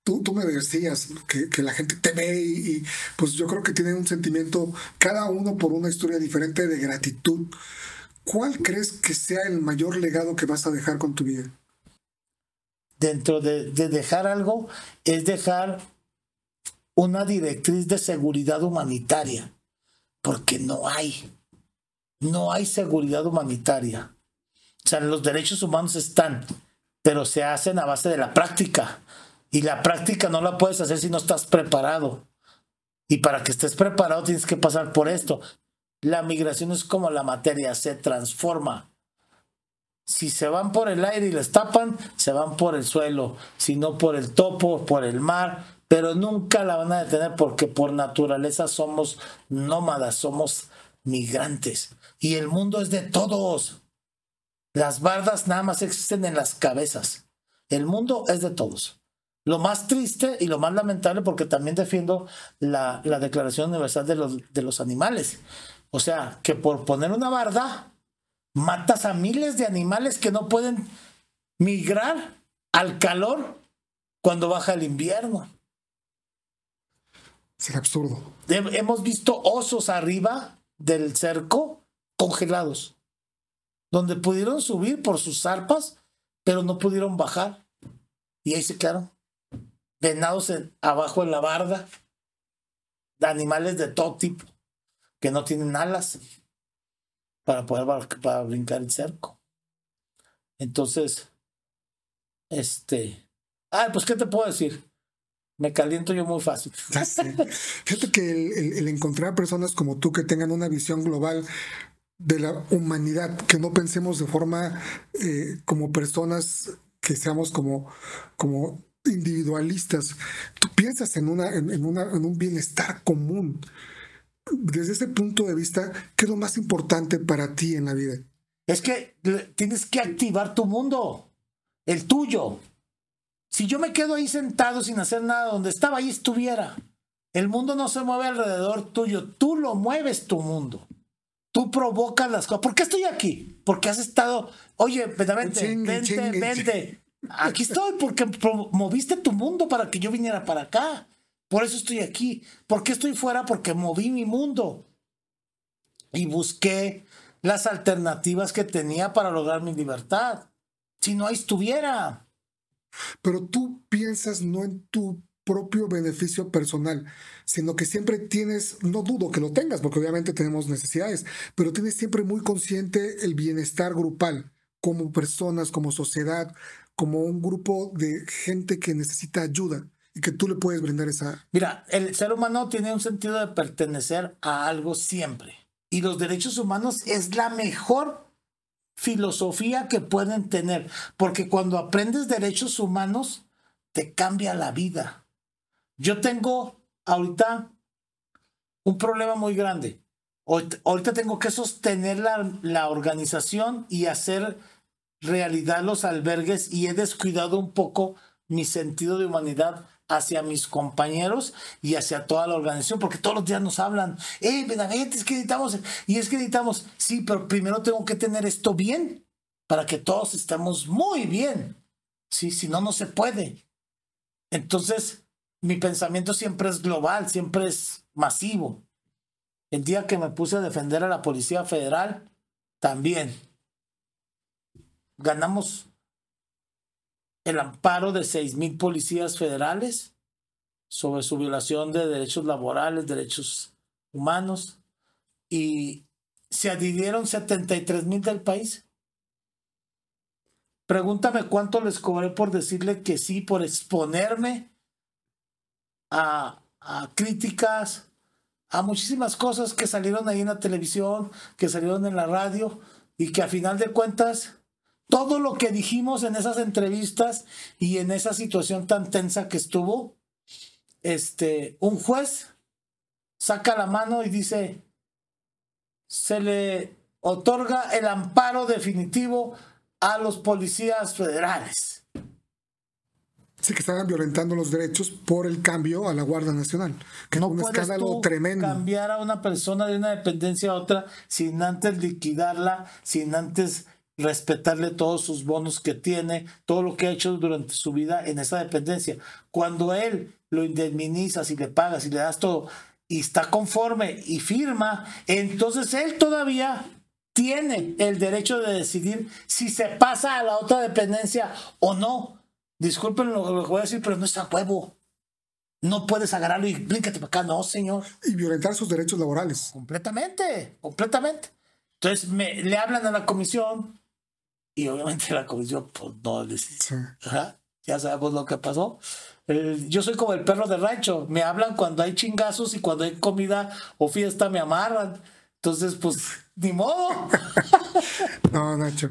tú, tú, me decías que, que, la gente te ve y, y, pues yo creo que tienen un sentimiento, cada uno por una historia diferente de gratitud. ¿Cuál crees que sea el mayor legado que vas a dejar con tu vida? Dentro de, dejar algo es dejar una directriz de seguridad humanitaria, porque no hay, no hay seguridad humanitaria. O sea, los derechos humanos están, pero se hacen a base de la práctica. Y la práctica no la puedes hacer si no estás preparado. Y para que estés preparado tienes que pasar por esto. La migración es como la materia, se transforma. Si se van por el aire y les tapan, se van por el suelo, si no por el topo, por el mar, pero nunca la van a detener porque por naturaleza somos nómadas, somos migrantes. Y el mundo es de todos. Las bardas nada más existen en las cabezas. El mundo es de todos. Lo más triste y lo más lamentable, porque también defiendo la, la Declaración Universal de los, de los Animales. O sea, que por poner una barda, matas a miles de animales que no pueden migrar al calor cuando baja el invierno. Es absurdo. Hemos visto osos arriba del cerco congelados, donde pudieron subir por sus zarpas, pero no pudieron bajar. Y ahí se quedaron. Venados abajo en la barda, animales de todo tipo, que no tienen alas para poder para brincar el cerco. Entonces, este, ah, pues, ¿qué te puedo decir? Me caliento yo muy fácil. Fíjate que el, encontrar personas como tú que tengan una visión global de la humanidad, que no pensemos de forma eh, como personas que seamos como, como individualistas. Tú piensas en, una, en, una, en un bienestar común. Desde ese punto de vista, ¿qué es lo más importante para ti en la vida? Es que tienes que activar tu mundo, el tuyo. Si yo me quedo ahí sentado sin hacer nada, donde estaba ahí estuviera. El mundo no se mueve alrededor tuyo, tú lo mueves tu mundo. Tú provocas las cosas. ¿Por qué estoy aquí? Porque has estado, oye, vente, vente, vente. Aquí estoy porque moviste tu mundo para que yo viniera para acá. Por eso estoy aquí. ¿Por qué estoy fuera? Porque moví mi mundo. Y busqué las alternativas que tenía para lograr mi libertad. Si no ahí estuviera. Pero tú piensas no en tu propio beneficio personal, sino que siempre tienes, no dudo que lo tengas, porque obviamente tenemos necesidades, pero tienes siempre muy consciente el bienestar grupal, como personas, como sociedad, como un grupo de gente que necesita ayuda y que tú le puedes brindar esa... Mira, el ser humano tiene un sentido de pertenecer a algo siempre. Y los derechos humanos es la mejor filosofía que pueden tener, porque cuando aprendes derechos humanos, te cambia la vida. Yo tengo ahorita un problema muy grande. Ahorita tengo que sostener la, la organización y hacer realidad los albergues y he descuidado un poco mi sentido de humanidad hacia mis compañeros y hacia toda la organización, porque todos los días nos hablan, eh, Benavente, es que editamos, y es que editamos, sí, pero primero tengo que tener esto bien, para que todos estemos muy bien, sí, si no, no se puede. Entonces, mi pensamiento siempre es global, siempre es masivo. El día que me puse a defender a la Policía Federal, también ganamos el amparo de seis mil policías federales sobre su violación de derechos laborales, derechos humanos, y se adhirieron 73 mil del país. Pregúntame cuánto les cobré por decirle que sí, por exponerme a, a críticas, a muchísimas cosas que salieron ahí en la televisión, que salieron en la radio, y que a final de cuentas todo lo que dijimos en esas entrevistas y en esa situación tan tensa que estuvo, este, un juez saca la mano y dice, se le otorga el amparo definitivo a los policías federales. Sí, que estaban violentando los derechos por el cambio a la Guardia Nacional. Que no es un escándalo tremendo. Cambiar a una persona de una dependencia a otra sin antes liquidarla, sin antes respetarle todos sus bonos que tiene, todo lo que ha hecho durante su vida en esa dependencia. Cuando él lo indemnizas y le pagas y le das todo y está conforme y firma, entonces él todavía tiene el derecho de decidir si se pasa a la otra dependencia o no. Disculpen lo que voy a decir, pero no es a huevo. No puedes agarrarlo y blíncate para acá, no, señor. Y violentar sus derechos laborales. Completamente, completamente. Entonces me, le hablan a la comisión, y obviamente la comisión, pues no ya sabemos lo que pasó. yo soy como el perro de rancho. Me hablan cuando hay chingazos y cuando hay comida o fiesta me amarran. Entonces, pues, ni modo. no, Nacho.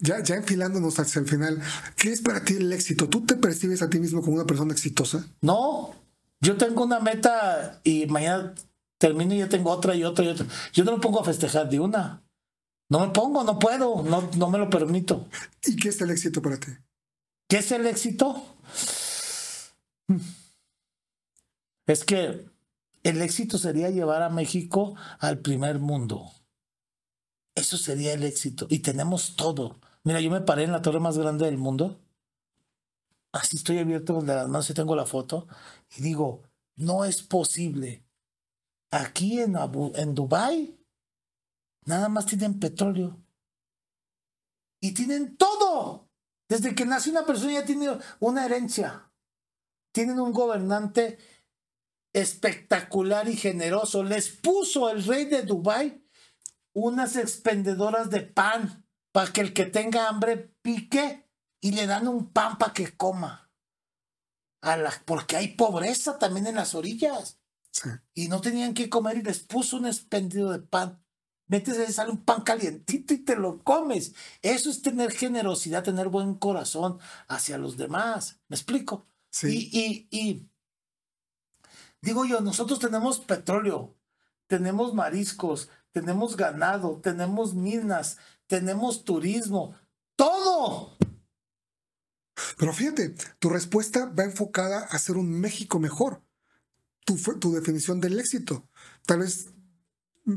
Ya, ya enfilándonos hacia el final, ¿qué es para ti el éxito? ¿Tú te percibes a ti mismo como una persona exitosa? No, yo tengo una meta y mañana termino y ya tengo otra y otra y otra. Yo no me pongo a festejar de una. No me pongo, no puedo, no, no me lo permito. ¿Y qué es el éxito para ti? ¿Qué es el éxito? Es que el éxito sería llevar a México al primer mundo. Eso sería el éxito. Y tenemos todo. Mira, yo me paré en la torre más grande del mundo así estoy abierto con las manos y tengo la foto, y digo, no es posible. Aquí en, Abu, en Dubai nada más tienen petróleo. Y tienen todo. Desde que nace una persona ya tiene una herencia. Tienen un gobernante espectacular y generoso. Les puso el rey de Dubai unas expendedoras de pan para que el que tenga hambre pique y le dan un pan para que coma. A la, porque hay pobreza también en las orillas. Y no tenían que comer y les puso un expendido de pan. Metes ahí, sale un pan calientito y te lo comes. Eso es tener generosidad, tener buen corazón hacia los demás. ¿Me explico? Sí. y, y Digo yo, nosotros tenemos petróleo, tenemos mariscos, tenemos ganado, tenemos minas, tenemos turismo, todo. Pero fíjate, tu respuesta va enfocada a hacer un México mejor. Tu, tu definición del éxito. Tal vez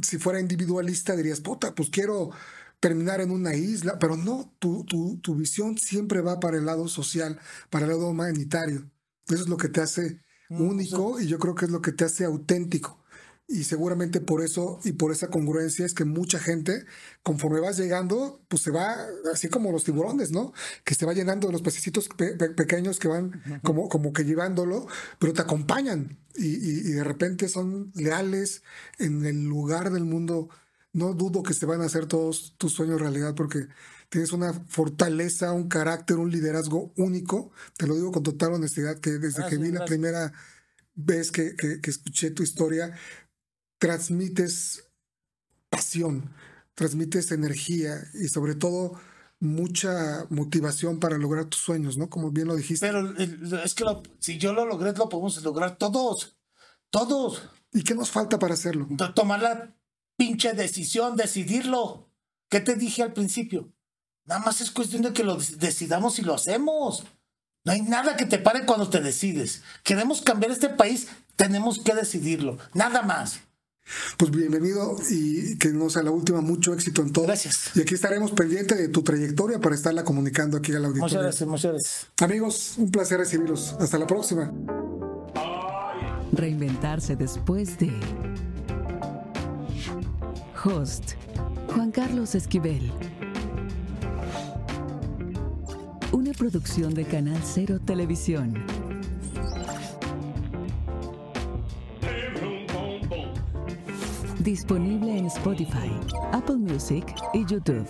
si fuera individualista dirías, puta, pues quiero terminar en una isla, pero no, tu, tu, tu visión siempre va para el lado social, para el lado humanitario. Eso es lo que te hace Mm, único y yo creo que es lo que te hace auténtico. Y seguramente por eso y por esa congruencia es que mucha gente, conforme vas llegando, pues se va, así como los tiburones, ¿no? Que se va llenando de los pececitos pequeños que van como, como que llevándolo, pero te acompañan y, y, de repente son leales en el lugar del mundo. No dudo que se van a hacer todos tus sueños realidad porque tienes una fortaleza, un carácter, un liderazgo único. Te lo digo con total honestidad, que desde que vi la primera vez que, escuché tu historia, transmites pasión, transmites energía y sobre todo mucha motivación para lograr tus sueños, ¿no? Como bien lo dijiste. Pero es que si yo lo logré, lo podemos lograr todos. Todos. ¿Y qué nos falta para hacerlo? Tomar la pinche decisión, decidirlo. ¿Qué te dije al principio? Nada más es cuestión de que lo decidamos y lo hacemos. No hay nada que te pare cuando te decides. Queremos cambiar este país, tenemos que decidirlo. Nada más. Pues bienvenido y que no sea la última, mucho éxito en todo. Gracias. Y aquí estaremos pendientes de tu trayectoria para estarla comunicando aquí a la audiencia. Muchas gracias, muchas gracias. Amigos, un placer recibirlos. Hasta la próxima. Reinventarse después de Host Juan Carlos Esquivel una producción de Canal Cero Televisión. Disponible en Spotify, Apple Music y YouTube.